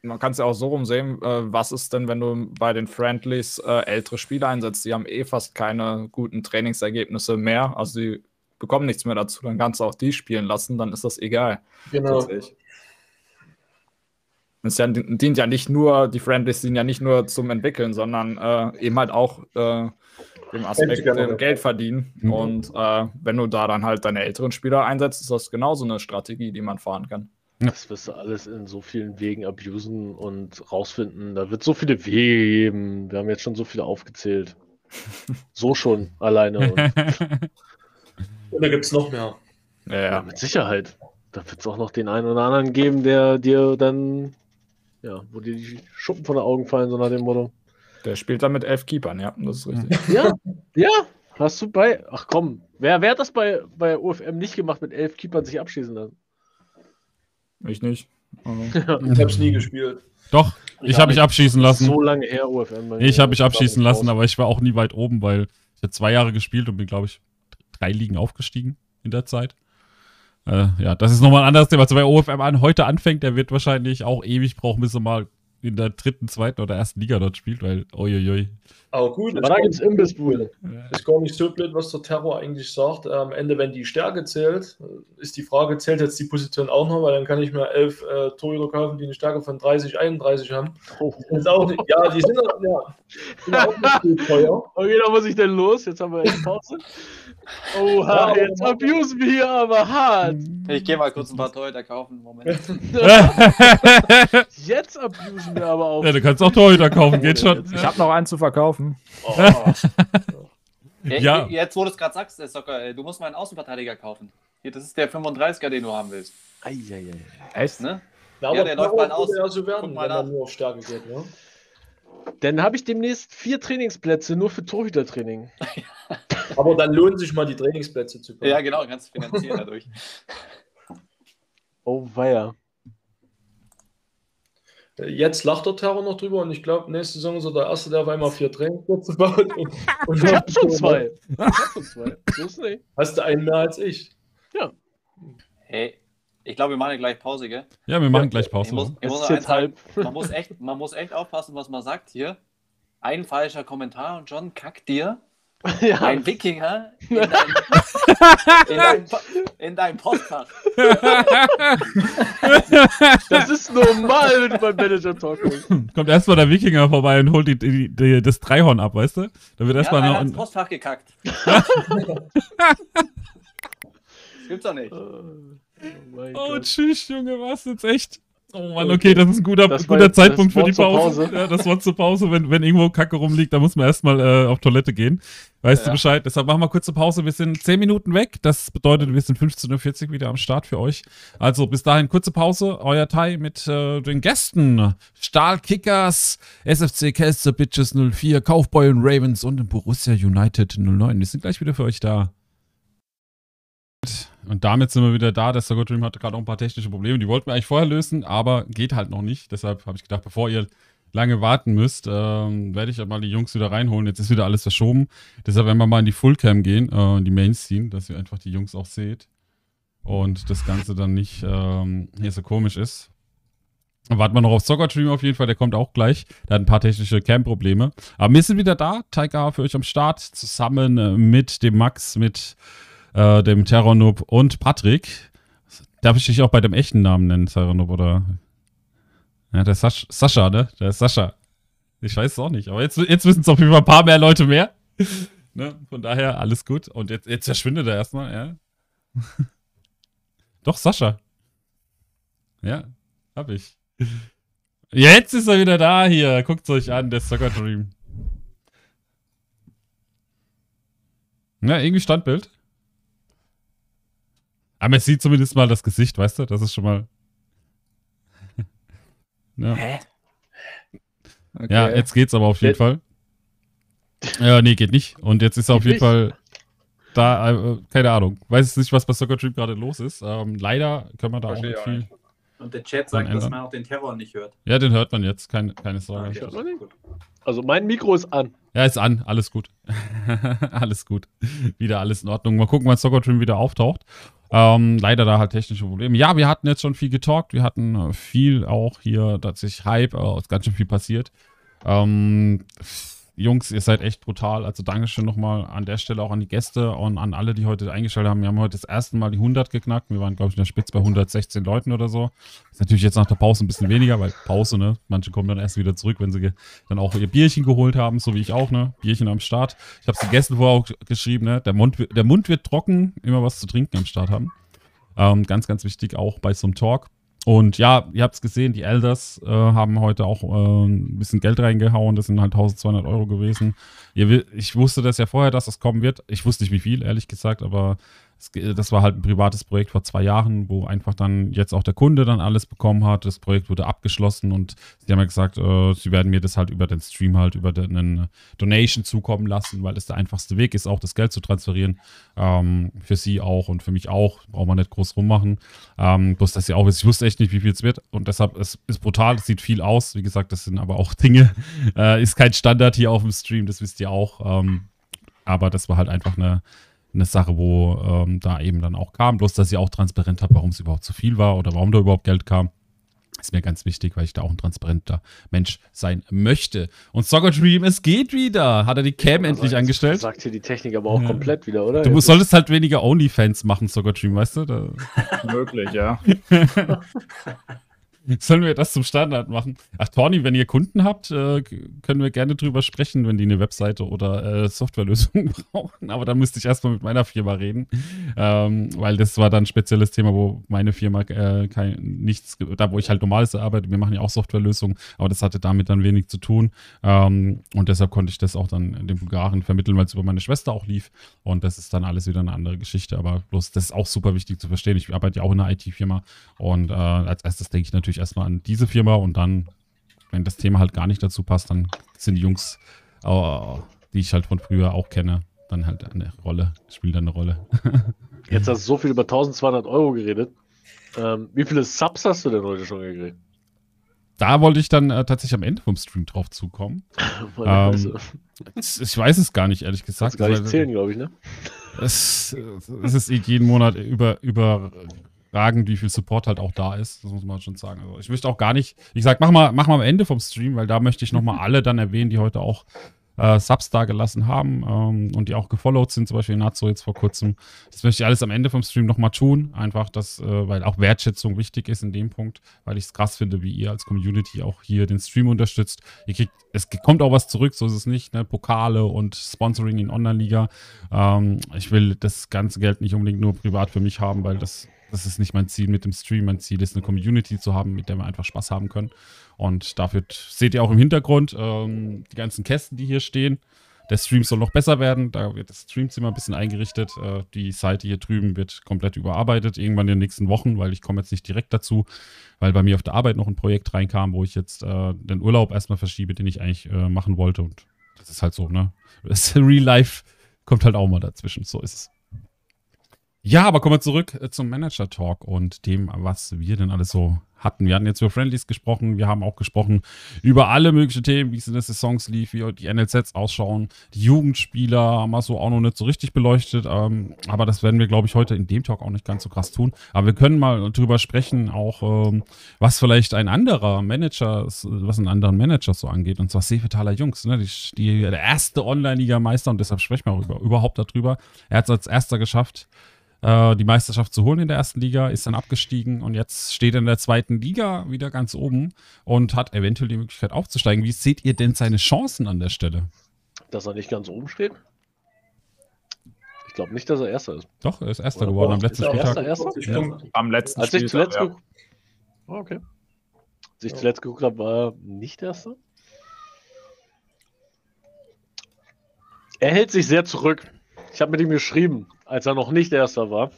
man kann es ja auch so rumsehen, äh, was ist denn, wenn du bei den Friendlies äh, ältere Spieler einsetzt? Die haben eh fast keine guten Trainingsergebnisse mehr. Also die bekommen nichts mehr dazu. Dann kannst du auch die spielen lassen, dann ist das egal. Genau. Es ja, dient ja nicht nur, die Friendlies dienen ja nicht nur zum Entwickeln, sondern äh, eben halt auch äh, dem Aspekt dem Geld verdienen. Mhm. Und äh, wenn du da dann halt deine älteren Spieler einsetzt, ist das genauso eine Strategie, die man fahren kann. Das wirst du alles in so vielen Wegen abusen und rausfinden. Da wird so viele Wege geben. Wir haben jetzt schon so viele aufgezählt. so schon alleine. Und, und da gibt es noch mehr. Ja, ja. mit Sicherheit. Da wird es auch noch den einen oder anderen geben, der dir dann ja, wo dir die Schuppen von den Augen fallen, so nach dem Motto. Der spielt dann mit elf Keepern, ja, das ist richtig. Ja, ja, hast du bei. Ach komm, wer, wer hat das bei, bei UFM nicht gemacht, mit elf Keepern sich abschießen lassen? Ich nicht. Ja. Ich hab's nie gespielt. Doch, ich habe mich abschießen lassen. So lange her, UFM. Ich habe mich abschießen lassen, aber ich war auch nie weit oben, weil ich habe zwei Jahre gespielt und bin, glaube ich, drei Ligen aufgestiegen in der Zeit. Äh, ja, das ist nochmal ein anderes Thema. Also wer OFM an, heute anfängt, der wird wahrscheinlich auch ewig brauchen, bis er mal in der dritten, zweiten oder ersten Liga dort spielt, weil uiuiui. Aber gut, aber da gibt es Imbissbude. Ist gar nicht so blöd, was der Terror eigentlich sagt. Am Ende, wenn die Stärke zählt, ist die Frage, zählt jetzt die Position auch noch, weil dann kann ich mir elf äh, Torhüter kaufen, die eine Stärke von 30, 31 haben. Oh. auch nicht, ja, die sind, ja, sind auch nicht gut teuer. Okay, dann muss ich denn los? Jetzt haben wir echt Pause. Oha, ja, jetzt abusen wir hier aber hart. Ich gehe mal kurz ein paar Torhüter kaufen. Moment. jetzt abusen wir aber auch. Ja, du kannst auch Torhüter kaufen, geht schon. Ich habe noch einen zu verkaufen. Oh. ja. Jetzt, wo du es gerade sagst, Socker, du musst mal einen Außenverteidiger kaufen. Hier, das ist der 35er, den du haben willst. Eieiei. Echt? Ne? Ja, ja der läuft bald aus. Ja so werden, wenn man nur auf Stärke geht, ne? Dann habe ich demnächst vier Trainingsplätze nur für Torhütertraining. Aber dann lohnen sich mal die Trainingsplätze zu kaufen. Ja, genau, kannst du finanzieren dadurch. Oh, weia. Jetzt lacht der Terror noch drüber und ich glaube, nächste Saison ist er der Erste, der auf einmal vier Trainingsplätze baut. Und, und ich habe schon zwei. Ich hab schon zwei. Hast du einen mehr als ich? Ja. Hey, ich glaube, wir machen gleich Pause, gell? Ja, wir machen gleich Pause. Ich muss, ich muss jetzt halb. Man muss, echt, man muss echt aufpassen, was man sagt hier. Ein falscher Kommentar und John kackt dir ja. ein Wikinger in dein, in dein, in dein Postfach. Das ist normal, wenn du beim Manager Talk. Kommt erstmal der Wikinger vorbei und holt die, die, die, das Dreihorn ab, weißt du? Da wird erstmal ja, noch. ins Postfach gekackt. Das gibt's doch nicht. Oh, oh tschüss, Junge, was jetzt echt? Oh Mann, okay, das ist ein guter, guter Zeitpunkt für die Pause. Pause. Ja, das war zur Pause. Wenn, wenn irgendwo Kacke rumliegt, dann muss man erstmal äh, auf Toilette gehen. Weißt ja. du Bescheid? Deshalb machen wir kurze Pause. Wir sind 10 Minuten weg. Das bedeutet, wir sind 15.40 Uhr wieder am Start für euch. Also bis dahin kurze Pause. Euer Thai mit äh, den Gästen. Stahlkickers, SFC Kelster Bitches 04, Kaufboy und Ravens und Borussia United 09. Wir sind gleich wieder für euch da. Und damit sind wir wieder da. Der Circle Dream hatte gerade auch ein paar technische Probleme. Die wollten wir eigentlich vorher lösen, aber geht halt noch nicht. Deshalb habe ich gedacht, bevor ihr lange warten müsst, ähm, werde ich mal die Jungs wieder reinholen. Jetzt ist wieder alles verschoben. Deshalb werden wir mal in die Fullcam gehen, äh, in die Mains ziehen, dass ihr einfach die Jungs auch seht. Und das Ganze dann nicht ähm, hier so komisch ist. Warten wir noch auf Soccer Dream auf jeden Fall, der kommt auch gleich. Der hat ein paar technische Cam-Probleme. Aber wir sind wieder da. Taika für euch am Start, zusammen äh, mit dem Max, mit äh, dem Terranub und Patrick. Darf ich dich auch bei dem echten Namen nennen, Terranub, oder? Ja, der Sasch Sascha, ne? Der ist Sascha. Ich weiß es auch nicht, aber jetzt, jetzt wissen es auf jeden Fall ein paar mehr Leute mehr. ne? Von daher, alles gut. Und jetzt, jetzt verschwindet er erstmal, ja. Doch, Sascha. Ja, hab ich. Jetzt ist er wieder da hier. Guckt es euch an, der Soccer Dream. Ja, irgendwie Standbild. Aber man sieht zumindest mal das Gesicht, weißt du? Das ist schon mal. ja. Hä? Okay. Ja, jetzt geht's aber auf jeden Fall. Ja, nee, geht nicht. Und jetzt ist er auf jeden Fall da, äh, keine Ahnung. Weiß nicht, was bei Soccer Trip gerade los ist. Ähm, leider können wir da Verstehe auch nicht viel. Und der Chat sagt, dass man auch den Terror nicht hört. Ja, den hört man jetzt, keine, keine Sorge. Okay, also mein Mikro ist an. Ja, ist an, alles gut. alles gut. Wieder alles in Ordnung. Mal gucken, wann Soccer Dream wieder auftaucht. Ähm, leider da halt technische Probleme. Ja, wir hatten jetzt schon viel getalkt. Wir hatten äh, viel auch hier, sich Hype, äh, ist ganz schön viel passiert. Ähm, Jungs, ihr seid echt brutal. Also Dankeschön nochmal an der Stelle auch an die Gäste und an alle, die heute eingeschaltet haben. Wir haben heute das erste Mal die 100 geknackt. Wir waren, glaube ich, in der Spitze bei 116 Leuten oder so. Ist natürlich jetzt nach der Pause ein bisschen weniger, weil Pause, ne? Manche kommen dann erst wieder zurück, wenn sie dann auch ihr Bierchen geholt haben, so wie ich auch, ne? Bierchen am Start. Ich habe es Gästen vorher auch geschrieben, ne? Der Mund, der Mund wird trocken, immer was zu trinken am Start haben. Ähm, ganz, ganz wichtig auch bei so einem Talk. Und ja, ihr habt es gesehen, die Elders äh, haben heute auch äh, ein bisschen Geld reingehauen. Das sind halt 1200 Euro gewesen. Ihr, ich wusste das ja vorher, dass das kommen wird. Ich wusste nicht wie viel, ehrlich gesagt, aber das war halt ein privates Projekt vor zwei Jahren, wo einfach dann jetzt auch der Kunde dann alles bekommen hat. Das Projekt wurde abgeschlossen und sie haben ja gesagt, äh, sie werden mir das halt über den Stream halt über einen Donation zukommen lassen, weil das der einfachste Weg ist, auch das Geld zu transferieren. Ähm, für sie auch und für mich auch. Braucht man nicht groß rummachen. Ähm, bloß, dass sie auch ist. Ich wusste echt nicht, wie viel es wird und deshalb es ist brutal. Es sieht viel aus. Wie gesagt, das sind aber auch Dinge. Äh, ist kein Standard hier auf dem Stream, das wisst ihr auch. Ähm, aber das war halt einfach eine eine Sache, wo ähm, da eben dann auch kam. Bloß, dass sie auch transparent hat, warum es überhaupt zu viel war oder warum da überhaupt Geld kam. Ist mir ganz wichtig, weil ich da auch ein transparenter Mensch sein möchte. Und Soccer Dream, es geht wieder. Hat er die Cam ja, endlich angestellt? Sagt hier die Technik aber auch ja. komplett wieder, oder? Du Jetzt solltest halt weniger OnlyFans machen, Soccer Dream, weißt du? Da Möglich, ja. Sollen wir das zum Standard machen? Ach, Tony, wenn ihr Kunden habt, äh, können wir gerne drüber sprechen, wenn die eine Webseite oder äh, Softwarelösung brauchen. Aber da müsste ich erstmal mit meiner Firma reden, ähm, weil das war dann ein spezielles Thema, wo meine Firma äh, kein, nichts, da wo ich halt normales arbeite, wir machen ja auch Softwarelösungen, aber das hatte damit dann wenig zu tun. Ähm, und deshalb konnte ich das auch dann den Bulgaren vermitteln, weil es über meine Schwester auch lief. Und das ist dann alles wieder eine andere Geschichte. Aber bloß, das ist auch super wichtig zu verstehen. Ich arbeite ja auch in einer IT-Firma und äh, als erstes denke ich natürlich, natürlich erstmal an diese Firma und dann, wenn das Thema halt gar nicht dazu passt, dann sind die Jungs, oh, die ich halt von früher auch kenne, dann halt eine Rolle, spielen dann eine Rolle. Jetzt hast du so viel über 1200 Euro geredet. Ähm, wie viele Subs hast du denn heute schon gekriegt? Da wollte ich dann äh, tatsächlich am Ende vom Stream drauf zukommen. ähm, ich weiß es gar nicht, ehrlich gesagt. Das gar nicht zählen, glaube ich, ne? Es, es ist jeden Monat über, über überragend, wie viel Support halt auch da ist. Das muss man schon sagen. Also ich möchte auch gar nicht, ich sag, mach mal, mach mal am Ende vom Stream, weil da möchte ich nochmal alle dann erwähnen, die heute auch äh, Subs da gelassen haben ähm, und die auch gefollowt sind, zum Beispiel Natsu jetzt vor kurzem. Das möchte ich alles am Ende vom Stream nochmal tun. Einfach, dass, äh, weil auch Wertschätzung wichtig ist in dem Punkt, weil ich es krass finde, wie ihr als Community auch hier den Stream unterstützt. Ihr kriegt, es kommt auch was zurück, so ist es nicht, ne? Pokale und Sponsoring in Online-Liga. Ähm, ich will das ganze Geld nicht unbedingt nur privat für mich haben, weil das das ist nicht mein Ziel mit dem Stream. Mein Ziel ist, eine Community zu haben, mit der wir einfach Spaß haben können. Und dafür seht ihr auch im Hintergrund ähm, die ganzen Kästen, die hier stehen. Der Stream soll noch besser werden. Da wird das Streamzimmer ein bisschen eingerichtet. Äh, die Seite hier drüben wird komplett überarbeitet. Irgendwann in den nächsten Wochen, weil ich komme jetzt nicht direkt dazu, weil bei mir auf der Arbeit noch ein Projekt reinkam, wo ich jetzt äh, den Urlaub erstmal verschiebe, den ich eigentlich äh, machen wollte. Und das ist halt so, ne? Das Real Life kommt halt auch mal dazwischen. So ist es. Ja, aber kommen wir zurück äh, zum Manager Talk und dem, was wir denn alles so hatten. Wir hatten jetzt über Friendlies gesprochen, wir haben auch gesprochen über alle möglichen Themen, wie es in den Saisons lief, wie die NLZs ausschauen. Die Jugendspieler haben wir so auch noch nicht so richtig beleuchtet, ähm, aber das werden wir, glaube ich, heute in dem Talk auch nicht ganz so krass tun. Aber wir können mal drüber sprechen, auch ähm, was vielleicht ein anderer Manager, was einen anderen Manager so angeht, und zwar Seefetaler Jungs, ne? die, die, der erste Online-Liga-Meister und deshalb sprechen wir auch über, überhaupt darüber. Er hat es als erster geschafft, äh, die Meisterschaft zu holen in der ersten Liga, ist dann abgestiegen und jetzt steht er in der zweiten Liga wieder ganz oben und hat eventuell die Möglichkeit aufzusteigen. Wie seht ihr denn seine Chancen an der Stelle? Dass er nicht ganz oben steht? Ich glaube nicht, dass er Erster ist. Doch, er ist Erster Oder geworden am letzten Spieltag. Erster, Erster? Ja. Am letzten Als ich zuletzt ja. Oh, okay. Als ich ja. zuletzt geguckt habe, war er nicht Erster. Er hält sich sehr zurück. Ich habe mit ihm geschrieben als er noch nicht Erster war.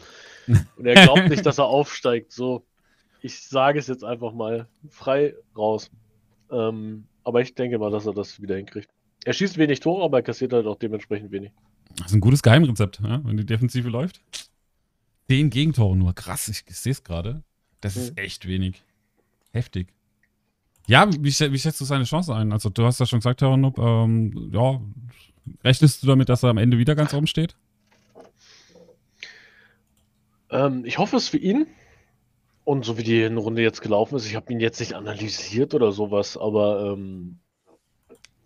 Und er glaubt nicht, dass er aufsteigt. So, ich sage es jetzt einfach mal frei raus. Ähm, aber ich denke mal, dass er das wieder hinkriegt. Er schießt wenig Tore, aber er kassiert halt auch dementsprechend wenig. Das ist ein gutes Geheimrezept, ja? wenn die Defensive läuft. Zehn Gegentore nur. Krass, ich, ich sehe es gerade. Das ist mhm. echt wenig. Heftig. Ja, wie, wie, schätzt du seine Chance ein? Also, du hast ja schon gesagt, Herr Honup, ähm, ja, rechnest du damit, dass er am Ende wieder ganz oben steht? Ähm, ich hoffe es für ihn. Und so wie die Runde jetzt gelaufen ist, ich habe ihn jetzt nicht analysiert oder sowas, aber ähm,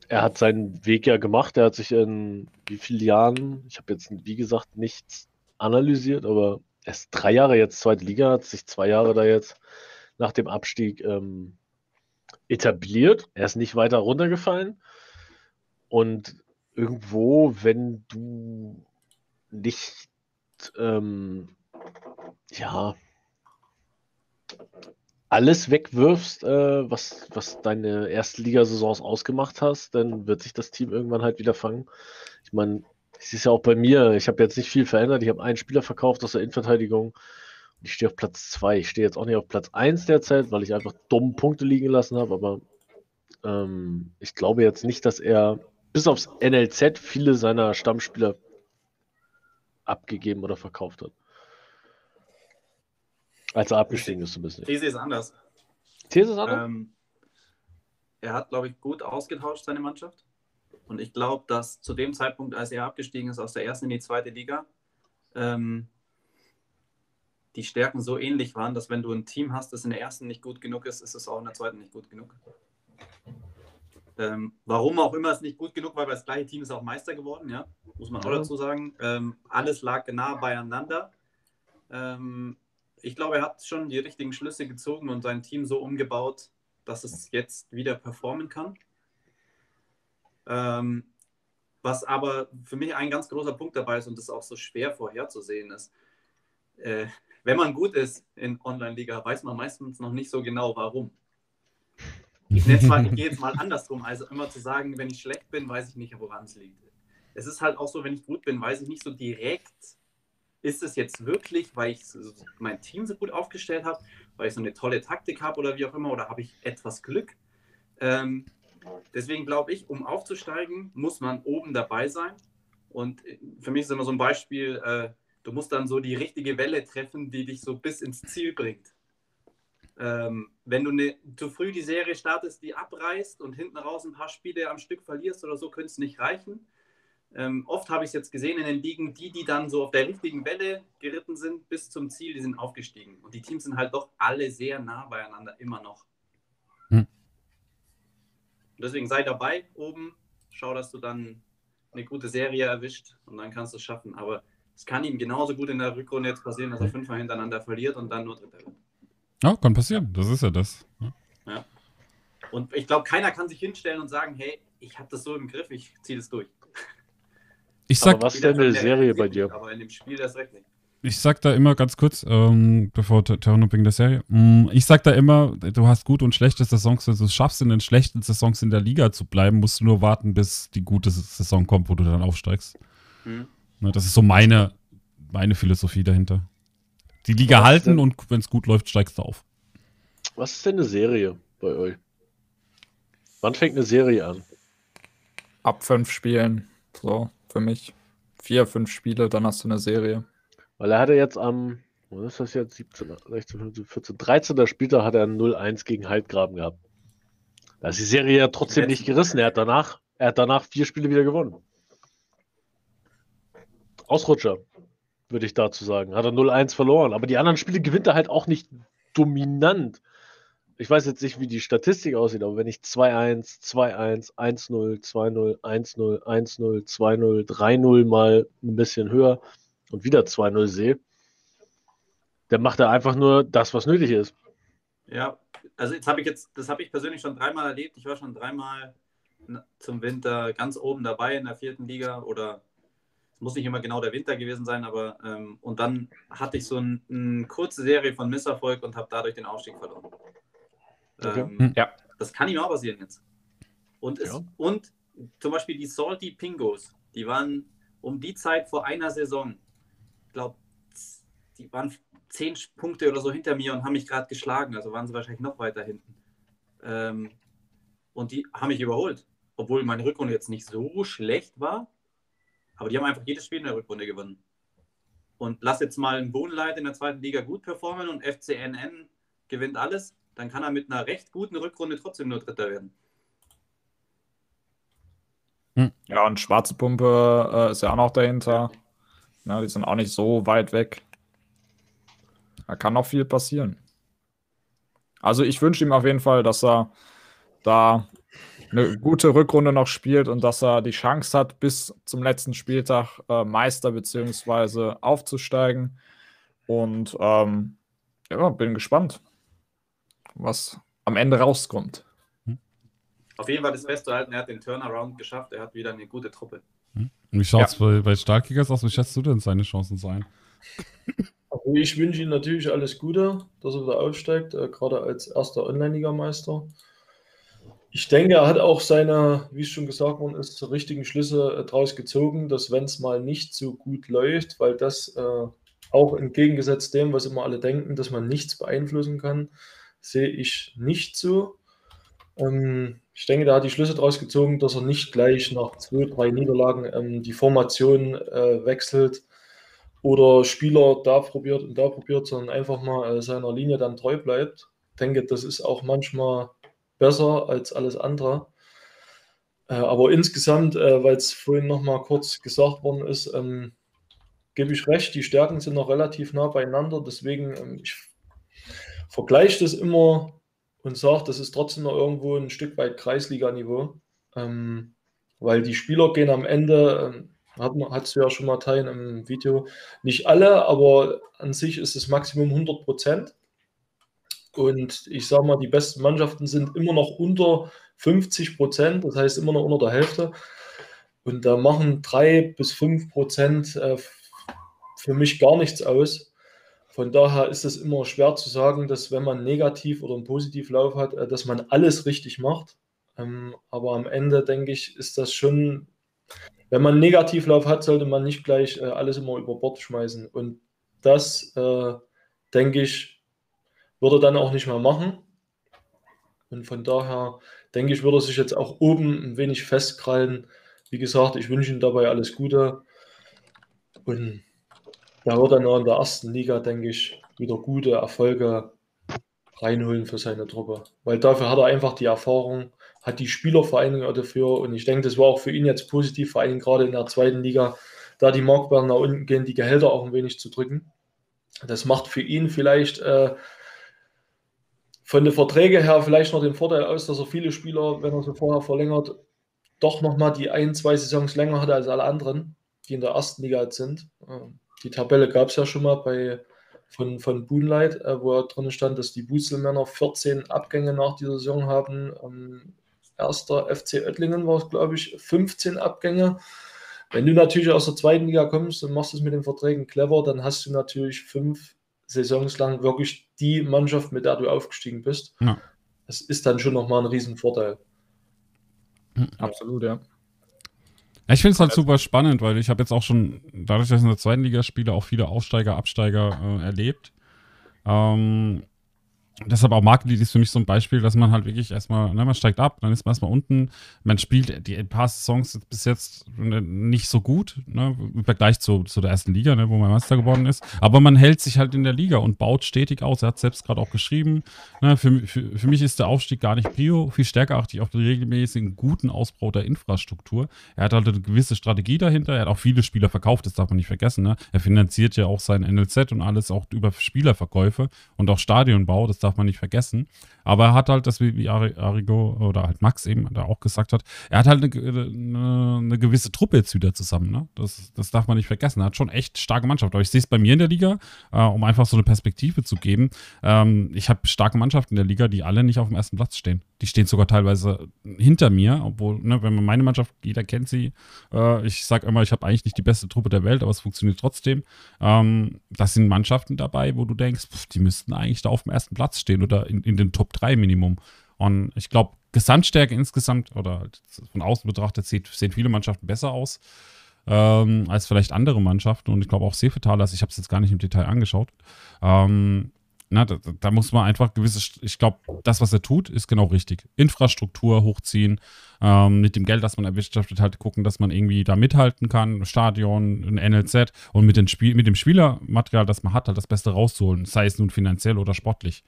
er hat seinen Weg ja gemacht. Er hat sich in wie vielen Jahren, ich habe jetzt wie gesagt nichts analysiert, aber er ist drei Jahre jetzt zweite Liga, hat sich zwei Jahre da jetzt nach dem Abstieg ähm, etabliert. Er ist nicht weiter runtergefallen. Und irgendwo, wenn du nicht ähm, ja, alles wegwirfst, äh, was, was deine Erstligasaisons ausgemacht hast, dann wird sich das Team irgendwann halt wieder fangen. Ich meine, es ist ja auch bei mir, ich habe jetzt nicht viel verändert. Ich habe einen Spieler verkauft aus der Innenverteidigung und ich stehe auf Platz 2. Ich stehe jetzt auch nicht auf Platz 1 derzeit, weil ich einfach dumme Punkte liegen gelassen habe, aber ähm, ich glaube jetzt nicht, dass er bis aufs NLZ viele seiner Stammspieler abgegeben oder verkauft hat. Als er abgestiegen ist, zumindest. These ist anders. These ist anders? Ähm, er hat, glaube ich, gut ausgetauscht, seine Mannschaft. Und ich glaube, dass zu dem Zeitpunkt, als er abgestiegen ist aus der ersten in die zweite Liga, ähm, die Stärken so ähnlich waren, dass wenn du ein Team hast, das in der ersten nicht gut genug ist, ist es auch in der zweiten nicht gut genug. Ähm, warum auch immer es nicht gut genug war, weil das gleiche Team ist auch Meister geworden, ja, muss man auch dazu sagen. Ähm, alles lag nah beieinander. Ähm, ich glaube, er hat schon die richtigen Schlüsse gezogen und sein Team so umgebaut, dass es jetzt wieder performen kann. Ähm, was aber für mich ein ganz großer Punkt dabei ist und das auch so schwer vorherzusehen ist. Äh, wenn man gut ist in Online-Liga, weiß man meistens noch nicht so genau, warum. Ich, ich gehe jetzt mal andersrum, also immer zu sagen, wenn ich schlecht bin, weiß ich nicht, woran es liegt. Es ist halt auch so, wenn ich gut bin, weiß ich nicht so direkt, ist es jetzt wirklich, weil ich mein Team so gut aufgestellt habe, weil ich so eine tolle Taktik habe oder wie auch immer, oder habe ich etwas Glück? Ähm, deswegen glaube ich, um aufzusteigen, muss man oben dabei sein. Und für mich ist immer so ein Beispiel, äh, du musst dann so die richtige Welle treffen, die dich so bis ins Ziel bringt. Ähm, wenn du ne, zu früh die Serie startest, die abreißt und hinten raus ein paar Spiele am Stück verlierst oder so, könnte es nicht reichen. Ähm, oft habe ich es jetzt gesehen in den Ligen, die, die dann so auf der richtigen Welle geritten sind bis zum Ziel, die sind aufgestiegen. Und die Teams sind halt doch alle sehr nah beieinander, immer noch. Hm. deswegen sei dabei oben, schau, dass du dann eine gute Serie erwischt und dann kannst du es schaffen. Aber es kann ihm genauso gut in der Rückrunde jetzt passieren, dass er fünfmal hintereinander verliert und dann nur Dritter wird. Ja, kann passieren. Das ist ja das. Ja. ja. Und ich glaube, keiner kann sich hinstellen und sagen, hey, ich habe das so im Griff, ich ziehe das durch. Ich sag, aber was ist denn eine Serie bei dir? Aber in dem Spiel das recht nicht. ich sag da immer ganz kurz, ähm, bevor Turnopping der Serie, mm, ich sag da immer, du hast gute und schlechte Saisons, wenn du es schaffst, in den schlechten Saisons in der Liga zu bleiben, musst du nur warten, bis die gute Saison kommt, wo du dann aufsteigst. Mhm. Das ist so meine, meine Philosophie dahinter. Die Liga halten und wenn es gut läuft, steigst du auf. Was ist denn eine Serie bei euch? Wann fängt eine Serie an? Ab fünf Spielen. So, für mich. Vier, fünf Spiele, dann hast du eine Serie. Weil er hatte jetzt am, was ist das jetzt, 17, 16, 15, 14, 13. Spieltag hat er 0-1 gegen Haltgraben gehabt. Da ist die Serie ja trotzdem nicht gerissen. Er hat danach, er hat danach vier Spiele wieder gewonnen. Ausrutscher, würde ich dazu sagen. Hat er 0-1 verloren. Aber die anderen Spiele gewinnt er halt auch nicht dominant. Ich weiß jetzt nicht, wie die Statistik aussieht, aber wenn ich 2-1, 2-1, 1-0, 2-0, 1-0, 1-0, 2-0, 3-0 mal ein bisschen höher, und wieder 2-0 sehe, dann macht er einfach nur das, was nötig ist. Ja, also jetzt habe ich jetzt, das habe ich persönlich schon dreimal erlebt. Ich war schon dreimal zum Winter ganz oben dabei in der vierten Liga oder es muss nicht immer genau der Winter gewesen sein, aber ähm, und dann hatte ich so ein, eine kurze Serie von Misserfolg und habe dadurch den Aufstieg verloren. Okay. Ähm, hm. ja. Das kann ihm auch passieren jetzt. Und, es, ja. und zum Beispiel die Salty Pingos, die waren um die Zeit vor einer Saison glaube, die waren zehn Punkte oder so hinter mir und haben mich gerade geschlagen. Also waren sie wahrscheinlich noch weiter hinten. Ähm, und die haben mich überholt. Obwohl meine Rückrunde jetzt nicht so schlecht war. Aber die haben einfach jedes Spiel in der Rückrunde gewonnen. Und lass jetzt mal einen Bohnenleit in der zweiten Liga gut performen und FCNN gewinnt alles, dann kann er mit einer recht guten Rückrunde trotzdem nur Dritter werden. Hm. Ja, und Schwarze Pumpe äh, ist ja auch noch dahinter. Ja. Ja, die sind auch nicht so weit weg. Da kann noch viel passieren. Also ich wünsche ihm auf jeden Fall, dass er da eine gute Rückrunde noch spielt und dass er die Chance hat, bis zum letzten Spieltag äh, Meister bzw. aufzusteigen. Und ähm, ja, bin gespannt, was am Ende rauskommt. Auf jeden Fall das Festzuhalten, er hat den Turnaround geschafft, er hat wieder eine gute Truppe. Hm? Wie schaut es ja. bei, bei Starkkickers aus? Wie schätzt du denn seine Chancen sein? Also ich wünsche ihm natürlich alles Gute, dass er wieder aufsteigt, äh, gerade als erster Online-Liga-Meister. Ich denke, er hat auch seine, wie es schon gesagt worden ist, richtigen Schlüsse äh, daraus gezogen, dass wenn es mal nicht so gut läuft, weil das äh, auch entgegengesetzt dem, was immer alle denken, dass man nichts beeinflussen kann, sehe ich nicht so. Ähm, ich denke, da hat die Schlüsse daraus gezogen, dass er nicht gleich nach zwei, drei Niederlagen ähm, die Formation äh, wechselt oder Spieler da probiert und da probiert, sondern einfach mal äh, seiner Linie dann treu bleibt. Ich denke, das ist auch manchmal besser als alles andere. Äh, aber insgesamt, äh, weil es vorhin noch mal kurz gesagt worden ist, ähm, gebe ich recht, die Stärken sind noch relativ nah beieinander. Deswegen, ähm, ich vergleiche das immer und sagt, das ist trotzdem noch irgendwo ein Stück weit Kreisliga-Niveau. Ähm, weil die Spieler gehen am Ende, ähm, hat, du ja schon mal teilen im Video, nicht alle, aber an sich ist das Maximum 100 Prozent. Und ich sage mal, die besten Mannschaften sind immer noch unter 50 Prozent, das heißt immer noch unter der Hälfte. Und da machen drei bis fünf Prozent äh, für mich gar nichts aus. Von daher ist es immer schwer zu sagen, dass wenn man negativ oder einen Positivlauf hat, äh, dass man alles richtig macht. Ähm, aber am Ende denke ich, ist das schon, wenn man einen Negativlauf hat, sollte man nicht gleich äh, alles immer über Bord schmeißen. Und das, äh, denke ich, würde er dann auch nicht mehr machen. Und von daher denke ich, würde er sich jetzt auch oben ein wenig festkrallen. Wie gesagt, ich wünsche ihm dabei alles Gute. Und da wird er noch in der ersten Liga, denke ich, wieder gute Erfolge reinholen für seine Truppe. Weil dafür hat er einfach die Erfahrung, hat die Spieler vor allen Dingen dafür. Und ich denke, das war auch für ihn jetzt positiv, vor allem gerade in der zweiten Liga, da die Marktwerte nach unten gehen, die Gehälter auch ein wenig zu drücken. Das macht für ihn vielleicht äh, von den Verträgen her vielleicht noch den Vorteil aus, dass er viele Spieler, wenn er sie vorher verlängert, doch nochmal die ein, zwei Saisons länger hat als alle anderen, die in der ersten Liga jetzt sind. Ähm, die Tabelle gab es ja schon mal bei, von, von Boonlight, äh, wo drin stand, dass die Buselmänner 14 Abgänge nach dieser Saison haben. Ähm, erster FC Oettlingen war es, glaube ich, 15 Abgänge. Wenn du natürlich aus der zweiten Liga kommst und machst es mit den Verträgen clever, dann hast du natürlich fünf Saisons lang wirklich die Mannschaft, mit der du aufgestiegen bist. Ja. Das ist dann schon nochmal ein Riesenvorteil. Absolut, ja. Ich finde es halt super spannend, weil ich habe jetzt auch schon, dadurch, dass ich in der zweiten Liga spiele, auch viele Aufsteiger, Absteiger äh, erlebt. Ähm, deshalb auch Market ist für mich so ein Beispiel, dass man halt wirklich erstmal, ne, man steigt ab, dann ist man erstmal unten, man spielt die paar Songs bis jetzt nicht so gut, ne, im Vergleich zu, zu der ersten Liga, ne, wo man Meister geworden ist, aber man hält sich halt in der Liga und baut stetig aus. Er hat selbst gerade auch geschrieben, ne, für, für, für mich ist der Aufstieg gar nicht Prio, viel stärker achte ich auf den regelmäßigen guten Ausbau der Infrastruktur. Er hat halt eine gewisse Strategie dahinter, er hat auch viele Spieler verkauft, das darf man nicht vergessen, ne. Er finanziert ja auch sein NLZ und alles auch über Spielerverkäufe und auch Stadionbau, das darf darf man nicht vergessen. Aber er hat halt, das wie, wie Arigo oder halt Max eben da auch gesagt hat, er hat halt eine, eine, eine gewisse Truppe jetzt wieder zusammen. Ne? Das, das darf man nicht vergessen. Er hat schon echt starke Mannschaft. Aber ich sehe es bei mir in der Liga, äh, um einfach so eine Perspektive zu geben. Ähm, ich habe starke Mannschaften in der Liga, die alle nicht auf dem ersten Platz stehen. Die stehen sogar teilweise hinter mir, obwohl, ne, wenn man meine Mannschaft, jeder kennt sie. Äh, ich sage immer, ich habe eigentlich nicht die beste Truppe der Welt, aber es funktioniert trotzdem. Ähm, das sind Mannschaften dabei, wo du denkst, pff, die müssten eigentlich da auf dem ersten Platz stehen oder in, in den Top 3 Minimum. Und ich glaube, Gesamtstärke insgesamt oder halt von außen betrachtet sieht, sehen viele Mannschaften besser aus ähm, als vielleicht andere Mannschaften. Und ich glaube auch Sefetalas, ich habe es jetzt gar nicht im Detail angeschaut. Ähm, na, da, da, muss man einfach gewisse, ich glaube, das, was er tut, ist genau richtig. Infrastruktur hochziehen, ähm, mit dem Geld, das man erwirtschaftet hat, gucken, dass man irgendwie da mithalten kann, Stadion, ein NLZ und mit, den Spiel, mit dem Spielermaterial, das man hat, halt das Beste rauszuholen, sei es nun finanziell oder sportlich.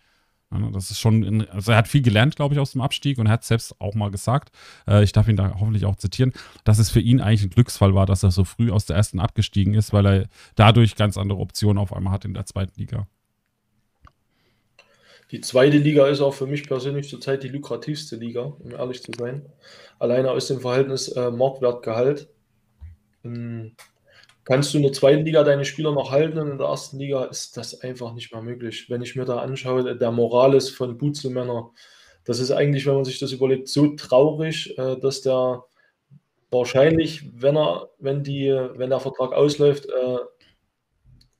Das ist schon, also er hat viel gelernt, glaube ich, aus dem Abstieg und er hat selbst auch mal gesagt, äh, ich darf ihn da hoffentlich auch zitieren, dass es für ihn eigentlich ein Glücksfall war, dass er so früh aus der ersten abgestiegen ist, weil er dadurch ganz andere Optionen auf einmal hat in der zweiten Liga. Die zweite Liga ist auch für mich persönlich zurzeit die lukrativste Liga, um ehrlich zu sein. Alleine aus dem Verhältnis äh, Marktwertgehalt. Ähm, kannst du in der zweiten Liga deine Spieler noch halten und in der ersten Liga ist das einfach nicht mehr möglich. Wenn ich mir da anschaue, der Morales von Butzelmänner, das ist eigentlich, wenn man sich das überlegt, so traurig, äh, dass der wahrscheinlich, wenn er, wenn die, wenn der Vertrag ausläuft,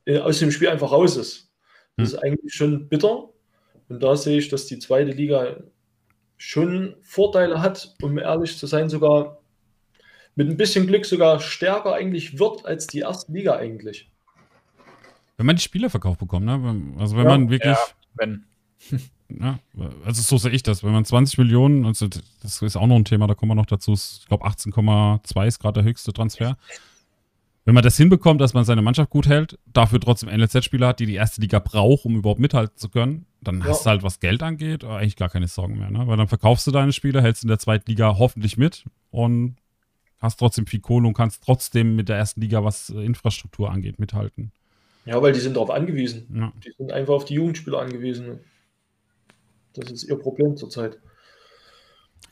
äh, aus dem Spiel einfach raus ist. Das hm. ist eigentlich schon bitter. Und da sehe ich, dass die zweite Liga schon Vorteile hat, um ehrlich zu sein, sogar mit ein bisschen Glück sogar stärker eigentlich wird als die erste Liga eigentlich. Wenn man die Spielerverkauf bekommt, ne? Also wenn ja, man wirklich. Ja, wenn. Ja, also so sehe ich das. Wenn man 20 Millionen, also das ist auch noch ein Thema, da kommen wir noch dazu. Ich glaube 18,2 ist gerade der höchste Transfer. Wenn man das hinbekommt, dass man seine Mannschaft gut hält, dafür trotzdem NLZ-Spieler hat, die die erste Liga braucht, um überhaupt mithalten zu können, dann ja. hast du halt, was Geld angeht, eigentlich gar keine Sorgen mehr. Ne? Weil dann verkaufst du deine Spieler, hältst in der zweiten Liga hoffentlich mit und hast trotzdem viel Kohle und kannst trotzdem mit der ersten Liga, was äh, Infrastruktur angeht, mithalten. Ja, weil die sind darauf angewiesen. Ja. Die sind einfach auf die Jugendspieler angewiesen. Das ist ihr Problem zurzeit.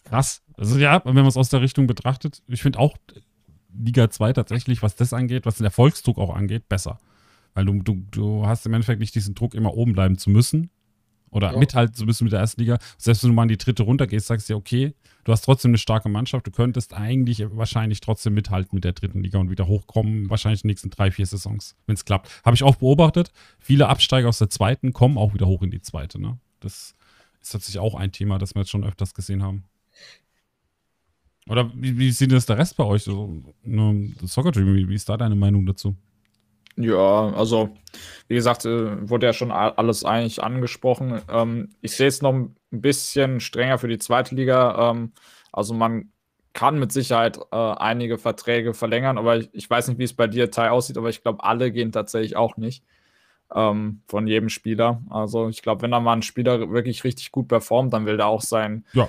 Krass. Also ja, wenn man es aus der Richtung betrachtet, ich finde auch, Liga 2 tatsächlich, was das angeht, was den Erfolgsdruck auch angeht, besser. Weil du, du, du hast im Endeffekt nicht diesen Druck, immer oben bleiben zu müssen. Oder ja. mithalten zu müssen mit der ersten Liga. Selbst wenn du mal in die dritte runtergehst, sagst du dir, okay, du hast trotzdem eine starke Mannschaft, du könntest eigentlich wahrscheinlich trotzdem mithalten mit der dritten Liga und wieder hochkommen, wahrscheinlich in den nächsten drei, vier Saisons, wenn es klappt. Habe ich auch beobachtet. Viele Absteiger aus der zweiten kommen auch wieder hoch in die zweite. Ne? Das ist tatsächlich auch ein Thema, das wir jetzt schon öfters gesehen haben. Oder wie, wie sieht das der Rest bei euch? So, Soccer Dream, wie, wie ist da deine Meinung dazu? Ja, also wie gesagt, äh, wurde ja schon alles eigentlich angesprochen. Ähm, ich sehe es noch ein bisschen strenger für die zweite Liga. Ähm, also man kann mit Sicherheit äh, einige Verträge verlängern, aber ich, ich weiß nicht, wie es bei dir, Tai, aussieht, aber ich glaube, alle gehen tatsächlich auch nicht ähm, von jedem Spieler. Also ich glaube, wenn da mal ein Spieler wirklich richtig gut performt, dann will der auch sein ja,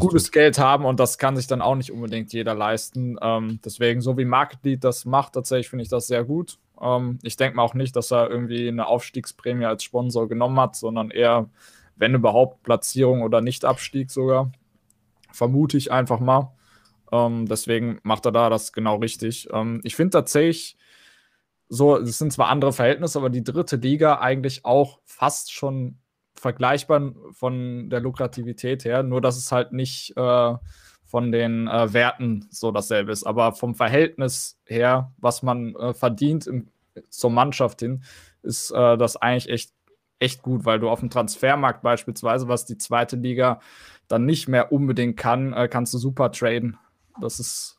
gutes tut. Geld haben und das kann sich dann auch nicht unbedingt jeder leisten. Ähm, deswegen, so wie Market Lead das macht, tatsächlich finde ich das sehr gut. Ähm, ich denke mal auch nicht, dass er irgendwie eine Aufstiegsprämie als Sponsor genommen hat, sondern eher, wenn überhaupt, Platzierung oder Nicht-Abstieg sogar. Vermute ich einfach mal. Ähm, deswegen macht er da das genau richtig. Ähm, ich finde tatsächlich, so, es sind zwar andere Verhältnisse, aber die dritte Liga eigentlich auch fast schon vergleichbar von der Lukrativität her, nur dass es halt nicht äh, von den äh, Werten so dasselbe ist. Aber vom Verhältnis her, was man äh, verdient im, zur Mannschaft hin, ist äh, das eigentlich echt, echt gut, weil du auf dem Transfermarkt beispielsweise, was die zweite Liga dann nicht mehr unbedingt kann, äh, kannst du super traden. Das ist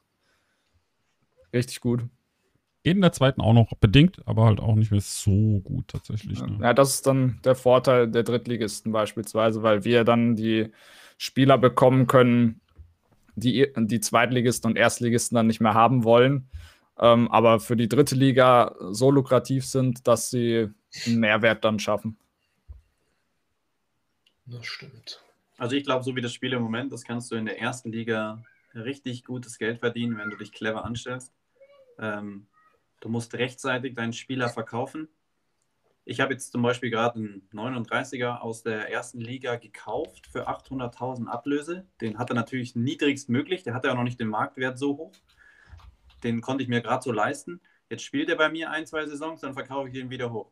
richtig gut. Geht in der zweiten auch noch bedingt, aber halt auch nicht mehr so gut tatsächlich. Ne? Ja, das ist dann der Vorteil der Drittligisten beispielsweise, weil wir dann die Spieler bekommen können, die die Zweitligisten und Erstligisten dann nicht mehr haben wollen, ähm, aber für die dritte Liga so lukrativ sind, dass sie einen Mehrwert dann schaffen. Das stimmt. Also ich glaube, so wie das Spiel im Moment, das kannst du in der ersten Liga richtig gutes Geld verdienen, wenn du dich clever anstellst. Ähm, du musst rechtzeitig deinen Spieler verkaufen. Ich habe jetzt zum Beispiel gerade einen 39er aus der ersten Liga gekauft für 800.000 Ablöse. Den hat er natürlich niedrigst möglich. Der hat ja auch noch nicht den Marktwert so hoch. Den konnte ich mir gerade so leisten. Jetzt spielt er bei mir ein, zwei Saisons, dann verkaufe ich den wieder hoch.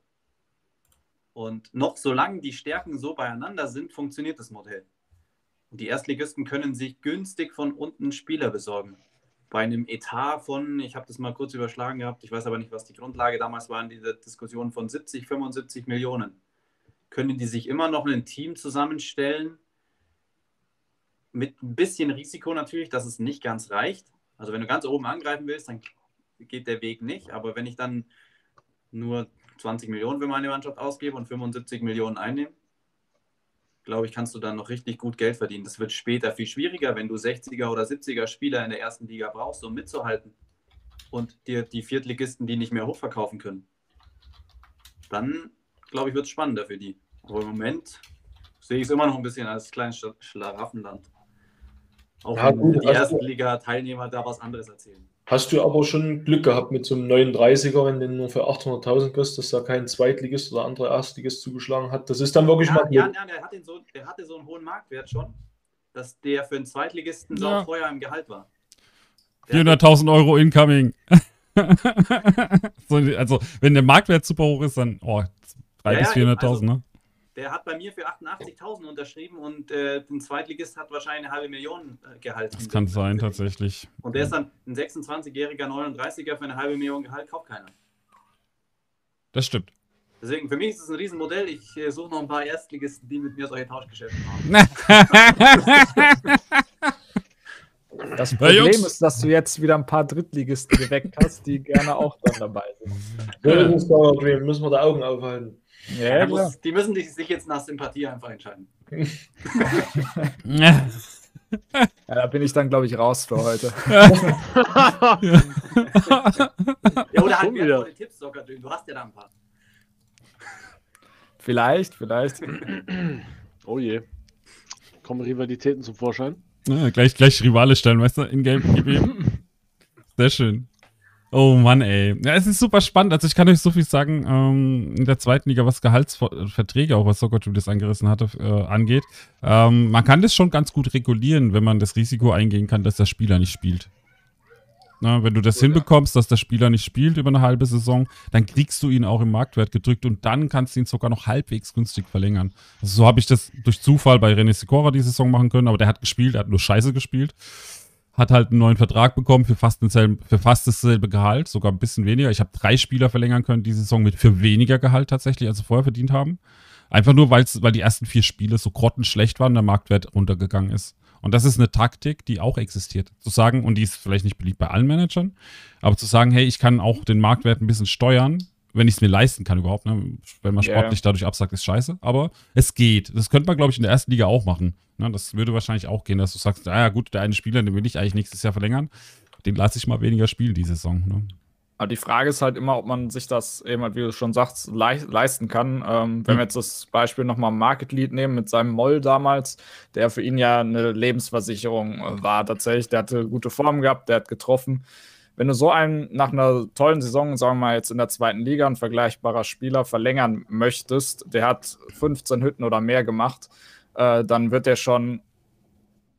Und noch solange die Stärken so beieinander sind, funktioniert das Modell. Und die Erstligisten können sich günstig von unten Spieler besorgen. Bei einem Etat von, ich habe das mal kurz überschlagen gehabt, ich weiß aber nicht, was die Grundlage damals war in dieser Diskussion von 70, 75 Millionen, können die sich immer noch ein Team zusammenstellen, mit ein bisschen Risiko natürlich, dass es nicht ganz reicht. Also wenn du ganz oben angreifen willst, dann geht der Weg nicht. Aber wenn ich dann nur 20 Millionen für meine Mannschaft ausgebe und 75 Millionen einnehme, glaube ich, kannst du dann noch richtig gut Geld verdienen. Das wird später viel schwieriger, wenn du 60er oder 70er Spieler in der ersten Liga brauchst, um mitzuhalten und dir die Viertligisten, die nicht mehr hochverkaufen können. Dann, glaube ich, wird es spannender für die. Aber im Moment sehe ich es immer noch ein bisschen als kleines Schlaraffenland. Auch ja, wenn die ersten Liga-Teilnehmer da was anderes erzählen. Hast du aber schon Glück gehabt mit so einem 39er, wenn du nur für 800.000 kriegst, dass da kein Zweitligist oder andere Erstligist zugeschlagen hat. Das ist dann wirklich ja, mal. Ja, ja der, hat so, der hatte so einen hohen Marktwert schon, dass der für einen Zweitligisten ja. so teuer im Gehalt war. 400.000 Euro incoming. so, also, wenn der Marktwert super hoch ist, dann oh, 300.000 ja, bis 400.000, also, ne? Der hat bei mir für 88.000 unterschrieben und äh, ein Zweitligist hat wahrscheinlich eine halbe Million äh, Gehalt. Das kann sein, tatsächlich. Und der ist dann ein 26-jähriger 39er für eine halbe Million Gehalt, kauft keiner. Das stimmt. Deswegen, für mich ist es ein Riesenmodell. Ich äh, suche noch ein paar Erstligisten, die mit mir solche Tauschgeschäfte machen. Das Problem ist, dass du jetzt wieder ein paar Drittligisten geweckt hast, die gerne auch dann dabei sind. Ja, müssen wir da Augen aufhalten. Ja, muss, die müssen sich jetzt nach Sympathie einfach entscheiden. ja, da bin ich dann, glaube ich, raus für heute. ja, oder halt wertvolle Tipps, sogar. Du hast ja da ein paar. Vielleicht, vielleicht. Oh je. Kommen Rivalitäten zum Vorschein? Ja, gleich, gleich Rivale stellen, weißt du, in-game. Sehr schön. Oh Mann, ey. Ja, es ist super spannend. Also ich kann euch so viel sagen, ähm, in der zweiten Liga, was Gehaltsverträge, auch was Soccertube das angerissen hatte, äh, angeht. Ähm, man kann das schon ganz gut regulieren, wenn man das Risiko eingehen kann, dass der Spieler nicht spielt. Na, wenn du das oh, hinbekommst, dass der Spieler nicht spielt über eine halbe Saison, dann kriegst du ihn auch im Marktwert gedrückt und dann kannst du ihn sogar noch halbwegs günstig verlängern. Also so habe ich das durch Zufall bei René Sicora die Saison machen können, aber der hat gespielt, er hat nur Scheiße gespielt hat halt einen neuen Vertrag bekommen für fast, denselben, für fast dasselbe Gehalt, sogar ein bisschen weniger. Ich habe drei Spieler verlängern können die Saison mit für weniger Gehalt tatsächlich, als sie vorher verdient haben. Einfach nur, weil die ersten vier Spiele so grottenschlecht waren, der Marktwert runtergegangen ist. Und das ist eine Taktik, die auch existiert. Zu sagen, und die ist vielleicht nicht beliebt bei allen Managern, aber zu sagen, hey, ich kann auch den Marktwert ein bisschen steuern, wenn ich es mir leisten kann überhaupt. Ne? Wenn man sportlich yeah. dadurch absagt, ist scheiße. Aber es geht. Das könnte man, glaube ich, in der ersten Liga auch machen. Ne? Das würde wahrscheinlich auch gehen, dass du sagst, naja gut, der eine Spieler, den will ich eigentlich nächstes Jahr verlängern. Den lasse ich mal weniger spielen die Saison. Ne? Aber die Frage ist halt immer, ob man sich das eben, halt, wie du schon sagst, leisten kann. Ähm, wenn mhm. wir jetzt das Beispiel nochmal Market Lead nehmen mit seinem Moll damals, der für ihn ja eine Lebensversicherung äh, war tatsächlich. Der hatte gute Form gehabt, der hat getroffen wenn du so einen nach einer tollen Saison, sagen wir mal jetzt in der zweiten Liga, ein vergleichbarer Spieler verlängern möchtest, der hat 15 Hütten oder mehr gemacht, äh, dann wird der schon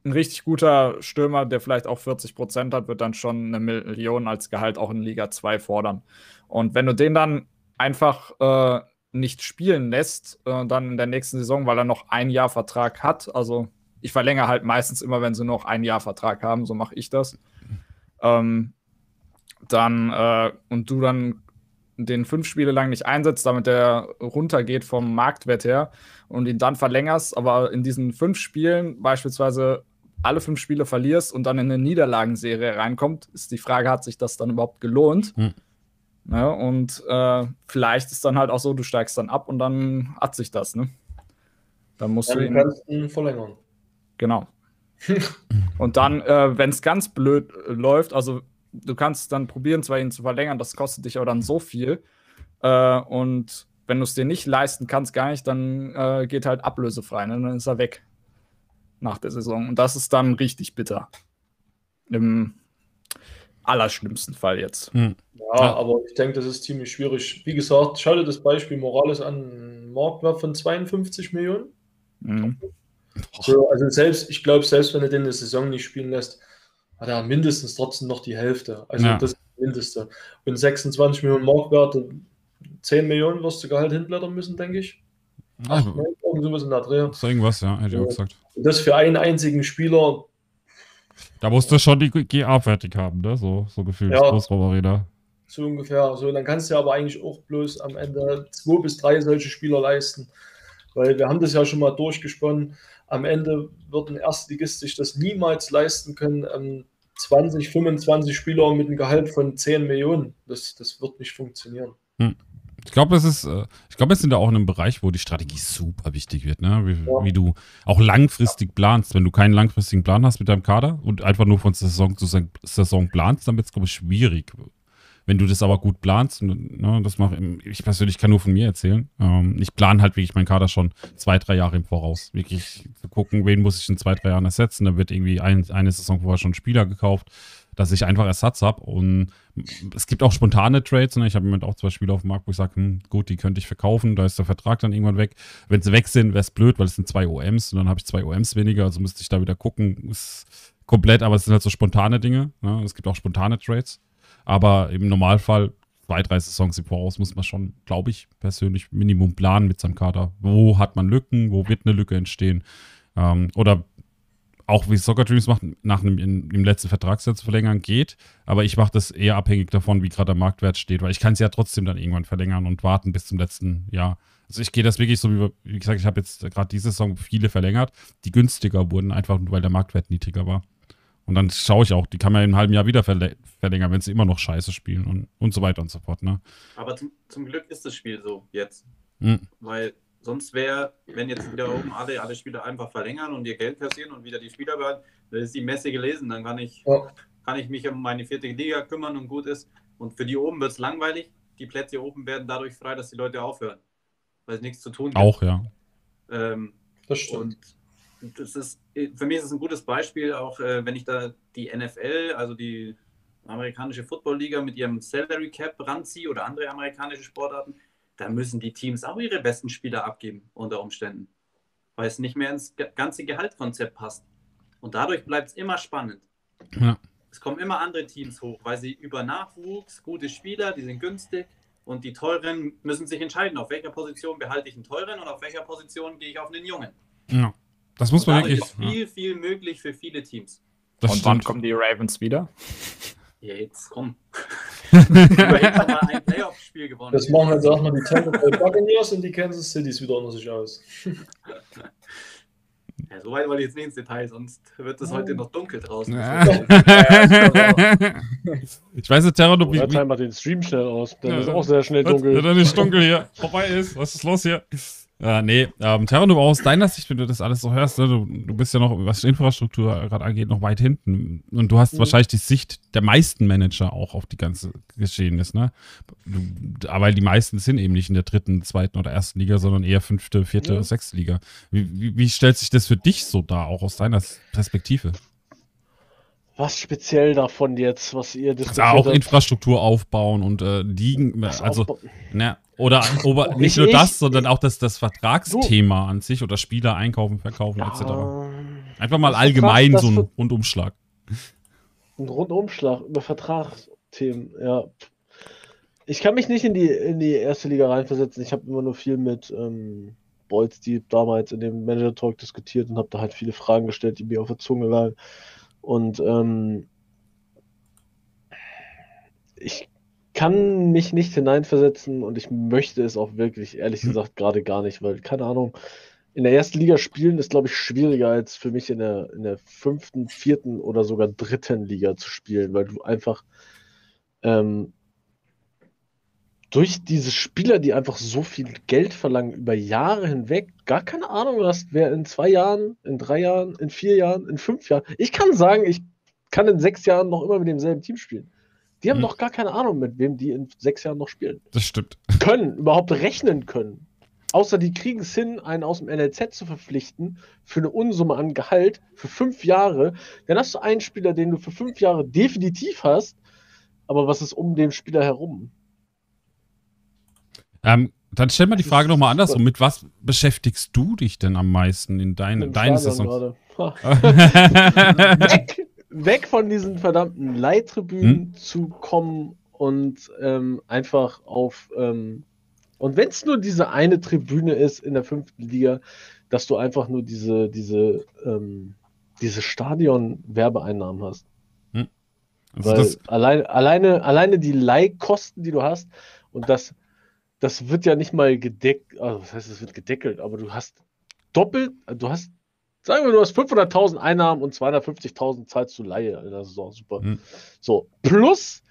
ein richtig guter Stürmer, der vielleicht auch 40 Prozent hat, wird dann schon eine Million als Gehalt auch in Liga 2 fordern. Und wenn du den dann einfach äh, nicht spielen lässt, äh, dann in der nächsten Saison, weil er noch ein Jahr Vertrag hat, also ich verlängere halt meistens immer, wenn sie noch ein Jahr Vertrag haben, so mache ich das. Ähm, dann äh, und du dann den fünf Spiele lang nicht einsetzt, damit der runtergeht vom Marktwert her und ihn dann verlängerst, aber in diesen fünf Spielen beispielsweise alle fünf Spiele verlierst und dann in eine Niederlagenserie reinkommt, ist die Frage, hat sich das dann überhaupt gelohnt? Hm. Ja, und äh, vielleicht ist dann halt auch so, du steigst dann ab und dann hat sich das, ne? Dann musst ja, du ihn, kannst ihn verlängern. Genau. und dann, äh, wenn es ganz blöd äh, läuft, also du kannst dann probieren, zwar ihn zu verlängern, das kostet dich aber dann so viel. Äh, und wenn du es dir nicht leisten kannst, gar nicht, dann äh, geht halt ablösefrei, ne? dann ist er weg nach der Saison. Und das ist dann richtig bitter. Im allerschlimmsten Fall jetzt. Hm. Ja, ja, aber ich denke, das ist ziemlich schwierig. Wie gesagt, schau dir das Beispiel Morales an. Marktwert von 52 Millionen. Mhm. So, also selbst, ich glaube, selbst wenn er den eine Saison nicht spielen lässt, hat er mindestens trotzdem noch die Hälfte. Also ja. das ist das Mindeste. Und 26 Millionen Marktwert, 10 Millionen wirst du Gehalt hinblättern müssen, denke ich. Ach, Ach, irgend sowas in der Dreh. Ist irgendwas, ja, hätte ich auch gesagt. Und das für einen einzigen Spieler. Da musst du schon die GA fertig haben, ne? So, so gefühlt. Ja. So ungefähr. So, dann kannst du aber eigentlich auch bloß am Ende zwei bis drei solche Spieler leisten. Weil wir haben das ja schon mal durchgesponnen. Am Ende wird ein Erstligist sich das niemals leisten können, ähm, 20, 25 Spieler mit einem Gehalt von 10 Millionen. Das, das wird nicht funktionieren. Hm. Ich glaube, es ist, äh, ich glaube, wir sind da auch in einem Bereich, wo die Strategie super wichtig wird, ne? Wie, ja. wie, du auch langfristig planst. Wenn du keinen langfristigen Plan hast mit deinem Kader und einfach nur von Saison zu Saison planst, dann wird es, glaube ich, schwierig. Wenn du das aber gut planst, ne, das mache ich persönlich kann nur von mir erzählen. Ähm, ich plane halt wirklich meinen Kader schon zwei, drei Jahre im Voraus. Wirklich zu gucken, wen muss ich in zwei, drei Jahren ersetzen. Da wird irgendwie ein, eine Saison vorher schon Spieler gekauft, dass ich einfach Ersatz habe. Und es gibt auch spontane Trades. Ne? Ich habe im Moment auch zwei Spieler auf dem Markt, wo ich sage, hm, gut, die könnte ich verkaufen. Da ist der Vertrag dann irgendwann weg. Wenn sie weg sind, wäre es blöd, weil es sind zwei OMs und dann habe ich zwei OMs weniger. Also müsste ich da wieder gucken. Ist komplett, aber es sind halt so spontane Dinge. Ne? Es gibt auch spontane Trades. Aber im Normalfall, zwei, drei Saisons im Voraus, muss man schon, glaube ich, persönlich Minimum planen mit seinem Kader. Wo hat man Lücken? Wo wird eine Lücke entstehen? Ähm, oder auch wie Soccer Dreams macht, nach einem im letzten Vertragssatz verlängern geht, aber ich mache das eher abhängig davon, wie gerade der Marktwert steht, weil ich kann es ja trotzdem dann irgendwann verlängern und warten bis zum letzten Jahr. Also ich gehe das wirklich so, wie, wie gesagt, ich habe jetzt gerade diese Saison viele verlängert, die günstiger wurden, einfach weil der Marktwert niedriger war. Und dann schaue ich auch, die kann man in einem halben Jahr wieder verlängern, wenn sie immer noch scheiße spielen und, und so weiter und so fort. Ne? Aber zum, zum Glück ist das Spiel so jetzt. Mhm. Weil sonst wäre, wenn jetzt wieder oben alle, alle Spieler einfach verlängern und ihr Geld kassieren und wieder die Spieler behalten, dann ist die Messe gelesen. Dann kann ich, ja. kann ich mich um meine vierte Liga kümmern und gut ist. Und für die oben wird es langweilig. Die Plätze oben werden dadurch frei, dass die Leute aufhören. Weil es nichts zu tun gibt. Auch, ja. Ähm, das stimmt. Und das ist, für mich ist es ein gutes Beispiel, auch äh, wenn ich da die NFL, also die amerikanische Football-Liga mit ihrem Salary Cap ranziehe oder andere amerikanische Sportarten, da müssen die Teams auch ihre besten Spieler abgeben unter Umständen, weil es nicht mehr ins ganze Gehaltskonzept passt. Und dadurch bleibt es immer spannend. Ja. Es kommen immer andere Teams hoch, weil sie über Nachwuchs, gute Spieler, die sind günstig und die teuren müssen sich entscheiden, auf welcher Position behalte ich einen teuren und auf welcher Position gehe ich auf einen jungen. Ja. Das muss man wirklich. Ist viel, viel möglich für viele Teams. Das Und stimmt. wann kommen die Ravens wieder? Ja, jetzt komm. mal ein Playoff-Spiel gewonnen. Das machen jetzt erstmal die Tampa Bay Buccaneers und die Kansas Cities wieder unter sich aus. Ja, so weit wollte ich jetzt nicht ins Detail, sonst wird es heute noch dunkel draußen. Ja. ich weiß nicht, Terra, du bist. mal den Stream schnell aus, dann ja, ist auch sehr schnell dunkel. Dann ist dunkel hier. Vorbei ist. Was ist los hier? Äh, nee, ähm, Terran, du aus deiner Sicht, wenn du das alles so hörst, ne, du, du bist ja noch, was Infrastruktur gerade angeht, noch weit hinten. Und du hast mhm. wahrscheinlich die Sicht der meisten Manager auch auf die ganze Geschehnis, ne? Du, aber die meisten sind eben nicht in der dritten, zweiten oder ersten Liga, sondern eher fünfte, vierte, ja. sechste Liga. Wie, wie, wie stellt sich das für dich so dar, auch aus deiner Perspektive? Was speziell davon jetzt, was ihr diskutiert also auch habt? Infrastruktur aufbauen und äh, liegen, also, ne, oder, oder nicht nur das, sondern auch das, das Vertragsthema an sich oder Spieler einkaufen, verkaufen ja, etc. Einfach mal allgemein Vertrag, so ein Rundumschlag. Ein Rundumschlag über Vertragsthemen, ja. Ich kann mich nicht in die, in die erste Liga reinversetzen. Ich habe immer nur viel mit ähm, Boys Deep damals in dem Manager Talk diskutiert und habe da halt viele Fragen gestellt, die mir auf der Zunge lagen. Und ähm, ich kann mich nicht hineinversetzen und ich möchte es auch wirklich, ehrlich hm. gesagt, gerade gar nicht, weil, keine Ahnung, in der ersten Liga spielen ist, glaube ich, schwieriger als für mich in der, in der fünften, vierten oder sogar dritten Liga zu spielen, weil du einfach ähm, durch diese Spieler, die einfach so viel Geld verlangen über Jahre hinweg, gar keine Ahnung hast, wer in zwei Jahren, in drei Jahren, in vier Jahren, in fünf Jahren. Ich kann sagen, ich kann in sechs Jahren noch immer mit demselben Team spielen. Die haben hm. noch gar keine Ahnung, mit wem die in sechs Jahren noch spielen. Das stimmt. Können, überhaupt rechnen können. Außer die kriegen es hin, einen aus dem NLZ zu verpflichten für eine Unsumme an Gehalt für fünf Jahre. Dann hast du einen Spieler, den du für fünf Jahre definitiv hast. Aber was ist um den Spieler herum? Ähm, dann stell mal die Frage nochmal andersrum. Mit was beschäftigst du dich denn am meisten in deinen deine Saison? weg, weg von diesen verdammten Leittribünen hm? zu kommen und ähm, einfach auf. Ähm, und wenn es nur diese eine Tribüne ist in der fünften Liga, dass du einfach nur diese, diese, ähm, diese Stadion-Werbeeinnahmen hast. Hm. Also Weil allein, alleine, alleine die Leihkosten, die du hast, und das das wird ja nicht mal gedeckt, also das heißt, es wird gedeckelt, aber du hast doppelt, du hast, sagen wir, du hast 500.000 Einnahmen und 250.000 zahlst du Laie in der Saison, super. Hm. So, plus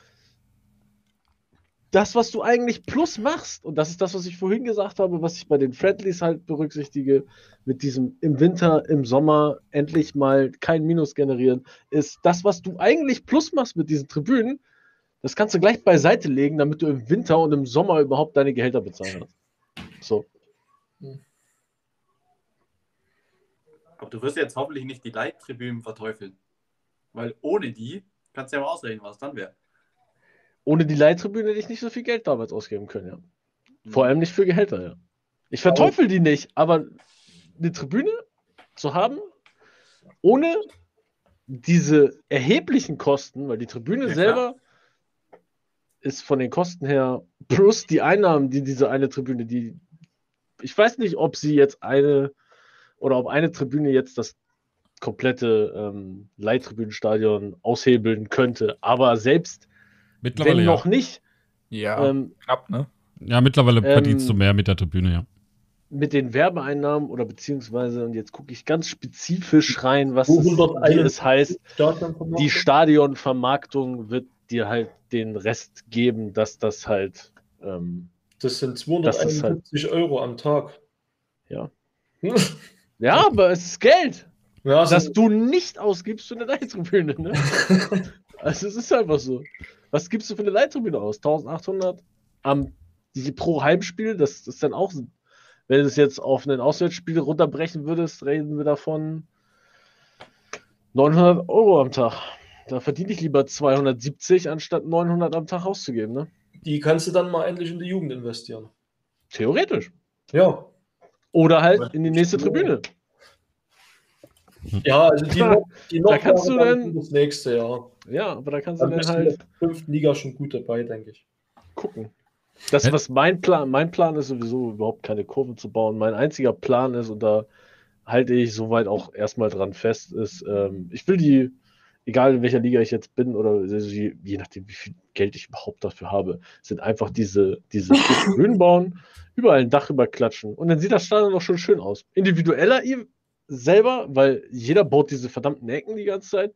das, was du eigentlich plus machst, und das ist das, was ich vorhin gesagt habe, was ich bei den Friendlies halt berücksichtige, mit diesem im Winter, im Sommer endlich mal kein Minus generieren, ist das, was du eigentlich plus machst mit diesen Tribünen, das kannst du gleich beiseite legen, damit du im Winter und im Sommer überhaupt deine Gehälter bezahlen kannst. So. Aber du wirst jetzt hoffentlich nicht die Leittribünen verteufeln. Weil ohne die kannst du ja mal ausrechnen, was dann wäre. Ohne die Leittribüne hätte ich nicht so viel Geld damals ausgeben können, ja. Vor allem nicht für Gehälter, ja. Ich verteufel die nicht, aber eine Tribüne zu haben, ohne diese erheblichen Kosten, weil die Tribüne ja, selber ist von den Kosten her plus die Einnahmen, die diese eine Tribüne, die ich weiß nicht, ob sie jetzt eine oder ob eine Tribüne jetzt das komplette ähm, Leittribünenstadion aushebeln könnte, aber selbst mittlerweile wenn noch nicht. Ja, ähm, knapp, ne? Ja, mittlerweile ähm, verdienst du mehr mit der Tribüne, ja. Mit den Werbeeinnahmen oder beziehungsweise, und jetzt gucke ich ganz spezifisch rein, was es, wie es heißt, die Stadionvermarktung wird dir halt den Rest geben, dass das halt. Ähm, das sind 251 halt, Euro am Tag. Ja. ja, aber es ist Geld. Ja, das du nicht ausgibst für eine Leittribüne. Ne? also es ist einfach so. Was gibst du für eine Leittribüne aus? 1800 am die pro Heimspiel, das ist dann auch, wenn du es jetzt auf ein Auswärtsspiel runterbrechen würdest, reden wir davon 900 Euro am Tag. Da verdiene ich lieber 270, anstatt 900 am Tag auszugeben. Ne? Die kannst du dann mal endlich in die Jugend investieren. Theoretisch. Ja. Oder halt in die nächste Tribüne. Ja, also die, noch, die noch da kannst du dann das nächste Jahr. Ja, aber da kannst dann du dann halt in der fünften Liga schon gut dabei, denke ich. Gucken. Das, was mein Plan, mein Plan ist sowieso überhaupt keine Kurven zu bauen. Mein einziger Plan ist, und da halte ich soweit auch erstmal dran fest, ist, ähm, ich will die egal in welcher Liga ich jetzt bin oder je, je nachdem, wie viel Geld ich überhaupt dafür habe, sind einfach diese, diese Grün bauen, überall ein Dach überklatschen und dann sieht das Stadion auch schon schön aus. Individueller selber, weil jeder baut diese verdammten Ecken die ganze Zeit.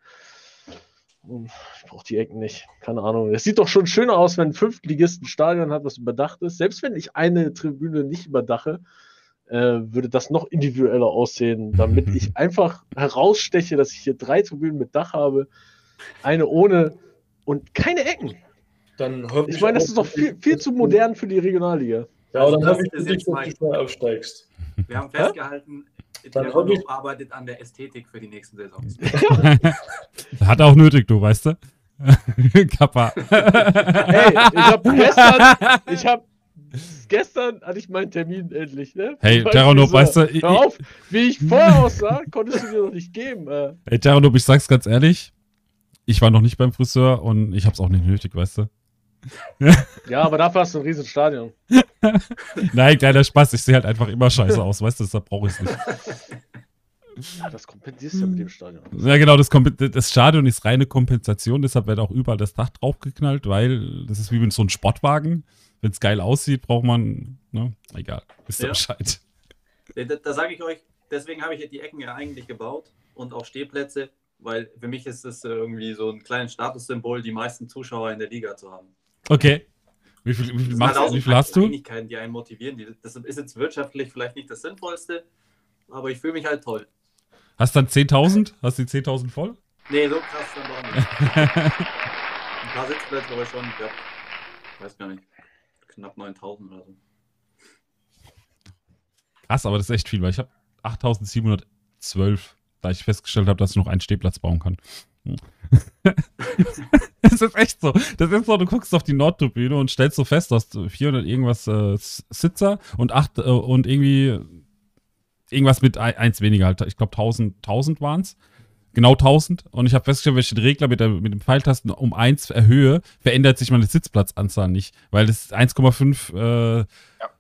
Ich brauche die Ecken nicht. Keine Ahnung. Es sieht doch schon schöner aus, wenn ein Fünftligisten Stadion hat, was überdacht ist. Selbst wenn ich eine Tribüne nicht überdache, äh, würde das noch individueller aussehen, damit ich einfach heraussteche, dass ich hier drei Tribünen mit Dach habe, eine ohne und keine Ecken. Dann ich, ich meine, das ist doch viel, viel zu modern für die Regionalliga. Ja, also dann habe ich dass du aufsteigst. Wir haben festgehalten, der ich... arbeitet an der Ästhetik für die nächsten Saisons. Hat auch nötig, du, weißt du? Kappa. Hey, ich habe gestern, ich habe gestern hatte ich meinen Termin endlich, ne? Hey, Terranop, weißt du. Hör auf, wie ich vorher aussah, konntest du dir noch nicht geben. Äh. Hey, Terranop, ich sag's ganz ehrlich. Ich war noch nicht beim Friseur und ich hab's auch nicht nötig, weißt du? ja, aber dafür hast du ein riesiges Stadion. Nein, kleiner Spaß. Ich sehe halt einfach immer scheiße aus, weißt du, deshalb brauche ich es nicht. Ja, das kompensierst du ja mit dem Stadion. Ja, genau, das, das, Stadion ist reine Kompensation, deshalb wird auch überall das Dach draufgeknallt, weil das ist wie mit so einem Sportwagen. Wenn es geil aussieht, braucht man, ne? Egal, ihr ja. Bescheid. Da, da sage ich euch, deswegen habe ich die Ecken ja eigentlich gebaut und auch Stehplätze, weil für mich ist es irgendwie so ein kleines Statussymbol, die meisten Zuschauer in der Liga zu haben. Okay. Wie viel, wie viel, machst, halt wie viel hast du? die einen motivieren. Das ist jetzt wirtschaftlich vielleicht nicht das Sinnvollste, aber ich fühle mich halt toll. Hast du dann 10.000? Hast du die 10.000 voll? Nee, so krass dann doch nicht. Ein paar Sitzplätze aber schon. Ich hab, weiß gar nicht. Knapp 9.000 oder so. Krass, aber das ist echt viel, weil ich habe 8.712, da ich festgestellt habe, dass ich noch einen Stehplatz bauen kann. Es ist echt so. Das ist so, du guckst auf die Nordtribüne und stellst so fest, du hast 400 irgendwas äh, Sitzer und acht äh, und irgendwie irgendwas mit eins weniger halt. Ich glaube 1000, 1000 waren es. Genau 1000. Und ich habe festgestellt, wenn ich den Regler mit, der, mit dem Pfeiltasten um 1 erhöhe, verändert sich meine Sitzplatzanzahl nicht. Weil es 1,5 äh, ja.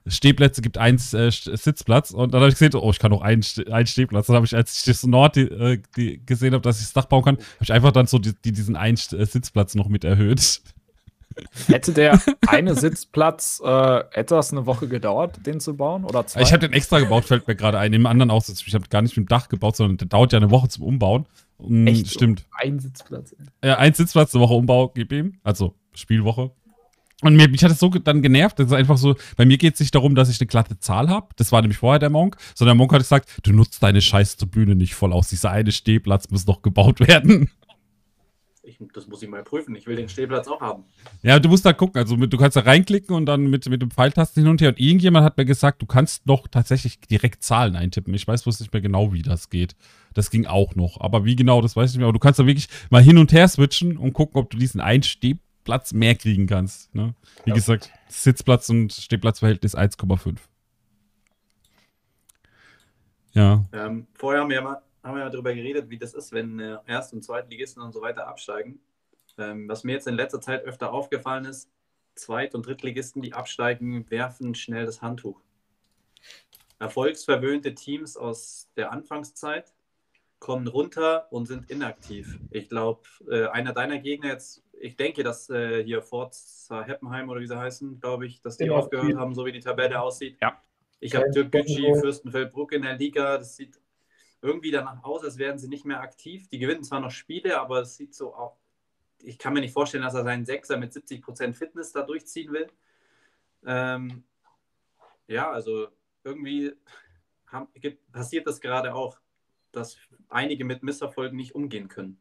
Stehplätze gibt, 1 äh, Sitzplatz. Und dann habe ich gesehen, oh, ich kann noch einen, einen Stehplatz. Dann habe ich, als ich das Nord die, äh, die gesehen habe, dass ich das Dach bauen kann, habe ich einfach dann so die, die, diesen einen äh, Sitzplatz noch mit erhöht. Hätte der eine Sitzplatz äh, etwas eine Woche gedauert, den zu bauen? Oder zwei? Ich habe den extra gebaut, fällt mir gerade ein. Im anderen auch. Ich habe gar nicht mit dem Dach gebaut, sondern der dauert ja eine Woche zum Umbauen. Und Echt? Stimmt. Ein Sitzplatz. Ja, ein Sitzplatz, eine Woche Umbau, gib ihm. Also Spielwoche. Und mir, mich hat es so dann genervt, das ist einfach so, bei mir geht es nicht darum, dass ich eine glatte Zahl habe, das war nämlich vorher der Monk, sondern der Monk hat gesagt, du nutzt deine scheiß Tribüne nicht voll aus, dieser eine Stehplatz muss noch gebaut werden ich, das muss ich mal prüfen. Ich will den Stehplatz auch haben. Ja, du musst da gucken. Also mit, du kannst da reinklicken und dann mit, mit dem Pfeiltasten hin und her. Und irgendjemand hat mir gesagt, du kannst noch tatsächlich direkt Zahlen eintippen. Ich weiß bloß nicht mehr genau, wie das geht. Das ging auch noch. Aber wie genau, das weiß ich nicht mehr. Aber du kannst da wirklich mal hin und her switchen und gucken, ob du diesen einen Stehplatz mehr kriegen kannst. Ne? Wie ja. gesagt, Sitzplatz und Stehplatzverhältnis 1,5. Ja. Ähm, vorher haben wir mal haben wir ja darüber geredet, wie das ist, wenn äh, Erst- und Zweitligisten und so weiter absteigen. Ähm, was mir jetzt in letzter Zeit öfter aufgefallen ist, Zweit- und Drittligisten, die absteigen, werfen schnell das Handtuch. Erfolgsverwöhnte Teams aus der Anfangszeit kommen runter und sind inaktiv. Ich glaube, äh, einer deiner Gegner jetzt, ich denke, dass äh, hier Forza Heppenheim oder wie sie heißen, glaube ich, dass die ja, aufgehört haben, so wie die Tabelle aussieht. Ja. Ich habe Türkgücü, Fürstenfeldbruck in der Liga. Das sieht irgendwie danach aus, als wären sie nicht mehr aktiv. Die gewinnen zwar noch Spiele, aber es sieht so aus. Ich kann mir nicht vorstellen, dass er seinen Sechser mit 70% Fitness da durchziehen will. Ähm, ja, also irgendwie haben, passiert das gerade auch, dass einige mit Misserfolgen nicht umgehen können.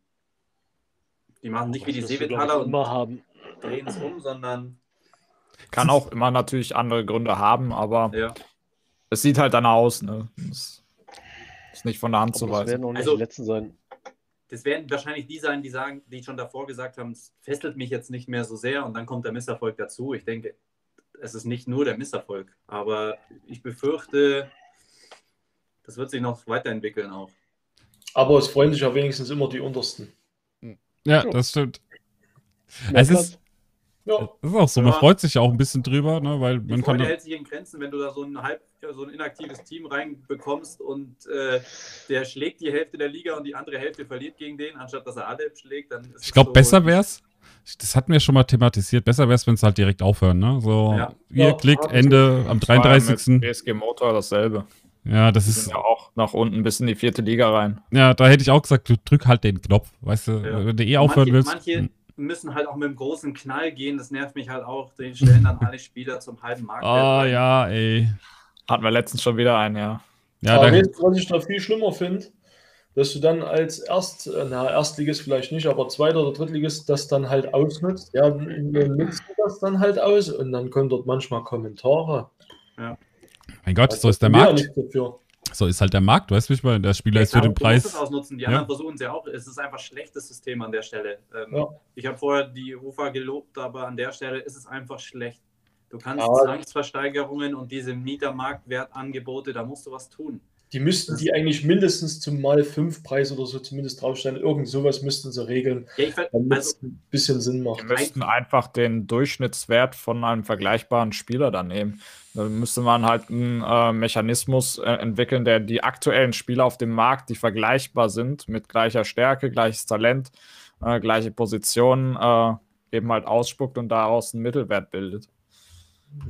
Die machen nicht wie die Seevitaler und haben. drehen es um, sondern. Kann auch immer natürlich andere Gründe haben, aber ja. es sieht halt dann aus. Ne? Das ist nicht von der Hand zu weisen. Das werden auch nicht also, die letzten sein. Das werden wahrscheinlich die sein, die sagen, die schon davor gesagt haben, es fesselt mich jetzt nicht mehr so sehr und dann kommt der Misserfolg dazu. Ich denke, es ist nicht nur der Misserfolg, aber ich befürchte, das wird sich noch weiterentwickeln auch. Aber es freuen sich ja wenigstens immer die Untersten. Ja, das stimmt. es ist, ja. Das ist auch so, man ja. freut sich ja auch ein bisschen drüber, ne, weil man kann. hält sich in Grenzen, wenn du da so ein halb, so ein inaktives Team reinbekommst und äh, der schlägt die Hälfte der Liga und die andere Hälfte verliert gegen den, anstatt dass er alle schlägt, dann ist Ich glaube, so besser wäre es. Das hatten wir schon mal thematisiert. Besser wäre es, wenn es halt direkt aufhören, ne? So, ja. hier, ja, Klick, Ende am 33. BSG Motor dasselbe. Ja, das ist. ja auch nach unten bis in die vierte Liga rein. Ja, da hätte ich auch gesagt, du drück halt den Knopf, weißt du, ja. wenn du eh aufhören manche, willst. Manche, hm müssen halt auch mit einem großen Knall gehen. Das nervt mich halt auch. Die stellen dann alle Spieler zum halben Markt. Oh ja, ey. Hatten wir letztens schon wieder einen, ja. Ja, aber jetzt, was ich da viel schlimmer finde, dass du dann als Erst, na, Erstligist vielleicht nicht, aber Zweiter oder Drittligist das dann halt ausnutzt. Ja, dann nutzt du das dann halt aus und dann kommen dort manchmal Kommentare. Ja. Mein Gott, so ist der Markt. Dafür. So ist halt der Markt, weißt du, wie ich meine? Der Spieler ist für den Preis. Du musst es ausnutzen. Die ja. anderen versuchen es ja auch. Es ist einfach schlechtes System an der Stelle. Ähm, ja. Ich habe vorher die UFA gelobt, aber an der Stelle ist es einfach schlecht. Du kannst aber Zwangsversteigerungen und diese Mietermarktwertangebote, da musst du was tun. Die müssten die eigentlich mindestens zum Mal 5 Preis oder so zumindest draufstellen. Irgend sowas müssten sie regeln, ja, damit also, es ein bisschen Sinn macht. Wir müssten einfach den Durchschnittswert von einem vergleichbaren Spieler dann nehmen. Da müsste man halt einen äh, Mechanismus äh, entwickeln, der die aktuellen Spieler auf dem Markt, die vergleichbar sind, mit gleicher Stärke, gleiches Talent, äh, gleiche Positionen, äh, eben halt ausspuckt und daraus einen Mittelwert bildet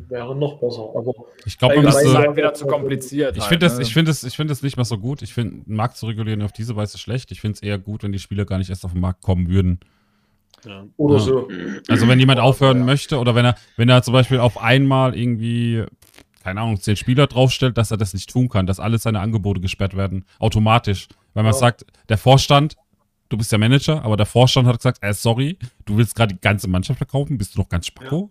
wäre noch besser. Aber ich glaube, man müsste halt wieder zu kompliziert. Ich halt, finde ne? das, ich finde das, ich finde das nicht mehr so gut. Ich finde, den Markt zu regulieren auf diese Weise schlecht. Ich finde es eher gut, wenn die Spieler gar nicht erst auf den Markt kommen würden. Ja. Oder ja. so. Also wenn jemand aufhören ja. möchte oder wenn er, wenn er zum Beispiel auf einmal irgendwie keine Ahnung, zehn Spieler draufstellt, dass er das nicht tun kann, dass alle seine Angebote gesperrt werden, automatisch. Weil man sagt, der Vorstand, du bist der Manager, aber der Vorstand hat gesagt, äh, sorry, du willst gerade die ganze Mannschaft verkaufen, bist du noch ganz spacko?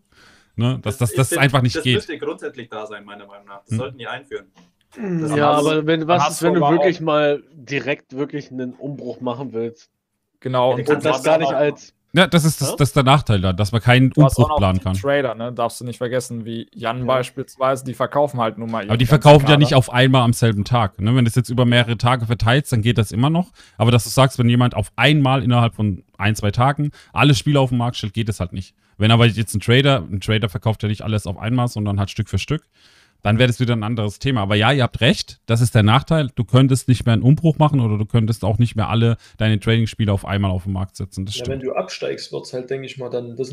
Ne? Dass das, das, das einfach nicht das geht. Das müsste grundsätzlich da sein, meiner Meinung nach. Das hm. sollten die einführen. Das ja, aber wenn, was ist, wenn du wirklich mal direkt wirklich einen Umbruch machen willst? Genau. Und, und das gar nicht als ja, das ist, das, das ist der Nachteil da, dass man keinen Umbruch planen kann. Trader, ne? Darfst du nicht vergessen, wie Jan ja. beispielsweise, die verkaufen halt nur mal. Aber die verkaufen ja nicht auf einmal am selben Tag. Ne? Wenn du es jetzt über mehrere Tage verteilst, dann geht das immer noch. Aber dass du sagst, wenn jemand auf einmal innerhalb von ein, zwei Tagen alle Spiele auf den Markt stellt, geht das halt nicht. Wenn aber jetzt ein Trader, ein Trader verkauft ja nicht alles auf einmal, sondern halt Stück für Stück, dann wäre das wieder ein anderes Thema. Aber ja, ihr habt recht, das ist der Nachteil. Du könntest nicht mehr einen Umbruch machen oder du könntest auch nicht mehr alle deine Trading-Spiele auf einmal auf den Markt setzen. ja, wenn du absteigst, wird es halt, denke ich mal, dann das,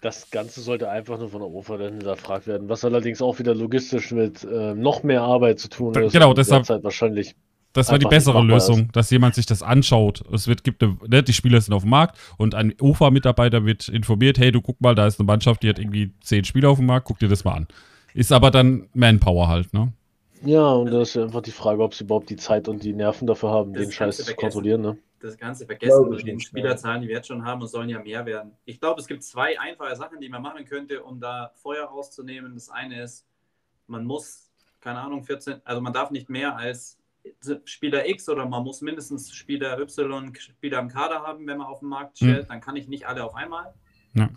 das Ganze sollte einfach nur von der OFA dann hinterfragt werden, was allerdings auch wieder logistisch mit äh, noch mehr Arbeit zu tun ist. Genau, deshalb wahrscheinlich. Das war die bessere Lösung, ist. dass jemand sich das anschaut. Es wird, gibt eine, ne, die Spieler sind auf dem Markt und ein OFA-Mitarbeiter wird informiert, hey, du guck mal, da ist eine Mannschaft, die hat irgendwie zehn Spieler auf dem Markt, guck dir das mal an. Ist aber dann Manpower halt, ne? Ja, und da ist ja einfach die Frage, ob sie überhaupt die Zeit und die Nerven dafür haben, das den Scheiß zu kontrollieren, ne? Das Ganze vergessen durch den Spielerzahlen, die wir jetzt schon haben, und sollen ja mehr werden. Ich glaube, es gibt zwei einfache Sachen, die man machen könnte, um da Feuer rauszunehmen. Das eine ist, man muss, keine Ahnung, 14, also man darf nicht mehr als Spieler X oder man muss mindestens Spieler Y, Spieler im Kader haben, wenn man auf den Markt stellt. Hm. Dann kann ich nicht alle auf einmal. Ja.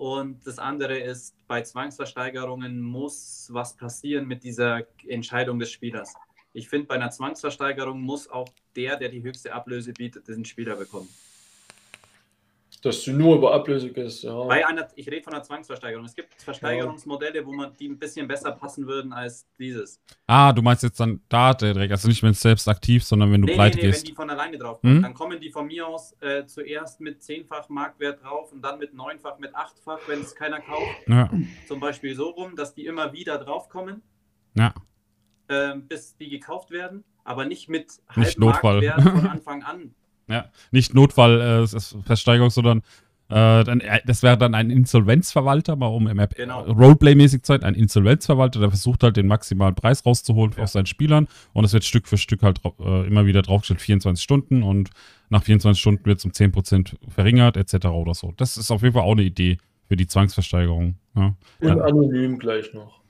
Und das andere ist, bei Zwangsversteigerungen muss was passieren mit dieser Entscheidung des Spielers. Ich finde, bei einer Zwangsversteigerung muss auch der, der die höchste Ablöse bietet, diesen Spieler bekommen. Dass du nur über Ablöse gehst, ja. Bei einer, ich rede von einer Zwangsversteigerung. Es gibt Versteigerungsmodelle, wo man die ein bisschen besser passen würden als dieses. Ah, du meinst jetzt dann da direkt, also nicht, wenn es selbst aktiv, sondern wenn du nee, pleite nee, nee, gehst. wenn die von alleine drauf kommen. Hm? Dann kommen die von mir aus äh, zuerst mit zehnfach Marktwert drauf und dann mit neunfach, mit achtfach, wenn es keiner kauft. Ja. Zum Beispiel so rum, dass die immer wieder draufkommen. Ja. Äh, bis die gekauft werden, aber nicht mit nicht Notfall. von Anfang an ja, nicht Notfallversteigerung, äh, sondern äh, dann, äh, das wäre dann ein Insolvenzverwalter, mal um im genau. Roleplay-mäßig Zeit, ein Insolvenzverwalter, der versucht halt den maximalen Preis rauszuholen ja. aus seinen Spielern und es wird Stück für Stück halt äh, immer wieder draufgestellt, 24 Stunden und nach 24 Stunden wird es um 10% verringert, etc. oder so. Das ist auf jeden Fall auch eine Idee für die Zwangsversteigerung. Ja. Und anonym gleich noch.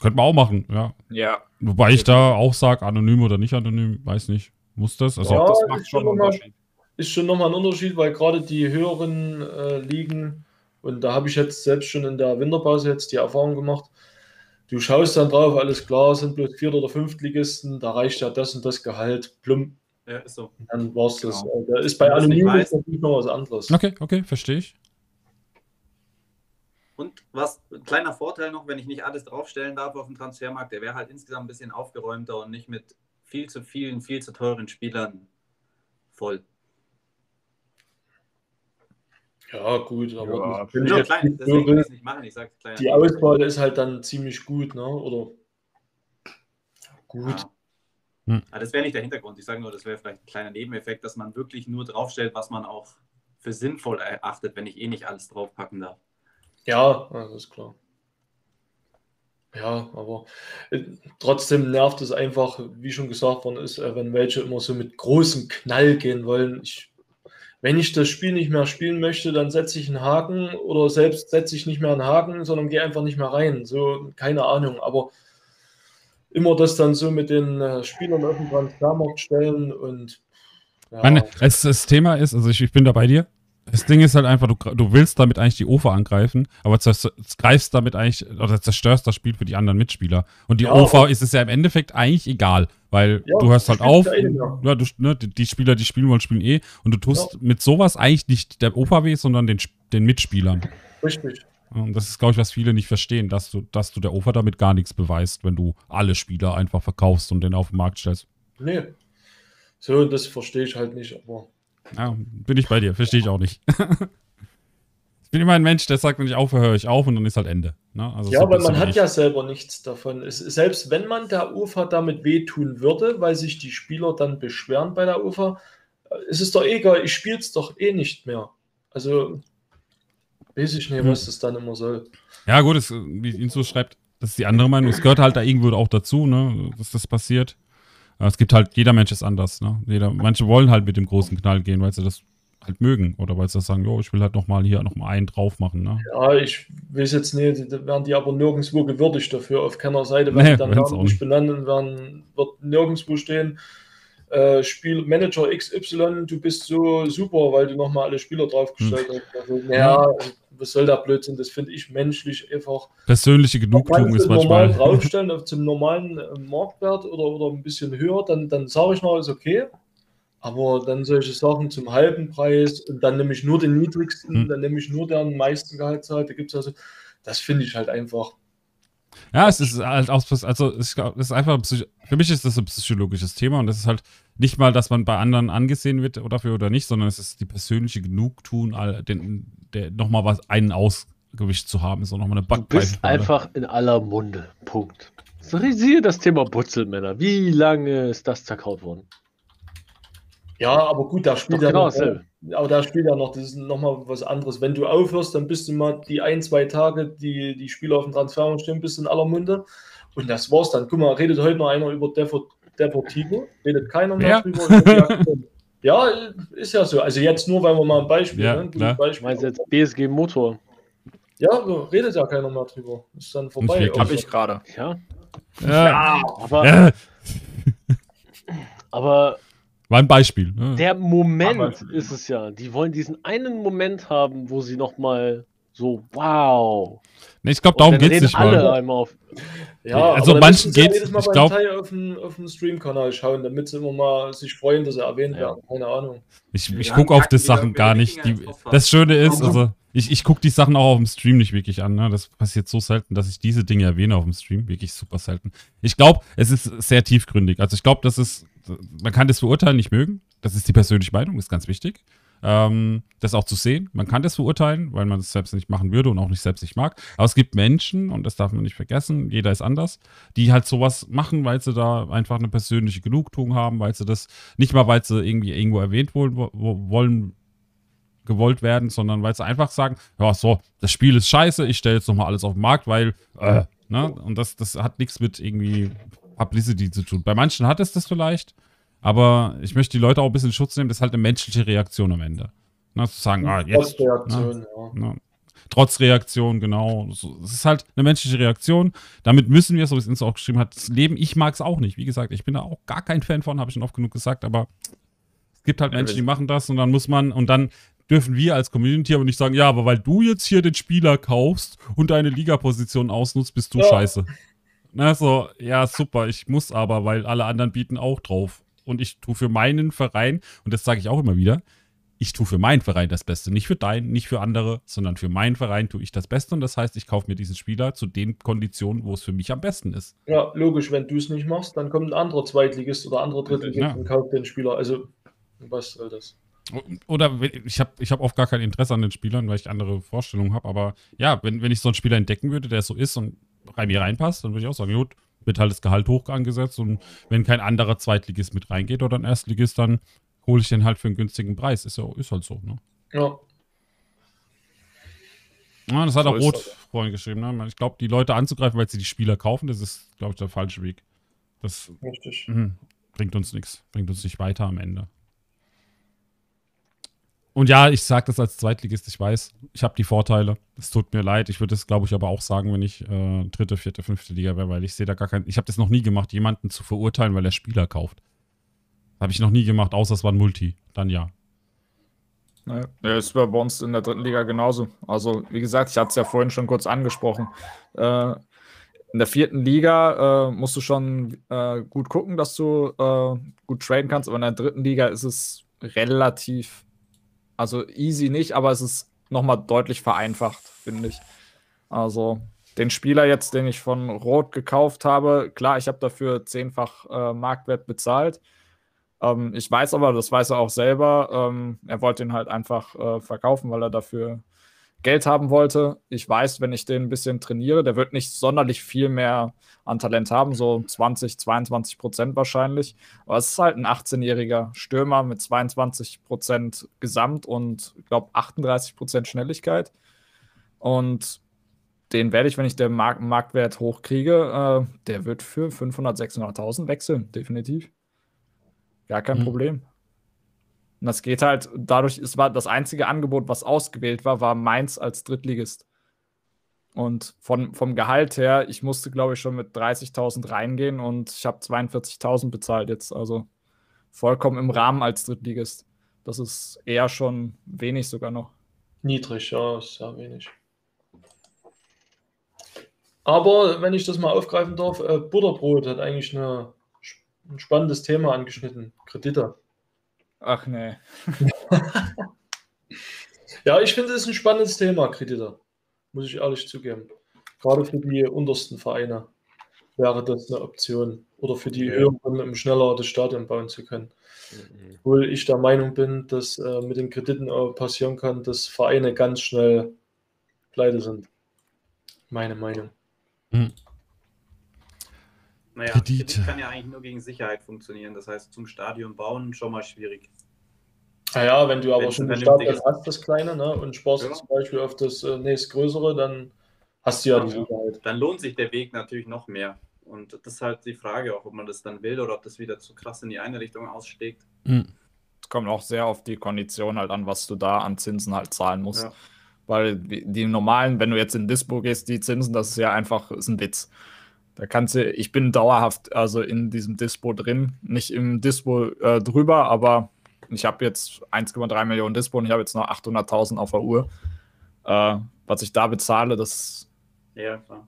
Könnte man auch machen, ja. Ja. Wobei ich da auch sage, anonym oder nicht anonym, weiß nicht. Muss das? Also ja, das macht schon einen Unterschied. Ist schon nochmal ein Unterschied, weil gerade die höheren äh, Ligen, und da habe ich jetzt selbst schon in der Winterpause jetzt die Erfahrung gemacht, du schaust dann drauf, alles klar, sind bloß Viert- oder Fünftligisten, da reicht ja das und das Gehalt, plump. Ja, ist so. Dann war es das. Genau. Da ist bei Anonym natürlich noch was anderes. Okay, okay, verstehe ich. Und was, ein kleiner Vorteil noch, wenn ich nicht alles draufstellen darf auf dem Transfermarkt, der wäre halt insgesamt ein bisschen aufgeräumter und nicht mit viel zu vielen, viel zu teuren Spielern voll. Ja, gut, aber ja, ich klein, deswegen will ich nicht machen. Ich sag, kleiner die Auswahl ist halt dann ziemlich gut, ne? Oder gut. Ja. Hm. Aber das wäre nicht der Hintergrund. Ich sage nur, das wäre vielleicht ein kleiner Nebeneffekt, dass man wirklich nur draufstellt, was man auch für sinnvoll erachtet, wenn ich eh nicht alles draufpacken darf. Ja, das ist klar. Ja, aber äh, trotzdem nervt es einfach, wie schon gesagt worden ist, äh, wenn welche immer so mit großem Knall gehen wollen. Ich, wenn ich das Spiel nicht mehr spielen möchte, dann setze ich einen Haken oder selbst setze ich nicht mehr einen Haken, sondern gehe einfach nicht mehr rein. So, keine Ahnung, aber immer das dann so mit den äh, Spielern den Transfermarkt stellen und ja. Meine, es, das Thema ist, also ich, ich bin da bei dir, Das Ding ist halt einfach, du, du willst damit eigentlich die OFA angreifen, aber greifst damit eigentlich, oder zerstörst das Spiel für die anderen Mitspieler. Und die ja, OFA ist es ja im Endeffekt eigentlich egal, weil ja, du hörst halt auf, ja, du, ne, die Spieler, die spielen wollen, spielen eh, und du tust ja. mit sowas eigentlich nicht der OFA weh, sondern den, den Mitspielern. Richtig. Und das ist, glaube ich, was viele nicht verstehen, dass du, dass du der OFA damit gar nichts beweist, wenn du alle Spieler einfach verkaufst und den auf den Markt stellst. Nee. So, das verstehe ich halt nicht, aber ja, bin ich bei dir, verstehe ich auch nicht. ich bin immer ein Mensch, der sagt, wenn ich aufhöre, höre ich auf und dann ist halt Ende. Ne? Also ja, aber man hat ja selber nichts davon. Es, selbst wenn man der UFA damit wehtun würde, weil sich die Spieler dann beschweren bei der UFA, ist es doch egal, ich spiele es doch eh nicht mehr. Also weiß ich nicht, was hm. das dann immer soll. Ja, gut, es, wie ihn so schreibt, das ist die andere Meinung. Es gehört halt da irgendwo auch dazu, ne, dass das passiert. Es gibt halt, jeder Mensch ist anders. Ne? Jeder, manche wollen halt mit dem großen Knall gehen, weil sie das halt mögen oder weil sie sagen, jo, ich will halt nochmal hier nochmal einen drauf machen. Ne? Ja, ich weiß jetzt nicht, da werden die aber nirgendwo gewürdigt dafür. Auf keiner Seite werden nee, dann namentlich benannt und werden, wird nirgendwo stehen, äh, Spielmanager XY, du bist so super, weil du nochmal alle Spieler draufgestellt hm. hast. Also, ja, was soll der Blödsinn? Das finde ich menschlich einfach. Persönliche Genugtuung ist manchmal. normal draufstellen auf zum normalen äh, Marktwert oder, oder ein bisschen höher, dann, dann sage ich noch, ist okay. Aber dann solche Sachen zum halben Preis und dann nehme ich nur den niedrigsten, hm. dann nehme ich nur den meisten Gehaltszahlt. Da gibt es also, das finde ich halt einfach. Ja, es ist halt auch, also es ist einfach, für mich ist das ein psychologisches Thema und das ist halt nicht mal, dass man bei anderen angesehen wird dafür oder nicht, sondern es ist die persönliche Genugtun, den, der nochmal was einen Ausgewicht zu haben, ist auch nochmal eine Backpfeife. Du bist einfach in aller Munde. Punkt. So, siehe das Thema Butzelmänner. Wie lange ist das zerkaut worden? Ja, aber gut, da spielt ja genau noch, aber da spielt ja noch, das ist nochmal was anderes. Wenn du aufhörst, dann bist du mal die ein, zwei Tage, die die Spieler auf dem Transfer stehen, bist in aller Munde. Und das war's dann. Guck mal, redet heute noch einer über Deportivo, redet keiner mehr ja. drüber. Ja, ist ja so. Also jetzt nur, weil wir mal ein Beispiel, ja, ne? Klar. Beispiel. Meinst jetzt BSG Motor? Ja, redet ja keiner mehr drüber. Ist dann vorbei. Habe ich gerade. Ja. Ja, ja aber. Ja. aber. War ein Beispiel. Ne? Der Moment aber, ist es ja. Die wollen diesen einen Moment haben, wo sie nochmal so, wow. Nee, ich glaube, darum geht es nicht alle mal. einmal auf. Ja, also manchen geht es. Ich glaube, auf dem, auf dem Stream-Kanal schauen, damit sie immer mal sich freuen, dass sie erwähnt ja. werden. Keine Ahnung. Ich, ich gucke auf das Sachen gar nicht. Die, das Schöne ist, also ich, ich gucke die Sachen auch auf dem Stream nicht wirklich an. Ne? Das passiert so selten, dass ich diese Dinge erwähne auf dem Stream. Wirklich super selten. Ich glaube, es ist sehr tiefgründig. Also ich glaube, das ist, man kann das verurteilen, nicht mögen. Das ist die persönliche Meinung, ist ganz wichtig ähm, das auch zu sehen. Man kann das verurteilen, weil man es selbst nicht machen würde und auch nicht selbst nicht mag. Aber es gibt Menschen, und das darf man nicht vergessen, jeder ist anders, die halt sowas machen, weil sie da einfach eine persönliche Genugtuung haben, weil sie das nicht mal, weil sie irgendwie irgendwo erwähnt wollen, wollen gewollt werden, sondern weil sie einfach sagen, ja, so, das Spiel ist scheiße, ich stelle jetzt nochmal alles auf den Markt, weil, äh, ne? Und das, das hat nichts mit irgendwie Publicity zu tun. Bei manchen hat es das vielleicht, aber ich möchte die Leute auch ein bisschen in Schutz nehmen. Das ist halt eine menschliche Reaktion am Ende. Na, zu sagen, ah, jetzt. Trotz Reaktion, na, ja. Na, trotz Reaktion, genau. Es ist halt eine menschliche Reaktion. Damit müssen wir, so wie es uns auch geschrieben hat, das Leben. Ich mag es auch nicht. Wie gesagt, ich bin da auch gar kein Fan von, habe ich schon oft genug gesagt. Aber es gibt halt Menschen, die machen das und dann muss man, und dann dürfen wir als Community aber nicht sagen, ja, aber weil du jetzt hier den Spieler kaufst und deine Ligaposition ausnutzt, bist du ja. scheiße. Na, so, ja, super, ich muss aber, weil alle anderen bieten auch drauf und ich tue für meinen Verein, und das sage ich auch immer wieder, ich tue für meinen Verein das Beste. Nicht für deinen, nicht für andere, sondern für meinen Verein tue ich das Beste. Und das heißt, ich kaufe mir diesen Spieler zu den Konditionen, wo es für mich am besten ist. Ja, logisch. Wenn du es nicht machst, dann kommt ein anderer Zweitligist oder anderer Drittligist ja. und kauft den Spieler. Also, was soll das? Oder ich habe ich hab oft gar kein Interesse an den Spielern, weil ich andere Vorstellungen habe. Aber ja, wenn, wenn ich so einen Spieler entdecken würde, der so ist und bei mir reinpasst, dann würde ich auch sagen, gut, wird halt das Gehalt hoch angesetzt und wenn kein anderer Zweitligist mit reingeht oder ein Erstligist, dann hole ich den halt für einen günstigen Preis. Ist, ja, ist halt so, ne? Ja. Ja, das hat so auch Rot vorhin geschrieben. Ne? Ich glaube, die Leute anzugreifen, weil sie die Spieler kaufen, das ist, glaube ich, der falsche Weg. Das mh, bringt uns nichts, bringt uns nicht weiter am Ende. Und ja, ich sage das als Zweitligist, ich weiß, ich habe die Vorteile. Es tut mir leid. Ich würde es, glaube ich, aber auch sagen, wenn ich äh, dritte, vierte, fünfte Liga wäre, weil ich sehe da gar keinen. Ich habe das noch nie gemacht, jemanden zu verurteilen, weil er Spieler kauft. Habe ich noch nie gemacht, außer es war ein Multi. Dann ja. Ja, ist bei uns in der dritten Liga genauso. Also, wie gesagt, ich hatte es ja vorhin schon kurz angesprochen. Äh, in der vierten Liga äh, musst du schon äh, gut gucken, dass du äh, gut traden kannst, aber in der dritten Liga ist es relativ, also easy nicht, aber es ist nochmal deutlich vereinfacht, finde ich. Also, den Spieler jetzt, den ich von Rot gekauft habe, klar, ich habe dafür zehnfach äh, Marktwert bezahlt. Ähm, ich weiß aber, das weiß er auch selber, ähm, er wollte ihn halt einfach äh, verkaufen, weil er dafür Geld haben wollte. Ich weiß, wenn ich den ein bisschen trainiere, der wird nicht sonderlich viel mehr an Talent haben, so 20, 22 Prozent wahrscheinlich. Aber es ist halt ein 18-jähriger Stürmer mit 22 Prozent Gesamt und ich glaube 38 Prozent Schnelligkeit. Und den werde ich, wenn ich den Mark Marktwert hochkriege, äh, der wird für 500, 600.000 wechseln, definitiv. Gar kein mhm. Problem. Und das geht halt dadurch, es war das einzige Angebot, was ausgewählt war, war Mainz als Drittligist. Und von, vom Gehalt her, ich musste, glaube ich, schon mit 30.000 reingehen und ich habe 42.000 bezahlt jetzt. Also vollkommen im Rahmen als Drittligist. Das ist eher schon wenig sogar noch. Niedrig, ja, ist sehr wenig. Aber wenn ich das mal aufgreifen darf, äh, Butterbrot hat eigentlich eine, ein spannendes Thema angeschnitten. Kredite. Ach nee. ja, ich finde es ein spannendes Thema, Kredite. Muss ich ehrlich zugeben. Gerade für die untersten Vereine wäre das eine Option. Oder für die ja. höheren, um schneller das Stadion bauen zu können. Mhm. Obwohl ich der Meinung bin, dass äh, mit den Krediten auch passieren kann, dass Vereine ganz schnell pleite sind. Meine Meinung. Mhm. Naja, Kredit. Kredit kann ja eigentlich nur gegen Sicherheit funktionieren. Das heißt, zum Stadion bauen schon mal schwierig. Naja, wenn du aber wenn schon das Stadion hast, das kleine, ne, und sparst ja. zum Beispiel auf das äh, nächstgrößere, dann hast du ja, ja die Sicherheit. Dann lohnt sich der Weg natürlich noch mehr. Und das ist halt die Frage, auch ob man das dann will oder ob das wieder zu krass in die eine Richtung ausschlägt. Mhm. Es kommt auch sehr auf die Kondition halt an, was du da an Zinsen halt zahlen musst. Ja. Weil die normalen, wenn du jetzt in Dispo gehst, die Zinsen, das ist ja einfach ist ein Witz. Da kannst du, ich bin dauerhaft also in diesem Dispo drin, nicht im Dispo äh, drüber, aber ich habe jetzt 1,3 Millionen Dispo und ich habe jetzt noch 800.000 auf der Uhr. Äh, was ich da bezahle, das. Ja, klar.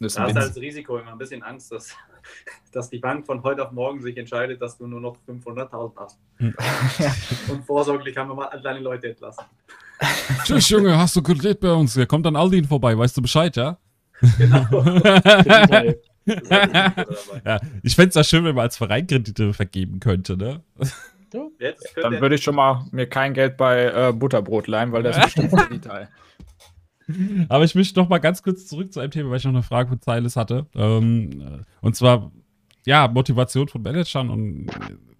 Das da hast du als Risiko immer ein bisschen Angst, dass, dass die Bank von heute auf morgen sich entscheidet, dass du nur noch 500.000 hast. Hm. und vorsorglich haben wir mal all deine Leute entlassen. Tschüss, Junge, hast du Kredit bei uns? Der kommt dann Aldin vorbei, weißt du Bescheid, ja? Genau. ja, ich fände es ja schön, wenn man als Verein Kredite vergeben könnte, ne? Dann würde ich schon mal mir kein Geld bei äh, Butterbrot leihen, weil das ist bestimmt Krediteil. Aber ich möchte noch mal ganz kurz zurück zu einem Thema, weil ich noch eine Frage von Zeiles hatte. Ähm, und zwar, ja, Motivation von Managern und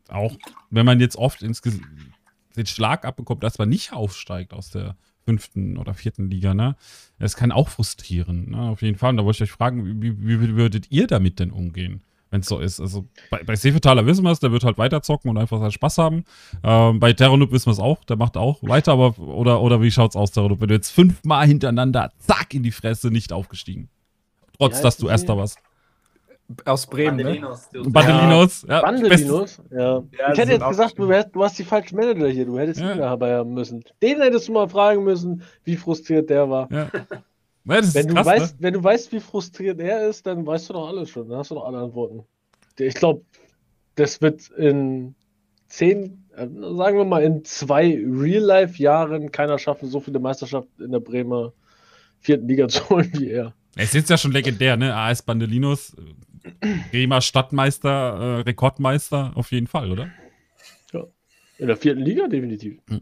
auch, wenn man jetzt oft ins, den Schlag abbekommt, dass man nicht aufsteigt aus der fünften oder vierten Liga, ne? Es kann auch frustrieren, ne? Auf jeden Fall. Und da wollte ich euch fragen, wie, wie würdet ihr damit denn umgehen? wenn es so ist. Also bei, bei Seefetaler wissen wir es, der wird halt weiter zocken und einfach seinen Spaß haben. Ähm, bei Terranub wissen wir es auch, der macht auch weiter, aber oder, oder wie schaut's aus, Terranub? Wenn du jetzt fünfmal hintereinander, zack, in die Fresse, nicht aufgestiegen. Trotz, ja, dass du Erster warst. Aus Bremen, Bandelinos, ne? Bandelinos. Ja. Bandelinos, ja. ja. Ich hätte jetzt gesagt, du, hast, du hast die falschen Manager hier, du hättest ja. ihn haben müssen. Den hättest du mal fragen müssen, wie frustriert der war. Ja. Ja, wenn, du krass, weißt, ne? wenn du weißt, wie frustriert er ist, dann weißt du doch alles schon. Dann hast du doch alle Antworten. Ich glaube, das wird in zehn, äh, sagen wir mal, in zwei Real-Life-Jahren keiner schaffen, so viele Meisterschaften in der Bremer vierten Liga zu holen wie er. Es ist ja schon legendär, ne? AS Bandelinos, Bremer Stadtmeister, äh, Rekordmeister, auf jeden Fall, oder? Ja. In der vierten Liga definitiv. Hm.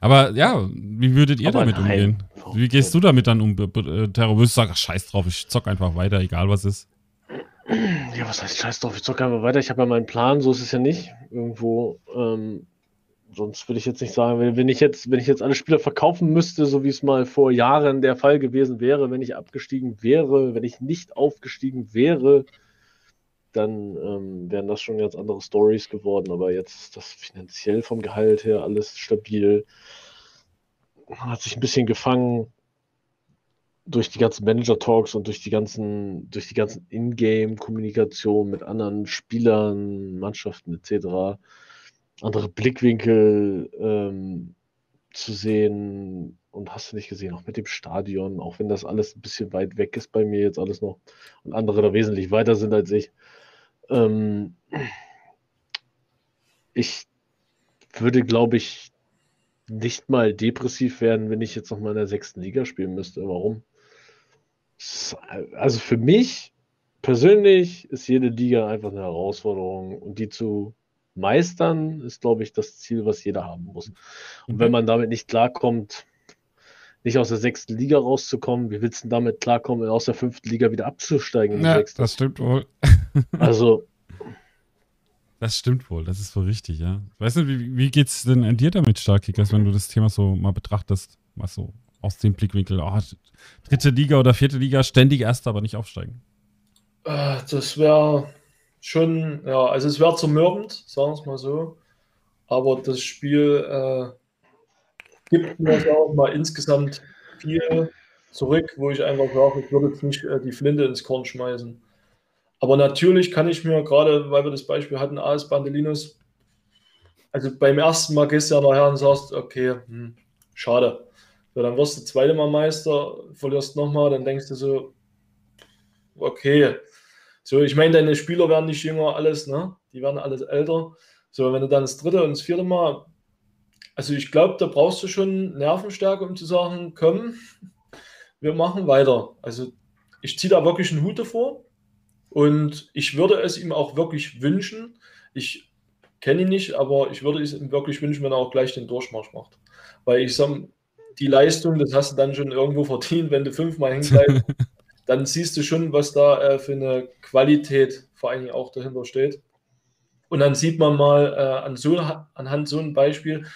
Aber ja, wie würdet ihr Aber damit nein. umgehen? Wie gehst du damit dann um, äh, Terror? Würdest du sagen, ach, scheiß drauf, ich zock einfach weiter, egal was ist? Ja, was heißt scheiß drauf, ich zock einfach weiter, ich habe ja meinen Plan, so ist es ja nicht. Irgendwo, ähm, sonst würde ich jetzt nicht sagen, wenn, wenn, ich jetzt, wenn ich jetzt alle Spieler verkaufen müsste, so wie es mal vor Jahren der Fall gewesen wäre, wenn ich abgestiegen wäre, wenn ich nicht aufgestiegen wäre, dann ähm, wären das schon ganz andere Stories geworden. Aber jetzt ist das finanziell vom Gehalt her alles stabil. Man hat sich ein bisschen gefangen durch die ganzen Manager-Talks und durch die ganzen, durch die ganzen Ingame-Kommunikation mit anderen Spielern, Mannschaften etc. Andere Blickwinkel ähm, zu sehen und hast du nicht gesehen, auch mit dem Stadion, auch wenn das alles ein bisschen weit weg ist bei mir jetzt alles noch und andere da wesentlich weiter sind als ich. Ähm, ich würde, glaube ich, nicht mal depressiv werden, wenn ich jetzt noch mal in der sechsten Liga spielen müsste. Warum? Also für mich persönlich ist jede Liga einfach eine Herausforderung und die zu meistern ist, glaube ich, das Ziel, was jeder haben muss. Und wenn mhm. man damit nicht klarkommt, nicht aus der sechsten Liga rauszukommen, wie willst du damit klarkommen, aus der fünften Liga wieder abzusteigen? Ja, das stimmt wohl. also das stimmt wohl, das ist wohl richtig, ja. Weißt du, wie, wie geht's denn an dir damit, Starkkickers, wenn du das Thema so mal betrachtest, was so aus dem Blickwinkel, oh, dritte Liga oder vierte Liga, ständig erster, aber nicht aufsteigen? Äh, das wäre schon, ja, also es wäre zermürbend, sagen wir es mal so. Aber das Spiel äh, gibt mir auch mal insgesamt viel zurück, wo ich einfach sage, ich würde jetzt nicht äh, die Flinte ins Korn schmeißen. Aber natürlich kann ich mir gerade, weil wir das Beispiel hatten, AS Bandelinos, also beim ersten Mal gehst du ja nachher und sagst, okay, hm, schade. So, dann wirst du zweite Mal Meister, verlierst nochmal, dann denkst du so, okay. So, ich meine, deine Spieler werden nicht jünger, alles, ne? Die werden alles älter. So, wenn du dann das dritte und das vierte Mal, also ich glaube, da brauchst du schon Nervenstärke, um zu sagen, komm, wir machen weiter. Also ich ziehe da wirklich einen Hut davor. Und ich würde es ihm auch wirklich wünschen. Ich kenne ihn nicht, aber ich würde es ihm wirklich wünschen, wenn er auch gleich den Durchmarsch macht. Weil ich sage, die Leistung, das hast du dann schon irgendwo verdient, wenn du fünfmal hängen bleibst. Dann siehst du schon, was da äh, für eine Qualität vor allen Dingen auch dahinter steht. Und dann sieht man mal äh, an so, anhand so einem Beispiel,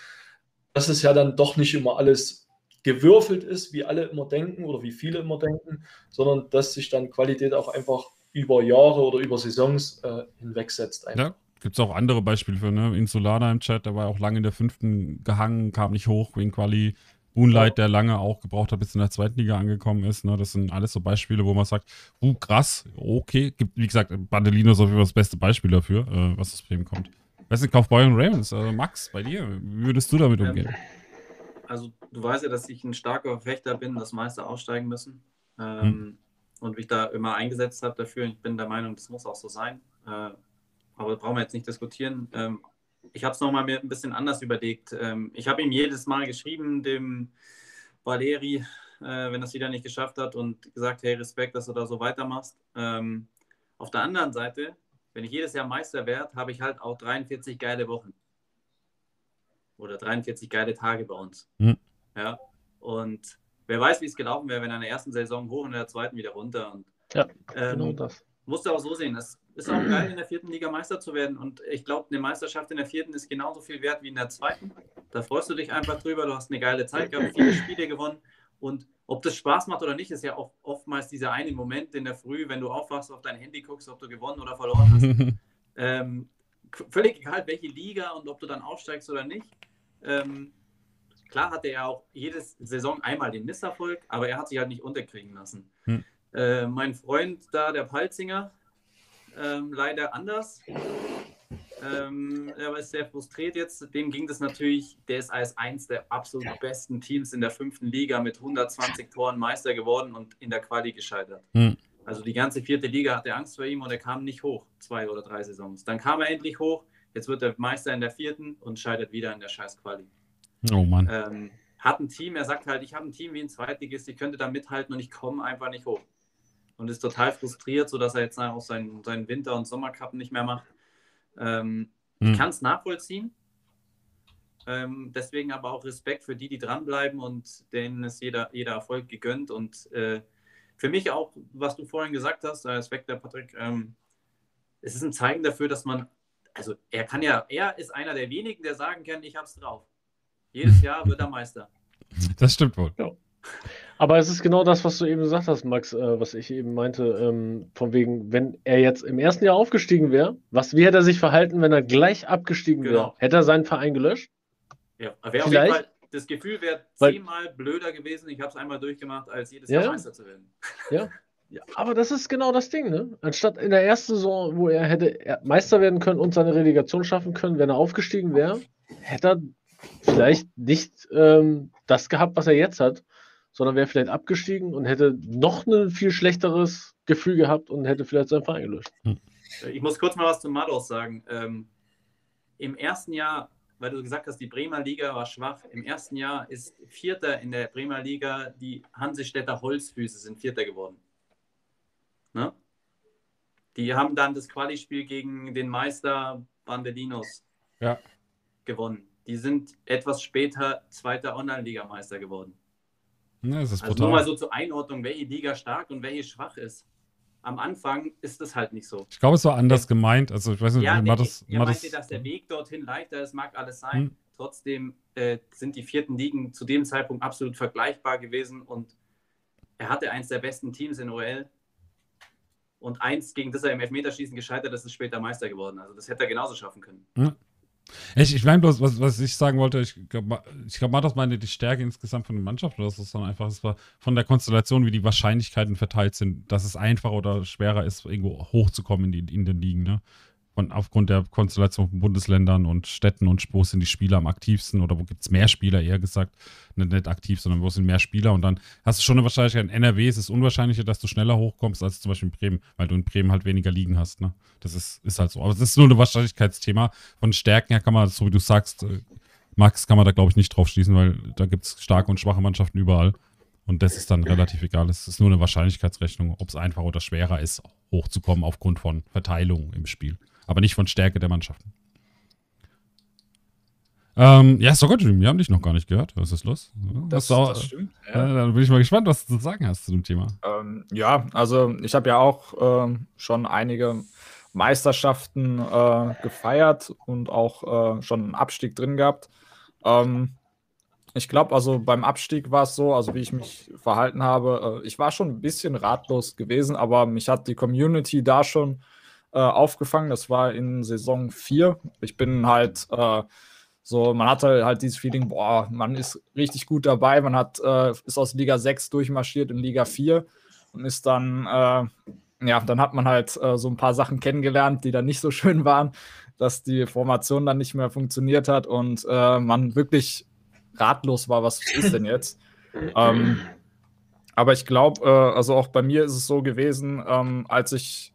dass es ja dann doch nicht immer alles gewürfelt ist, wie alle immer denken oder wie viele immer denken, sondern dass sich dann Qualität auch einfach über Jahre oder über Saisons äh, hinwegsetzt. Ja, gibt es auch andere Beispiele für, ne? Insulana im Chat, der war auch lange in der fünften gehangen, kam nicht hoch wegen Quali. Moonlight, der lange auch gebraucht hat, bis in der zweiten Liga angekommen ist. Ne? Das sind alles so Beispiele, wo man sagt, uh, krass, okay. Gibt, wie gesagt, Bandelino ist auf jeden Fall das beste Beispiel dafür, äh, was das Problem kommt. Weißt du, Kaufbeuer und Ravens, also Max, bei dir, wie würdest du damit umgehen? Also, du weißt ja, dass ich ein starker Fechter bin, dass Meister aussteigen müssen. Ähm, hm und mich da immer eingesetzt habe dafür. Ich bin der Meinung, das muss auch so sein. Äh, aber brauchen wir jetzt nicht diskutieren. Ähm, ich habe es nochmal mir ein bisschen anders überlegt. Ähm, ich habe ihm jedes Mal geschrieben, dem Valeri, äh, wenn das wieder nicht geschafft hat und gesagt, hey, Respekt, dass du da so weitermachst. Ähm, auf der anderen Seite, wenn ich jedes Jahr Meister werde, habe ich halt auch 43 geile Wochen. Oder 43 geile Tage bei uns. Mhm. Ja. Und wer weiß, wie es gelaufen wäre, wenn er in der ersten Saison hoch und in der zweiten wieder runter. Und, ja, ähm, genau das. Musst du auch so sehen. Es ist auch geil, in der vierten Liga Meister zu werden. Und ich glaube, eine Meisterschaft in der vierten ist genauso viel wert wie in der zweiten. Da freust du dich einfach drüber. Du hast eine geile Zeit gehabt, viele Spiele gewonnen. Und ob das Spaß macht oder nicht, ist ja auch oftmals dieser eine Moment in der Früh, wenn du aufwachst, auf dein Handy guckst, ob du gewonnen oder verloren hast. ähm, völlig egal, welche Liga und ob du dann aufsteigst oder nicht. Ähm, Klar hatte er auch jede Saison einmal den Misserfolg, aber er hat sich halt nicht unterkriegen lassen. Hm. Äh, mein Freund da, der Palzinger, ähm, leider anders. Ähm, er ist sehr frustriert jetzt. Dem ging das natürlich, der ist als eins der absolut besten Teams in der fünften Liga mit 120 Toren Meister geworden und in der Quali gescheitert. Hm. Also die ganze vierte Liga hatte Angst vor ihm und er kam nicht hoch, zwei oder drei Saisons. Dann kam er endlich hoch, jetzt wird er Meister in der vierten und scheitert wieder in der scheiß Quali. Oh Mann. Ähm, hat ein Team, er sagt halt, ich habe ein Team wie ein Zweitligist, ich könnte da mithalten und ich komme einfach nicht hoch. Und ist total frustriert, sodass er jetzt auch seinen, seinen Winter- und Sommercup nicht mehr macht. Ähm, hm. Ich kann es nachvollziehen. Ähm, deswegen aber auch Respekt für die, die dranbleiben und denen ist jeder, jeder Erfolg gegönnt. Und äh, für mich auch, was du vorhin gesagt hast, Respekt der Patrick, ähm, es ist ein Zeichen dafür, dass man, also er kann ja, er ist einer der wenigen, der sagen kann, ich habe es drauf. Jedes Jahr wird er Meister. Das stimmt wohl. Ja. Aber es ist genau das, was du eben gesagt hast, Max, äh, was ich eben meinte, ähm, von wegen, wenn er jetzt im ersten Jahr aufgestiegen wäre, was, wie hätte er sich verhalten, wenn er gleich abgestiegen genau. wäre? Hätte er seinen Verein gelöscht? Ja, wäre auf jeden Fall, das Gefühl wäre zehnmal blöder gewesen, ich habe es einmal durchgemacht, als jedes ja. Jahr Meister zu werden. Ja. ja, aber das ist genau das Ding, ne? Anstatt in der ersten Saison, wo er hätte Meister werden können und seine Relegation schaffen können, wenn er aufgestiegen wäre, hätte er vielleicht nicht ähm, das gehabt, was er jetzt hat, sondern wäre vielleicht abgestiegen und hätte noch ein viel schlechteres Gefühl gehabt und hätte vielleicht seinen Verein gelöscht. Hm. Ich muss kurz mal was zu Mados sagen. Ähm, Im ersten Jahr, weil du gesagt hast, die Bremer Liga war schwach, im ersten Jahr ist Vierter in der Bremer Liga, die Hansestädter Holzfüße sind Vierter geworden. Ne? Die haben dann das Quali-Spiel gegen den Meister Bandelinos ja. gewonnen. Die sind etwas später zweiter Online-Ligameister geworden. Ja, das ist also nur mal so zur Einordnung, welche Liga stark und welche schwach ist. Am Anfang ist das halt nicht so. Ich glaube, es war anders gemeint. Also ich weiß nicht, ja, nee, das, er meinte, das... dass der Weg dorthin leichter ist, mag alles sein. Hm. Trotzdem äh, sind die vierten Ligen zu dem Zeitpunkt absolut vergleichbar gewesen und er hatte eins der besten Teams in OL und eins, gegen das er im Elfmeterschießen gescheitert ist, ist später Meister geworden. Also das hätte er genauso schaffen können. Hm. Ich, ich meine bloß, was, was ich sagen wollte, ich glaube, ich glaub, Matos meinte die Stärke insgesamt von der Mannschaft, oder ist dann einfach, es war von der Konstellation, wie die Wahrscheinlichkeiten verteilt sind, dass es einfacher oder schwerer ist, irgendwo hochzukommen in, die, in den Ligen. Ne? Von, aufgrund der Konstellation von Bundesländern und Städten und wo sind die Spieler am aktivsten oder wo gibt es mehr Spieler, eher gesagt, nicht, nicht aktiv, sondern wo sind mehr Spieler und dann hast du schon eine Wahrscheinlichkeit, in NRW ist es unwahrscheinlicher, dass du schneller hochkommst als zum Beispiel in Bremen, weil du in Bremen halt weniger liegen hast, ne? Das ist, ist halt so. Aber es ist nur ein Wahrscheinlichkeitsthema. Von Stärken her kann man, so wie du sagst, äh, Max, kann man da glaube ich nicht drauf schließen, weil da gibt es starke und schwache Mannschaften überall. Und das ist dann relativ egal. Es ist nur eine Wahrscheinlichkeitsrechnung, ob es einfacher oder schwerer ist, hochzukommen aufgrund von Verteilung im Spiel aber nicht von Stärke der Mannschaften. Ähm, ja, Soccer Dream, wir haben dich noch gar nicht gehört. Was ist los? Das, das stimmt. Ja. Äh, dann bin ich mal gespannt, was du zu sagen hast zu dem Thema. Ähm, ja, also ich habe ja auch äh, schon einige Meisterschaften äh, gefeiert und auch äh, schon einen Abstieg drin gehabt. Ähm, ich glaube, also beim Abstieg war es so, also wie ich mich verhalten habe, äh, ich war schon ein bisschen ratlos gewesen, aber mich hat die Community da schon äh, aufgefangen. Das war in Saison 4. Ich bin halt äh, so, man hatte halt dieses Feeling, boah, man ist richtig gut dabei. Man hat, äh, ist aus Liga 6 durchmarschiert in Liga 4 und ist dann, äh, ja, dann hat man halt äh, so ein paar Sachen kennengelernt, die dann nicht so schön waren, dass die Formation dann nicht mehr funktioniert hat und man wirklich ratlos war, was ist denn jetzt? ähm, aber ich glaube, also auch bei mir ist es so gewesen, ähm, als ich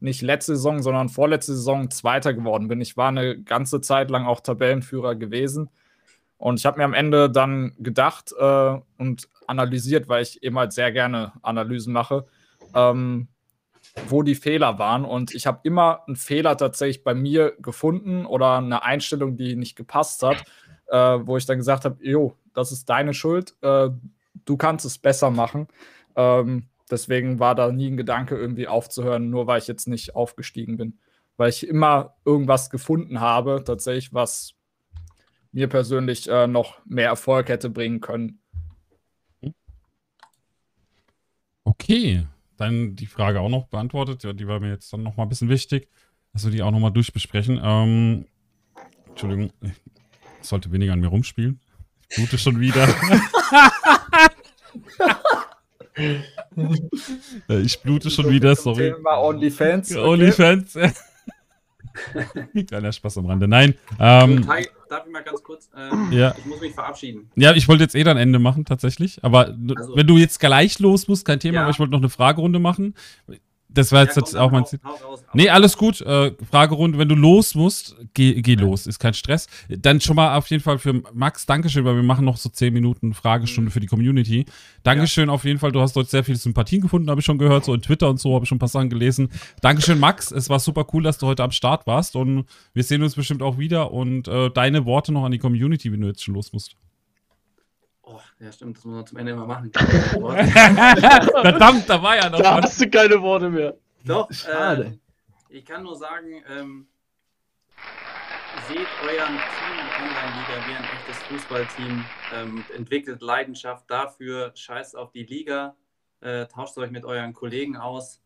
nicht letzte Saison, sondern vorletzte Saison Zweiter geworden bin. Ich war eine ganze Zeit lang auch Tabellenführer gewesen. Und ich habe mir am Ende dann gedacht äh, und analysiert, weil ich eben halt sehr gerne Analysen mache, ähm, wo die Fehler waren. Und ich habe immer einen Fehler tatsächlich bei mir gefunden oder eine Einstellung, die nicht gepasst hat, äh, wo ich dann gesagt habe, jo, das ist deine Schuld, äh, du kannst es besser machen. Ähm, Deswegen war da nie ein Gedanke, irgendwie aufzuhören, nur weil ich jetzt nicht aufgestiegen bin. Weil ich immer irgendwas gefunden habe, tatsächlich, was mir persönlich äh, noch mehr Erfolg hätte bringen können. Okay, dann die Frage auch noch beantwortet. Ja, die war mir jetzt dann noch mal ein bisschen wichtig, dass wir die auch noch mal durchbesprechen. Ähm, Entschuldigung, ich sollte weniger an mir rumspielen. Ich blute schon wieder. ich blute schon wieder, sorry. Thema OnlyFans. Okay. OnlyFans. Kleiner Spaß am Rande. Nein. Ähm, darf ich mal ganz kurz? Ähm, ja. Ich muss mich verabschieden. Ja, ich wollte jetzt eh dann Ende machen, tatsächlich. Aber also, wenn du jetzt gleich los musst, kein Thema, ja. aber ich wollte noch eine Fragerunde machen. Das war jetzt, ja, jetzt auch mein Ziel. Nee, alles gut. Äh, Fragerunde, wenn du los musst, geh, geh los, ist kein Stress. Dann schon mal auf jeden Fall für Max, Dankeschön, weil wir machen noch so 10 Minuten Fragestunde mhm. für die Community. Dankeschön ja. auf jeden Fall, du hast dort sehr viele Sympathien gefunden, habe ich schon gehört, so in Twitter und so, habe ich schon ein paar Sachen gelesen. Dankeschön, Max, es war super cool, dass du heute am Start warst und wir sehen uns bestimmt auch wieder und äh, deine Worte noch an die Community, wenn du jetzt schon los musst. Oh, ja, stimmt, das muss man zum Ende immer machen. Verdammt, da war ja noch. Da was. hast du keine Worte mehr. Doch, schade. Äh, ich kann nur sagen, ähm, seht euren Team Online-Liga wie ein echtes Fußballteam, ähm, entwickelt Leidenschaft dafür, scheißt auf die Liga, äh, tauscht euch mit euren Kollegen aus,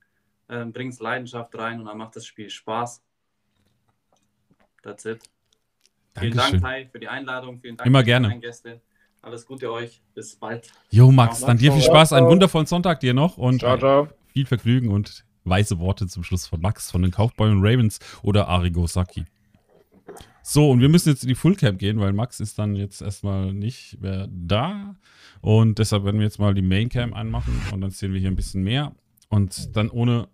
äh, bringt Leidenschaft rein und dann macht das Spiel Spaß. That's it. Vielen Dank, Tai, für die Einladung. Vielen Dank Immer gerne. Gäste. Alles Gute euch. Bis bald. Jo, Max, dann dir viel Spaß. Einen wundervollen Sonntag dir noch und ciao, ciao. viel Vergnügen und weise Worte zum Schluss von Max von den Kaufbeuren Ravens oder Arigo Saki. So, und wir müssen jetzt in die Fullcap gehen, weil Max ist dann jetzt erstmal nicht mehr da. Und deshalb werden wir jetzt mal die Maincam anmachen und dann sehen wir hier ein bisschen mehr. Und dann ohne,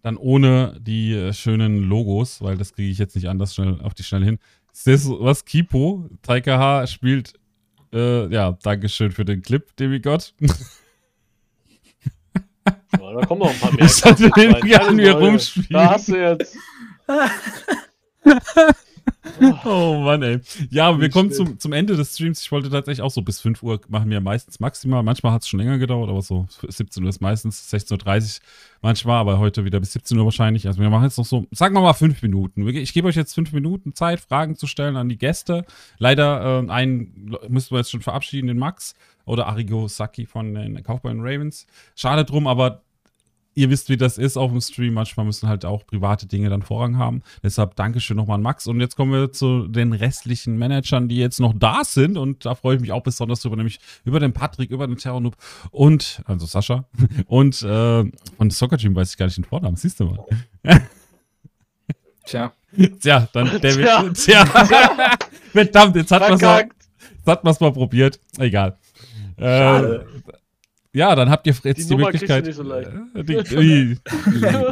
dann ohne die äh, schönen Logos, weil das kriege ich jetzt nicht anders schnell auf die Schnelle hin. Ist das was Kipo? Taika H spielt, äh, ja, Dankeschön für den Clip, Demigott. Ja, da kommen noch ein paar mehr. Ich hatte den gerne wir rumspielen. Da hast du jetzt. Oh Mann, ey. Ja, wir kommen zum, zum Ende des Streams. Ich wollte tatsächlich auch so bis 5 Uhr machen wir meistens maximal. Manchmal hat es schon länger gedauert, aber so 17 Uhr ist meistens, 16.30 Uhr manchmal, aber heute wieder bis 17 Uhr wahrscheinlich. Also wir machen jetzt noch so, sagen wir mal 5 Minuten. Ich gebe euch jetzt 5 Minuten Zeit, Fragen zu stellen an die Gäste. Leider äh, einen müssten wir jetzt schon verabschieden, den Max oder Arigo Saki von den Kaufbeuren Ravens. Schade drum, aber ihr wisst, wie das ist auf dem Stream. Manchmal müssen halt auch private Dinge dann Vorrang haben. Deshalb Dankeschön nochmal an Max. Und jetzt kommen wir zu den restlichen Managern, die jetzt noch da sind. Und da freue ich mich auch besonders drüber, nämlich über den Patrick, über den Terror Noob und, also Sascha. Und äh, von Soccer Team weiß ich gar nicht den Vornamen. Siehst du mal. Tja. Tja, dann der wird. Tja. Verdammt, jetzt hat man es mal probiert. Egal. Äh, ja, dann habt ihr jetzt die, die Möglichkeit. Nicht so leicht. Äh, die, die,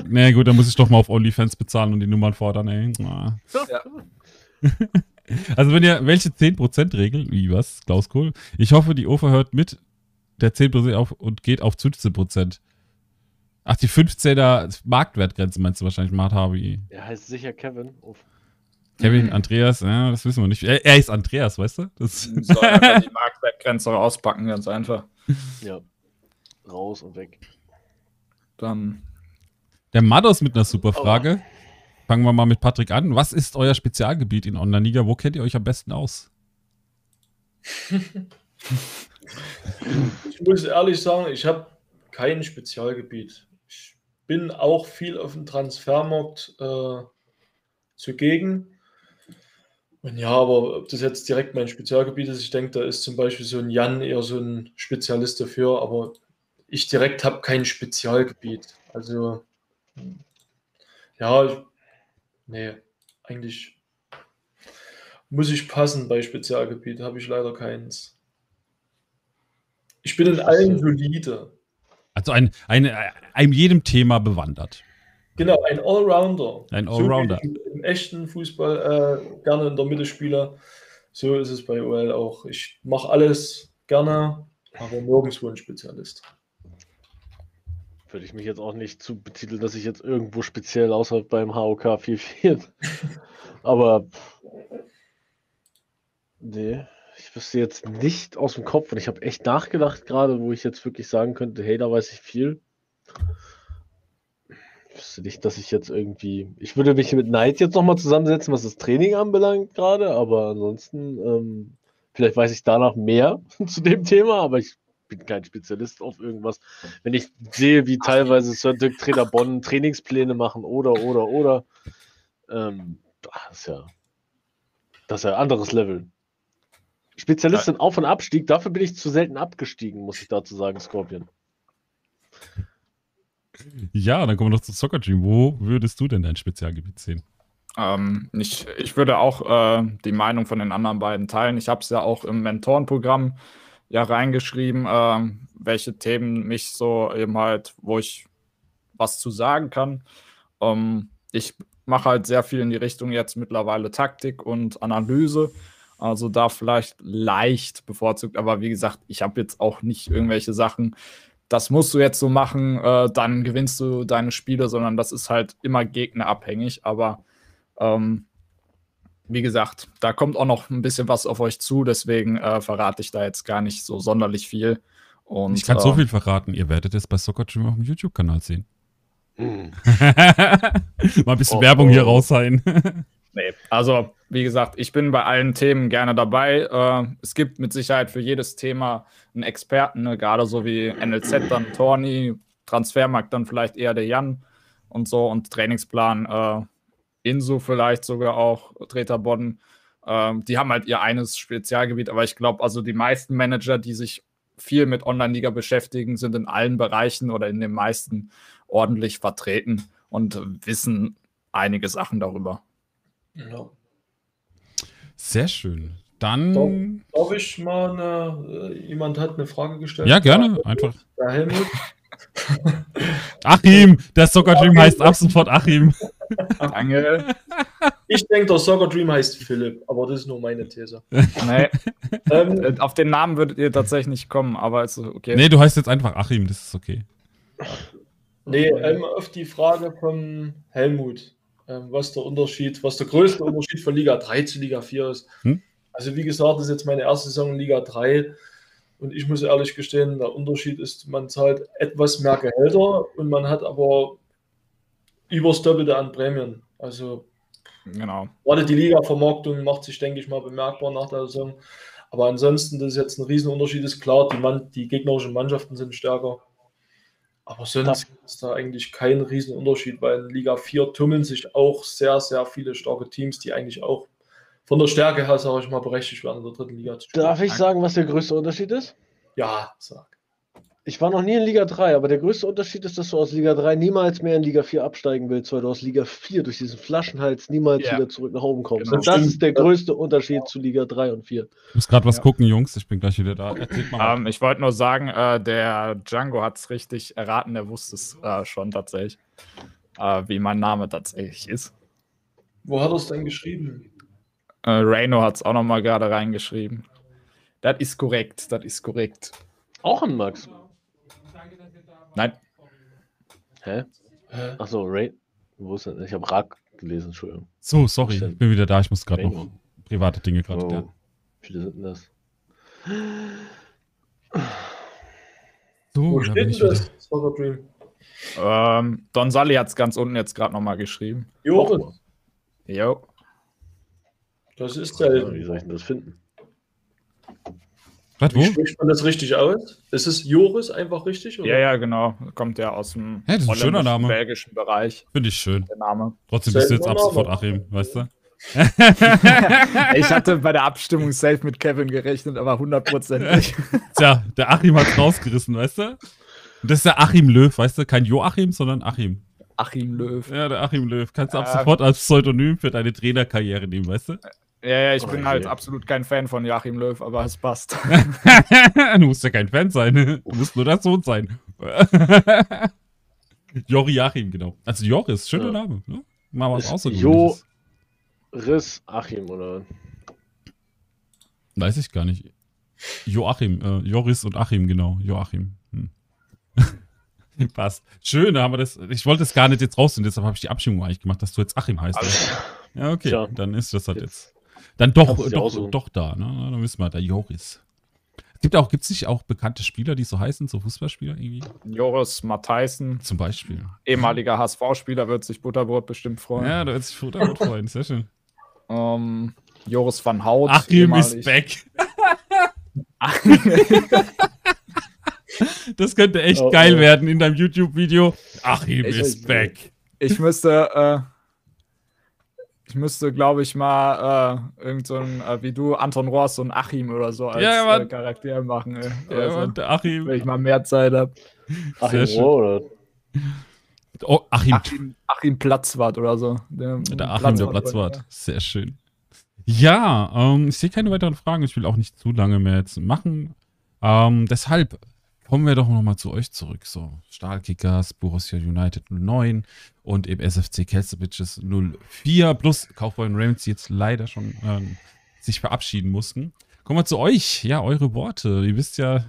na gut, dann muss ich doch mal auf OnlyFans bezahlen und die Nummern fordern, ey. Ja. Also wenn ihr, welche 10%-Regel, wie was, Klaus Kohl? Ich hoffe, die OFA hört mit der 10% auf und geht auf 15%. Ach, die 15er Marktwertgrenze meinst du wahrscheinlich, Mart Harvey. Er heißt sicher Kevin. Uff. Kevin, Andreas, ja, das wissen wir nicht. Er, er ist Andreas, weißt du? Das soll einfach die Marktwertgrenze auspacken, ganz einfach. Ja raus und weg. Dann. Der Mados mit einer super Frage. Oh. Fangen wir mal mit Patrick an. Was ist euer Spezialgebiet in Online-Liga? Wo kennt ihr euch am besten aus? ich muss ehrlich sagen, ich habe kein Spezialgebiet. Ich bin auch viel auf dem Transfermarkt äh, zugegen. Und ja, aber ob das jetzt direkt mein Spezialgebiet ist, ich denke, da ist zum Beispiel so ein Jan eher so ein Spezialist dafür, aber ich direkt habe kein Spezialgebiet. Also, ja, nee, eigentlich muss ich passen bei Spezialgebiet, habe ich leider keins. Ich bin in allen solide. Also ein, ein, ein jedem Thema bewandert. Genau, ein Allrounder. Ein Allrounder. So Im echten Fußball äh, gerne in der Mitte spiele. So ist es bei OL auch. Ich mache alles gerne, aber nirgendwo ein Spezialist würde ich mich jetzt auch nicht zu betiteln, dass ich jetzt irgendwo speziell außer beim HOK 44. Aber nee, ich wüsste jetzt nicht aus dem Kopf und ich habe echt nachgedacht gerade, wo ich jetzt wirklich sagen könnte, hey, da weiß ich viel. Ich wüsste nicht, dass ich jetzt irgendwie. Ich würde mich mit Knight jetzt nochmal zusammensetzen, was das Training anbelangt gerade, aber ansonsten, ähm, vielleicht weiß ich danach mehr zu dem Thema, aber ich bin kein Spezialist auf irgendwas. Wenn ich sehe, wie teilweise Sir Dirk Trainer Bonn Trainingspläne machen oder, oder, oder, ähm, das ist ja, das ist ja ein anderes Level. Spezialist in Auf- und Abstieg, dafür bin ich zu selten abgestiegen, muss ich dazu sagen, Scorpion. Ja, dann kommen wir noch zu Soccer Dream. Wo würdest du denn dein Spezialgebiet sehen? Ähm, ich, ich würde auch äh, die Meinung von den anderen beiden teilen. Ich habe es ja auch im Mentorenprogramm ja reingeschrieben, äh, welche Themen mich so eben halt, wo ich was zu sagen kann. Ähm, ich mache halt sehr viel in die Richtung jetzt mittlerweile Taktik und Analyse. Also da vielleicht leicht bevorzugt, aber wie gesagt, ich habe jetzt auch nicht irgendwelche Sachen, das musst du jetzt so machen, äh, dann gewinnst du deine Spiele, sondern das ist halt immer gegnerabhängig. Aber ähm, wie gesagt, da kommt auch noch ein bisschen was auf euch zu, deswegen äh, verrate ich da jetzt gar nicht so sonderlich viel. Und, ich kann äh, so viel verraten, ihr werdet es bei Soccer Dream auf dem YouTube-Kanal sehen. Hm. Mal ein bisschen oh, Werbung oh. hier raus sein. nee, also wie gesagt, ich bin bei allen Themen gerne dabei. Äh, es gibt mit Sicherheit für jedes Thema einen Experten, ne? gerade so wie NLZ dann Torni, Transfermarkt dann vielleicht eher der Jan und so und Trainingsplan äh, Inso vielleicht sogar auch, Treter Bodden. Ähm, die haben halt ihr eines Spezialgebiet, aber ich glaube, also die meisten Manager, die sich viel mit Online-Liga beschäftigen, sind in allen Bereichen oder in den meisten ordentlich vertreten und wissen einige Sachen darüber. Ja. Sehr schön. Dann. Darf ich mal eine, äh, jemand hat eine Frage gestellt? Ja, gerne, einfach. Der Helmut. Achim, der Soccer Dream heißt ab sofort Achim. Danke. Ich denke, der Soccer Dream heißt Philipp, aber das ist nur meine These. Nee. ähm, auf den Namen würdet ihr tatsächlich nicht kommen, aber ist okay. Nee, du heißt jetzt einfach Achim, das ist okay. Nee, ähm, auf die Frage von Helmut, ähm, was der Unterschied, was der größte Unterschied von Liga 3 zu Liga 4 ist. Hm? Also wie gesagt, das ist jetzt meine erste Saison in Liga 3 und ich muss ehrlich gestehen, der Unterschied ist, man zahlt etwas mehr Gehälter und man hat aber übers Doppelte an Prämien. Also genau. gerade die Liga-Vermarktung macht sich, denke ich mal, bemerkbar nach der Saison. Aber ansonsten, das ist jetzt ein Riesenunterschied, ist klar, die, Mann, die gegnerischen Mannschaften sind stärker. Aber sonst ja. ist da eigentlich kein Riesenunterschied, weil in Liga 4 tummeln sich auch sehr, sehr viele starke Teams, die eigentlich auch von der Stärke her, sage ich mal, berechtigt werden, in der dritten Liga zu spielen. Darf ich sagen, was der größte Unterschied ist? Ja, sag. Ich war noch nie in Liga 3, aber der größte Unterschied ist, dass du aus Liga 3 niemals mehr in Liga 4 absteigen willst, weil du aus Liga 4 durch diesen Flaschenhals niemals ja. wieder zurück nach oben kommst. Genau. Und das ist der größte Unterschied zu Liga 3 und 4. Ich muss gerade was ja. gucken, Jungs. Ich bin gleich wieder da. Um, ähm, ich wollte nur sagen, äh, der Django hat es richtig erraten. Der wusste es äh, schon tatsächlich, äh, wie mein Name tatsächlich ist. Wo hat er es denn geschrieben? Äh, Reno hat es auch nochmal gerade reingeschrieben. Das ist korrekt, das ist korrekt. Auch ein Max. Nein. Hä? Achso, Ray. Wo ist denn? Ich habe Rak gelesen, Entschuldigung. So, sorry, ich bin wieder da. Ich muss gerade noch private Dinge gerade. Oh, ja. Wie viele sind denn das? So, Wo da steht denn das? Dream. Ähm, Don Sally hat es ganz unten jetzt gerade nochmal geschrieben. Jo. Jo. Das ist der. Wie soll ich denn das finden? Was, wo? Wie spricht man das richtig aus? Ist es Joris einfach richtig? Oder? Ja, ja, genau. Kommt ja aus dem das ist ein schöner Name. belgischen Bereich. Finde ich schön. Der Name. Trotzdem bist du jetzt ab sofort Achim, weißt du? ich hatte bei der Abstimmung safe mit Kevin gerechnet, aber hundertprozentig. Tja, der Achim hat rausgerissen, weißt du? Und das ist der Achim Löw, weißt du? Kein Joachim, sondern Achim. Achim Löw. Ja, der Achim Löw. Kannst du ab sofort als Pseudonym für deine Trainerkarriere nehmen, weißt du? Ja, ja, ich oh, bin halt absolut kein Fan von Joachim Löw, aber es passt. du musst ja kein Fan sein. Du musst nur der Sohn sein. Jori Achim, genau. Also Joris, schöner ja. Name. Ne? Mal was außergewöhnliches. Joris Achim, oder? Weiß ich gar nicht. Joachim, äh, Joris und Achim, genau. Joachim. Hm. Passt. Schön, da haben wir das. Ich wollte es gar nicht jetzt rausnehmen, deshalb habe ich die Abstimmung eigentlich gemacht, dass du jetzt Achim heißt. Also, ja, okay, tja. dann ist das halt jetzt. Dann doch, doch, doch da, ne? Dann wissen wir, der Joris. Gibt auch, gibt es nicht auch bekannte Spieler, die so heißen, so Fußballspieler irgendwie? Joris Matthijssen. Zum Beispiel. Ehemaliger HSV-Spieler wird sich Butterbrot bestimmt freuen. Ja, da wird sich Butterbrot freuen, sehr schön. Um, ähm, Joris van Hout. Achim ist back. das könnte echt oh, geil oh. werden in deinem YouTube-Video. Achim ich, ist back. Ich müsste, äh, ich müsste, glaube ich, mal äh, irgend so ein, äh, wie du, Anton Ross und Achim oder so als ja, äh, Charakter machen. Ey. Ja, also, Mann, der Achim. Wenn ich mal mehr Zeit habe. Achim Rohr, oder? Oh, Achim. Achim, Achim Platzwart oder so. Der, der Achim, Platzwart der Platzwart. Ja. Sehr schön. Ja, ähm, ich sehe keine weiteren Fragen. Ich will auch nicht zu lange mehr jetzt machen. Ähm, deshalb Kommen wir doch nochmal zu euch zurück. So, Stahlkickers, Borussia United 09 und eben SFC Kelsevicius 04 plus Kaufbeuren Ravens, die jetzt leider schon ähm, sich verabschieden mussten. Kommen wir zu euch. Ja, eure Worte. Ihr wisst ja,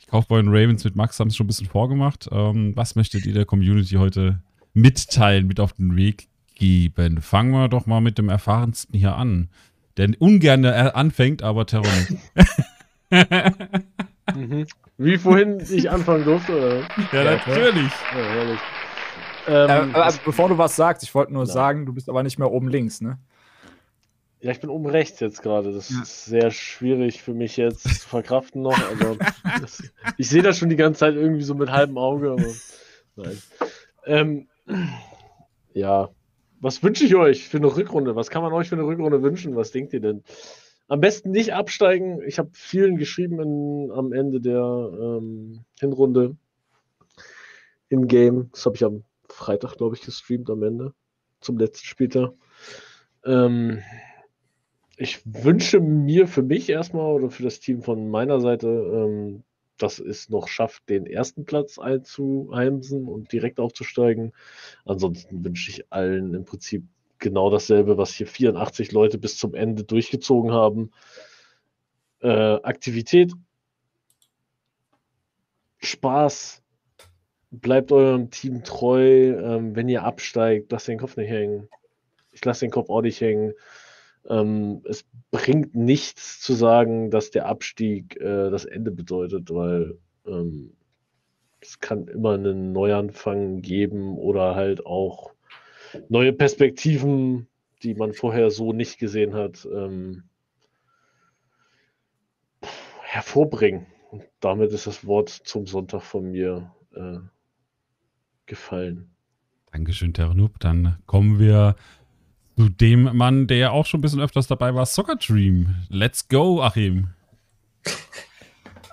die Kaufbeuren Ravens mit Max haben es schon ein bisschen vorgemacht. Ähm, was möchtet ihr der Community heute mitteilen, mit auf den Weg geben? Fangen wir doch mal mit dem Erfahrensten hier an. Der ungern anfängt, aber Terror. mhm. Wie vorhin ich anfangen durfte, oder? Ja, natürlich. Ja, herrlich. Ähm, äh, bevor du was sagst, ich wollte nur ja. sagen, du bist aber nicht mehr oben links, ne? Ja, ich bin oben rechts jetzt gerade. Das ja. ist sehr schwierig für mich jetzt zu verkraften noch. Also, das, ich sehe das schon die ganze Zeit irgendwie so mit halbem Auge, aber nein. Ähm, ja, was wünsche ich euch für eine Rückrunde? Was kann man euch für eine Rückrunde wünschen? Was denkt ihr denn? Am besten nicht absteigen. Ich habe vielen geschrieben in, am Ende der ähm, Hinrunde im Game. Das habe ich am Freitag, glaube ich, gestreamt am Ende zum letzten Spieltag. Ähm, ich wünsche mir für mich erstmal oder für das Team von meiner Seite, ähm, dass es noch schafft, den ersten Platz einzuheimsen und direkt aufzusteigen. Ansonsten wünsche ich allen im Prinzip genau dasselbe, was hier 84 Leute bis zum Ende durchgezogen haben. Äh, Aktivität, Spaß, bleibt eurem Team treu. Ähm, wenn ihr absteigt, lasst den Kopf nicht hängen. Ich lasse den Kopf auch nicht hängen. Ähm, es bringt nichts zu sagen, dass der Abstieg äh, das Ende bedeutet, weil ähm, es kann immer einen Neuanfang geben oder halt auch neue Perspektiven, die man vorher so nicht gesehen hat, ähm, hervorbringen. Und damit ist das Wort zum Sonntag von mir äh, gefallen. Dankeschön, Terranub. Dann kommen wir zu dem Mann, der ja auch schon ein bisschen öfters dabei war, Soccer Dream. Let's go, Achim.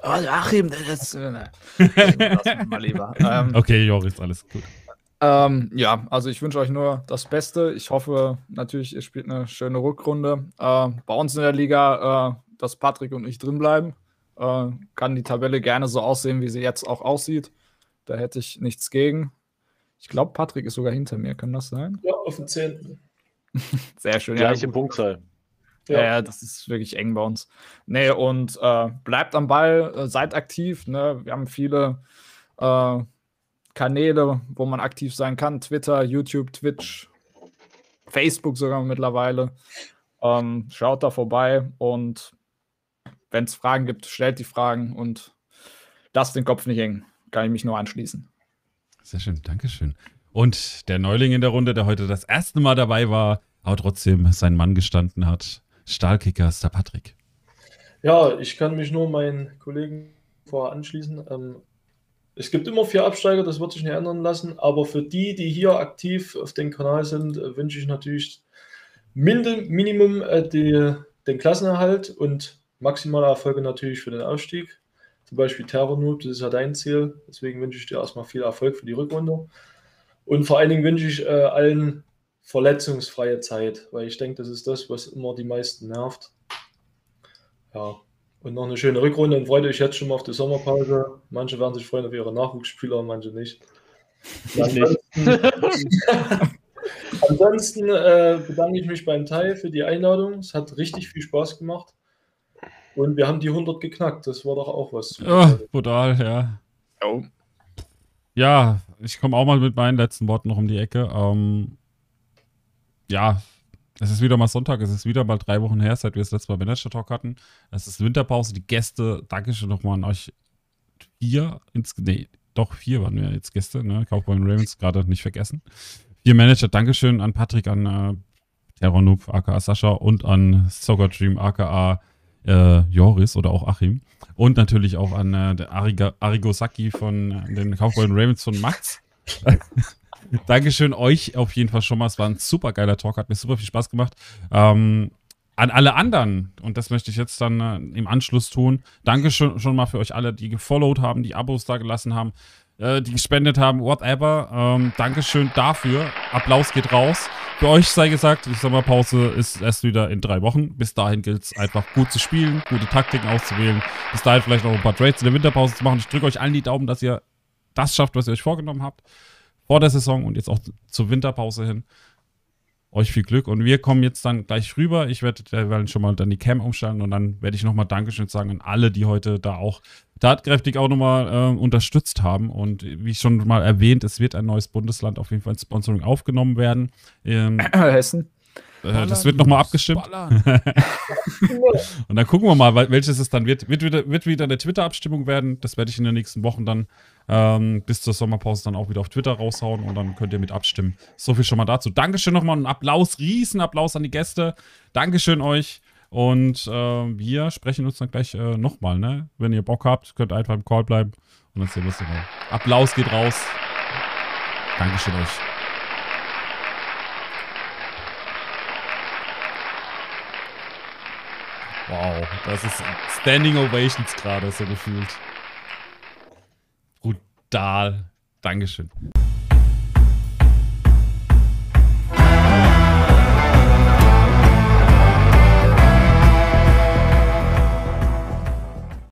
Oh, Achim, das äh, mal lieber. Ähm, okay, Joris, alles gut. Ähm, ja, also ich wünsche euch nur das Beste. Ich hoffe natürlich, ihr spielt eine schöne Rückrunde. Äh, bei uns in der Liga, äh, dass Patrick und ich drinbleiben. Äh, kann die Tabelle gerne so aussehen, wie sie jetzt auch aussieht. Da hätte ich nichts gegen. Ich glaube, Patrick ist sogar hinter mir. Kann das sein? Ja, auf dem 10. Sehr schön. Gleiche ja, Punktzahl. Ja. ja, das ist wirklich eng bei uns. Nee, und äh, bleibt am Ball, äh, seid aktiv. Ne? Wir haben viele äh, Kanäle, wo man aktiv sein kann: Twitter, YouTube, Twitch, Facebook sogar mittlerweile. Ähm, schaut da vorbei und wenn es Fragen gibt, stellt die Fragen und lasst den Kopf nicht hängen. Kann ich mich nur anschließen. Sehr schön, Dankeschön. Und der Neuling in der Runde, der heute das erste Mal dabei war, aber trotzdem sein Mann gestanden hat, Stahlkicker ist der Patrick. Ja, ich kann mich nur meinen Kollegen vorher anschließen. Ähm, es gibt immer vier Absteiger, das wird sich nicht ändern lassen, aber für die, die hier aktiv auf dem Kanal sind, äh, wünsche ich natürlich Minimum äh, die, den Klassenerhalt und maximale Erfolge natürlich für den Aufstieg. Zum Beispiel Terror Noob, das ist ja dein Ziel. Deswegen wünsche ich dir erstmal viel Erfolg für die Rückrunde. Und vor allen Dingen wünsche ich äh, allen verletzungsfreie Zeit, weil ich denke, das ist das, was immer die meisten nervt. Ja, und noch eine schöne Rückrunde und freut euch jetzt schon mal auf die Sommerpause. Manche werden sich freuen auf ihre Nachwuchsspieler, manche nicht. Ansonsten, ansonsten äh, bedanke ich mich beim Teil für die Einladung. Es hat richtig viel Spaß gemacht. Und wir haben die 100 geknackt. Das war doch auch was. Oh, brutal, ja. Oh. Ja, ich komme auch mal mit meinen letzten Worten noch um die Ecke. Ähm, ja, es ist wieder mal Sonntag, es ist wieder mal drei Wochen her, seit wir das letzte Mal Manager Talk hatten. Es ist Winterpause, die Gäste, danke schön nochmal an euch vier, ins, nee, doch vier waren wir jetzt Gäste, ne? Cowboy Ravens gerade nicht vergessen. Vier Manager, Dankeschön an Patrick, an äh, Terror aka Sascha und an Soccer Dream, aka äh, Joris oder auch Achim. Und natürlich auch an äh, Ariga, Arigosaki von äh, den Kaufbeulen Ravens von Max. Dankeschön euch auf jeden Fall schon mal. Es war ein super geiler Talk, hat mir super viel Spaß gemacht. Ähm, an alle anderen, und das möchte ich jetzt dann äh, im Anschluss tun, danke schon, mal für euch alle, die gefollowt haben, die Abos da gelassen haben, äh, die gespendet haben, whatever. Ähm, Dankeschön dafür. Applaus geht raus. Für euch sei gesagt, die Sommerpause ist erst wieder in drei Wochen. Bis dahin gilt es einfach gut zu spielen, gute Taktiken auszuwählen. Bis dahin vielleicht auch ein paar Trades in der Winterpause zu machen. Ich drücke euch allen die Daumen, dass ihr das schafft, was ihr euch vorgenommen habt. Vor der Saison und jetzt auch zur Winterpause hin euch viel Glück. Und wir kommen jetzt dann gleich rüber. Ich werde derweil schon mal dann die Cam umstellen und dann werde ich nochmal Dankeschön sagen an alle, die heute da auch tatkräftig auch nochmal äh, unterstützt haben. Und wie schon mal erwähnt, es wird ein neues Bundesland auf jeden Fall ins Sponsoring aufgenommen werden. Ähm, Hessen. Äh, das wird nochmal abgestimmt. und dann gucken wir mal, welches es dann wird. Wird wieder, wird wieder eine Twitter-Abstimmung werden. Das werde ich in den nächsten Wochen dann ähm, bis zur Sommerpause dann auch wieder auf Twitter raushauen und dann könnt ihr mit abstimmen. So viel schon mal dazu. Dankeschön nochmal. Ein Applaus, Riesenapplaus an die Gäste. Dankeschön euch. Und äh, wir sprechen uns dann gleich äh, nochmal, ne? Wenn ihr Bock habt, könnt einfach im Call bleiben. Und dann sehen wir es dann. Applaus geht raus. Dankeschön euch. Wow, das ist Standing Ovations gerade so gefühlt. Brutal. Dankeschön.